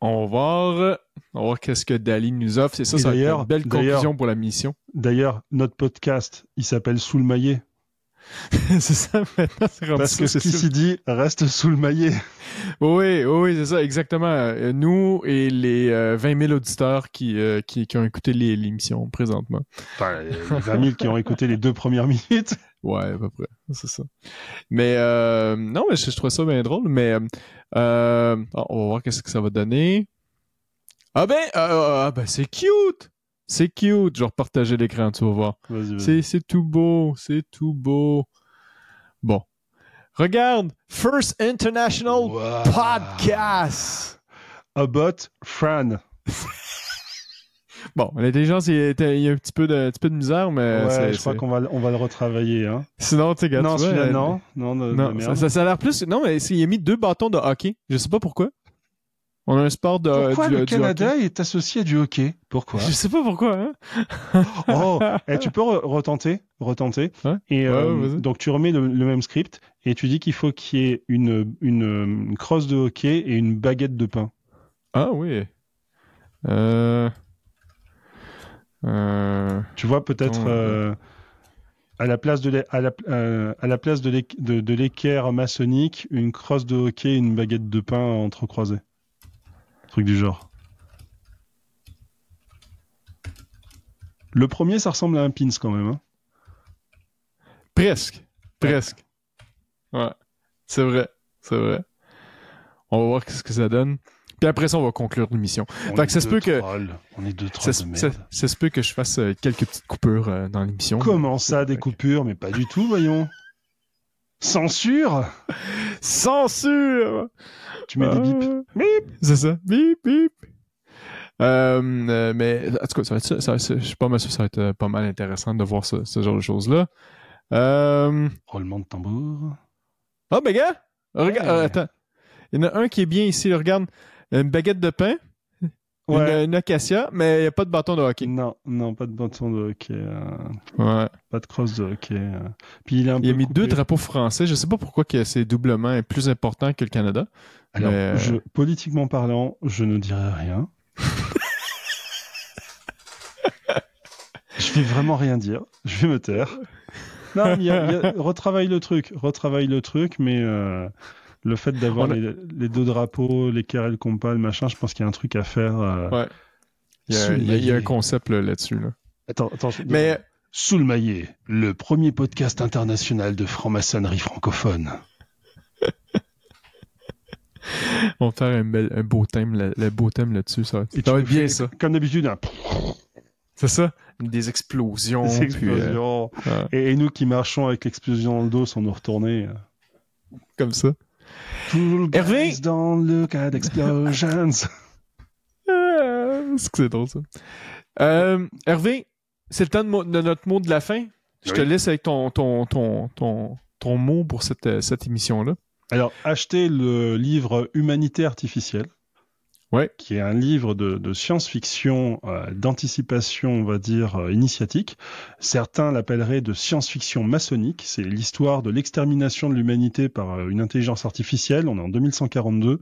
On va voir, on va voir qu'est-ce que Dali nous offre. C'est ça, ça une belle conclusion pour la mission. D'ailleurs, notre podcast, il s'appelle Sous le maillet. *laughs* c'est ça, maintenant, c'est Parce que ce qui s'y dit reste sous le maillet. Oui, oui, c'est ça, exactement. Euh, nous et les 20 euh, 000 auditeurs qui, euh, qui, qui, ont écouté l'émission présentement. Enfin, *laughs* les 20 000 qui ont écouté les deux premières minutes. Ouais, à peu près, c'est ça. Mais non, mais je, trouve ça bien drôle, mais on va voir qu'est-ce que ça va donner. Ah ben, ah ben c'est cute! C'est cute. Je vais repartager l'écran, tu vas voir. C'est tout beau. C'est tout beau. Bon. Regarde. First International Podcast. About Fran. bon, l'intelligence, il y a un petit peu de, un petit peu de misère, mais. Ouais, je crois qu'on va, on va le retravailler. Hein. Sinon, tu sais, Non, celui-là, non. Non, non, ça, ça, a l'air plus. Non, mais il a mis deux bâtons de hockey. Je sais pas pourquoi. On a un sport de. Pourquoi le Canada est associé à du hockey? Pourquoi? Je sais pas pourquoi. Hein *laughs* oh, eh, tu peux retenter, retenter. Et euh, donc tu remets le, même script et tu dis qu'il faut qu'il y ait une, une, crosse de hockey et une baguette de pain. Ah oui. Euh... Euh... Tu vois peut-être. À la place de à la, euh, à la place de l'équerre maçonnique, une crosse de hockey et une baguette de pain entrecroisées du genre. Le premier, ça ressemble à un pins quand même. Hein. Presque. Presque. Ouais. C'est vrai. C'est vrai. On va voir ce que ça donne. Puis après ça, on va conclure l'émission. Fait que ça se peut que. On est deux ça, ça, se peut que je fasse euh, quelques petites coupures euh, dans l'émission. Comment ça, des coupures? Mais pas du tout, voyons. Censure Censure Tu mets des bips. Euh, bip C'est ça. Bip, bip. Euh, euh, mais en tout cas, ça va être, ça, je suis pas mal sûr ça va être pas mal intéressant de voir ce, genre de choses-là. Euh... Roulement de tambour. Oh, ben gars! Regarde, attends. Il y en a un qui est bien ici. Regarde, une baguette de pain. Ouais. Une, acacia, mais il n'y a pas de bâton de hockey. Non, non, pas de bâton de hockey. Euh, ouais. Pas de crosse de hockey. Euh. Puis il, a mis deux drapeaux français. Je sais pas pourquoi que c'est doublement plus important que le Canada. Alors, politiquement parlant, je ne dirais rien. je vais vraiment rien dire. Je vais me taire. Non, il retravaille le truc, retravaille le truc, mais euh, le fait d'avoir les, deux drapeaux, les et le compas, le machin, je pense qu'il y a un truc à faire. Euh, ouais. Il y, a, un concept là-dessus. Là. Attends, attends. Mais sous le maillet, le premier podcast international de franc-maçonnerie francophone. *laughs* On va faire un, beau thème, le, beau thème là-dessus. Ça, va être bien ça. Comme d'habitude, C'est ça, des explosions. Des explosions. Euh, et, nous qui marchons avec l'explosion dans le dos sans nous retourner. Euh. Comme ça. Hervé? dans le cas d'explosions. *laughs* c'est que c'est drôle ça. Euh, Hervé, c'est le temps de, notre mot de la fin. Je te laisse avec ton, ton, ton, ton, ton mot pour cette, cette émission-là. Alors, achetez le livre Humanité artificielle ouais. qui est un livre de, de science-fiction, euh, d'anticipation, on va dire, euh, initiatique. Certains l'appelleraient de science-fiction maçonnique. C'est l'histoire de l'extermination de l'humanité par euh, une intelligence artificielle. On est en 2142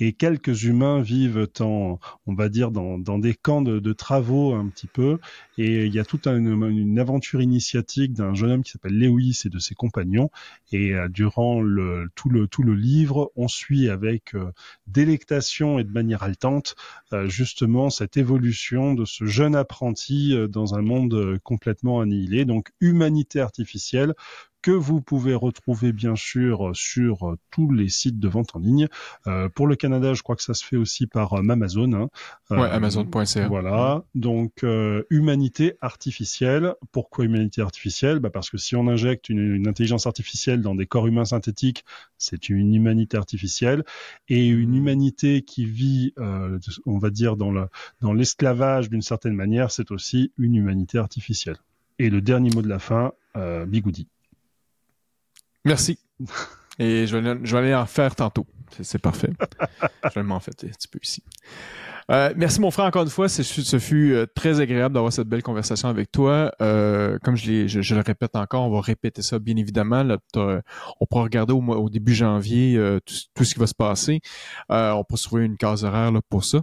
et quelques humains vivent en, on va dire, dans, dans des camps de, de, travaux un petit peu. Et il y a toute une, une aventure initiatique d'un jeune homme qui s'appelle Lewis et de ses compagnons. Et durant le, tout, le, tout le livre, on suit avec délectation et de manière haletante euh, justement cette évolution de ce jeune apprenti euh, dans un monde euh, complètement annihilé. Donc humanité artificielle que vous pouvez retrouver bien sûr sur tous les sites de vente en ligne. pour le Canada, je crois que ça se fait aussi par Amazon. Hein. ouais, Amazon.ca. Voilà. Donc humanité artificielle. Pourquoi humanité artificielle? Bah Parce que si on injecte une, une intelligence artificielle dans des corps humains synthétiques, c'est une humanité artificielle et une humanité qui vit, euh, on va dire, dans le dans l'esclavage d'une certaine manière, c'est aussi une humanité artificielle. Et le dernier mot de la fin, euh, Bigoudi. Merci. Et je vais, je vais aller en faire tantôt. C'est parfait. *laughs* je vais m'en faire un petit peu ici. Euh, merci mon frère encore une fois. Ce fut euh, très agréable d'avoir cette belle conversation avec toi. Euh, comme je, je, le répète encore, on va répéter ça bien évidemment. on pourra regarder au, au début janvier tout, ce qui va se passer. on pourra trouver une case horaire là, pour ça.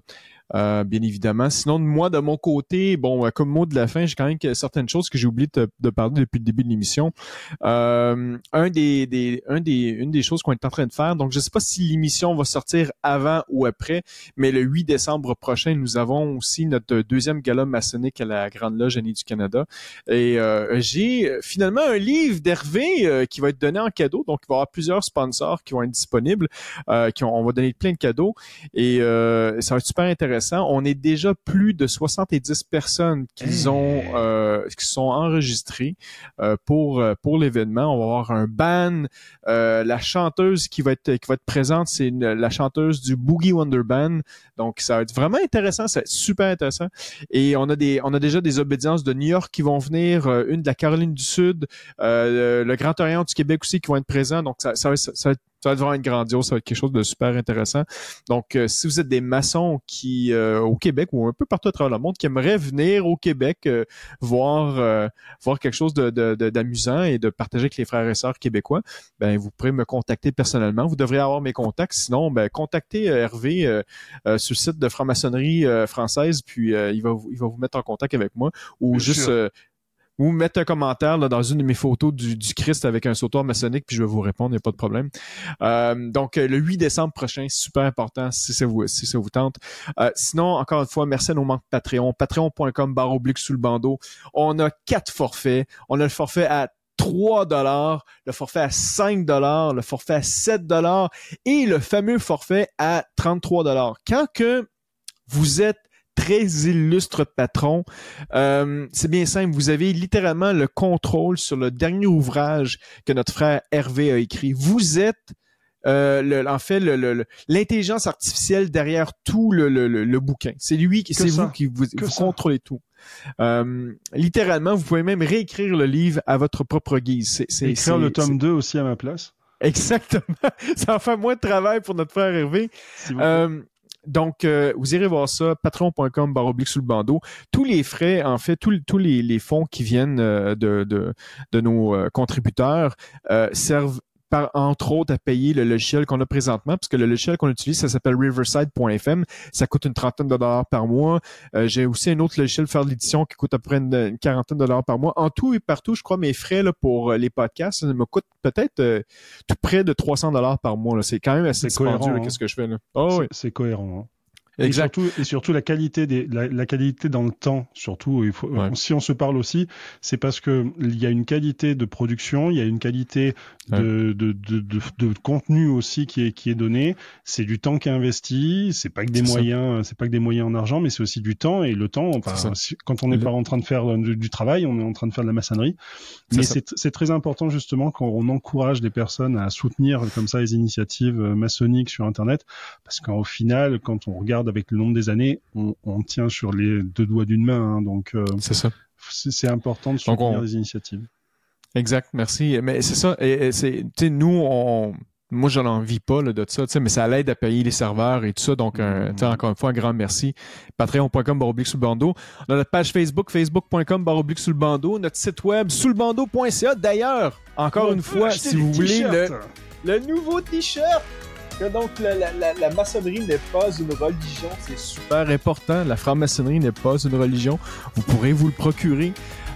Euh, bien évidemment. Sinon, moi, de mon côté, bon, euh, comme mot de la fin, j'ai quand même certaines choses que j'ai oublié de, parler depuis le début de l'émission. Euh, un des, des, un des, une des choses qu'on est en train de faire, donc je ne sais pas si l'émission va sortir avant ou après, mais le 8 décembre prochain, nous avons aussi notre deuxième gala maçonnique à la Grande Loge Année du Canada. Et j'ai finalement un livre d'Hervé qui va être donné en cadeau, donc il va y avoir plusieurs sponsors qui vont être disponibles, qui on va donner plein de cadeaux, et ça va être super intéressant on est déjà plus de 70 personnes qui ont euh, qui sont enregistrées euh, pour euh, pour l'événement. On va avoir un band. la chanteuse qui va être qui va être présente, c'est la chanteuse du Boogie Wonder Band. Donc ça va être vraiment intéressant, ça va être super intéressant. Et on a des on a déjà des obédiences de New York qui vont venir, une de la Caroline du Sud, le Grand Orient du Québec aussi qui vont être présents. Donc ça, ça, va, ça va être ça va vraiment être grandiose, ça va être quelque chose de super intéressant. Donc, euh, si vous êtes des maçons qui, euh, au Québec ou un peu partout à travers le monde, qui aimeraient venir au Québec euh, voir, voir quelque chose d'amusant de, et de partager avec les frères et sœurs québécois, ben vous pourrez me contacter personnellement. Vous devriez avoir mes contacts. Sinon, ben contactez Hervé sur le site de franc-maçonnerie française, puis il va il va vous mettre en contact avec moi ou juste ou mettre un commentaire là, dans une de mes photos du, du Christ avec un sautoir maçonnique, puis je vais vous répondre, il n'y a pas de problème. Euh, donc, le 8 décembre prochain, super important si ça vous, si ça vous tente. Euh, sinon, encore une fois, merci à nos membres Patreon. Patreon.com barre oblique sous le bandeau. On a quatre forfaits. On a le forfait à 3 dollars, le forfait à 5 dollars, le forfait à 7 dollars et le fameux forfait à 33 dollars. Quand que vous êtes très illustre patron. Euh, c'est bien simple, vous avez littéralement le contrôle sur le dernier ouvrage que notre frère Hervé a écrit. Vous êtes euh, en fait l'intelligence artificielle derrière tout le, bouquin. C'est lui, c'est vous qui vous, contrôlez tout. Euh, littéralement, vous pouvez même réécrire le livre à votre propre guise. C'est, Écrire le tome 2 aussi à ma place. Exactement. *laughs* Ça en fait moins de travail pour notre frère Hervé. Donc, euh, vous irez voir ça, patreon.com baroblique sous le bandeau. Tous les frais, en fait, tous, les, fonds qui viennent euh, de nos euh, contributeurs servent entre autres à payer le logiciel qu'on a présentement, parce que le logiciel qu'on utilise, ça s'appelle Riverside.fm. Ça coûte une trentaine de dollars par mois. Euh, j'ai aussi un autre logiciel faire l'édition qui coûte à peu près une, quarantaine de dollars par mois. En tout et partout, je crois mes frais là, pour euh, les podcasts, ça me coûte peut-être euh, tout près de 300 dollars par mois. C'est quand même assez cohérent. Qu'est-ce que je fais là? Oh, C'est cohérent. Hein. Et surtout, et surtout la qualité des, la, qualité dans le temps, surtout. Il faut, Si on se parle aussi, c'est parce que il y a une qualité de production, il y a une qualité de, de, de, de, contenu aussi qui est, qui est donné. C'est du temps qui est investi. C'est pas que des moyens, c'est pas que des moyens en argent, mais c'est aussi du temps. Et le temps, enfin, quand on n'est pas en train de faire du, travail, on est en train de faire de la maçonnerie. Mais c'est très important justement quand on encourage des personnes à soutenir comme ça les initiatives euh, maçonniques sur Internet, parce qu'au final, quand on regarde avec le nombre des années, on, tient sur les deux doigts d'une main. Hein, donc, euh, c'est ça. C'est important de soutenir des initiatives. Exact, merci. Mais c'est ça. Et, c'est, nous, on, moi, je n'en vis pas de ça, mais ça l'aide à payer les serveurs et tout ça. Donc, mm-hmm. encore une fois, un grand merci. Patreon.com baroblique sous le bandeau. On a notre page Facebook, facebook.com baroblique sous le bandeau. Notre site web, sous le bandeau.ca. D'ailleurs, encore une fois, si vous voulez le, le nouveau t-shirt que donc la, maçonnerie n'est pas une religion, c'est super important. La franc-maçonnerie n'est pas une religion. Vous pourrez vous le procurer.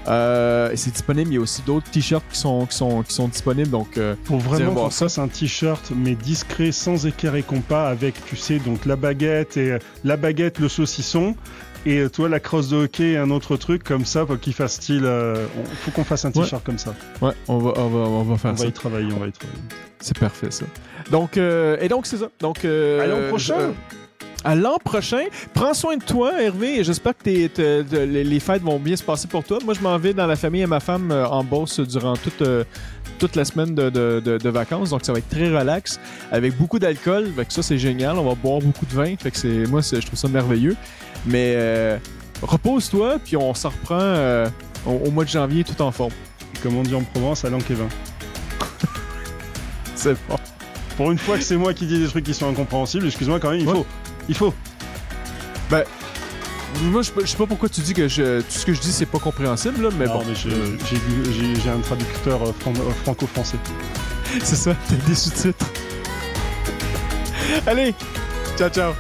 Euh, c'est disponible. Il y a aussi d'autres t-shirts qui sont, qui, sont, qui sont disponibles. Donc, euh, pour vraiment voir ça, c'est un t-shirt mais discret, sans équerre et compas, avec, tu sais, donc la baguette et la baguette, le saucisson Et toi, la crosse de hockey et un autre truc comme ça pour qu'il fasse style. Euh, faut qu'on fasse un t-shirt comme ça. Ouais, on va, on va, on va faire on ça. Va y travailler, on va y travailler. C'est parfait ça. Donc, euh, et donc c'est ça. Donc, euh, à l'an prochain? à l'an prochain. Prends soin de toi, Hervé, et j'espère que les fêtes vont bien se passer pour toi. Moi, je m'en vais dans la famille et ma femme en Beauce durant toute, toute la semaine de, de, vacances, donc ça va être très relax, avec beaucoup d'alcool. Fait que ça, c'est génial. On va boire beaucoup de vin. Fait que c'est, moi, je trouve ça merveilleux. Mais euh, repose-toi, puis on s'en reprend euh, au, mois de janvier tout en forme. comme on dit en Provence, à Kevin. *laughs* c'est bon. Pour une fois que c'est moi qui dis des trucs qui sont incompréhensibles, excuse-moi quand même, il faut. Il faut. Ben, moi, je, sais pas pourquoi tu dis que je, tout ce que je dis, c'est pas compréhensible, là, mais bon. mais j'ai un traducteur euh, franco-français. *laughs* c'est ça, t'as des sous-titres. Allez, ciao, ciao.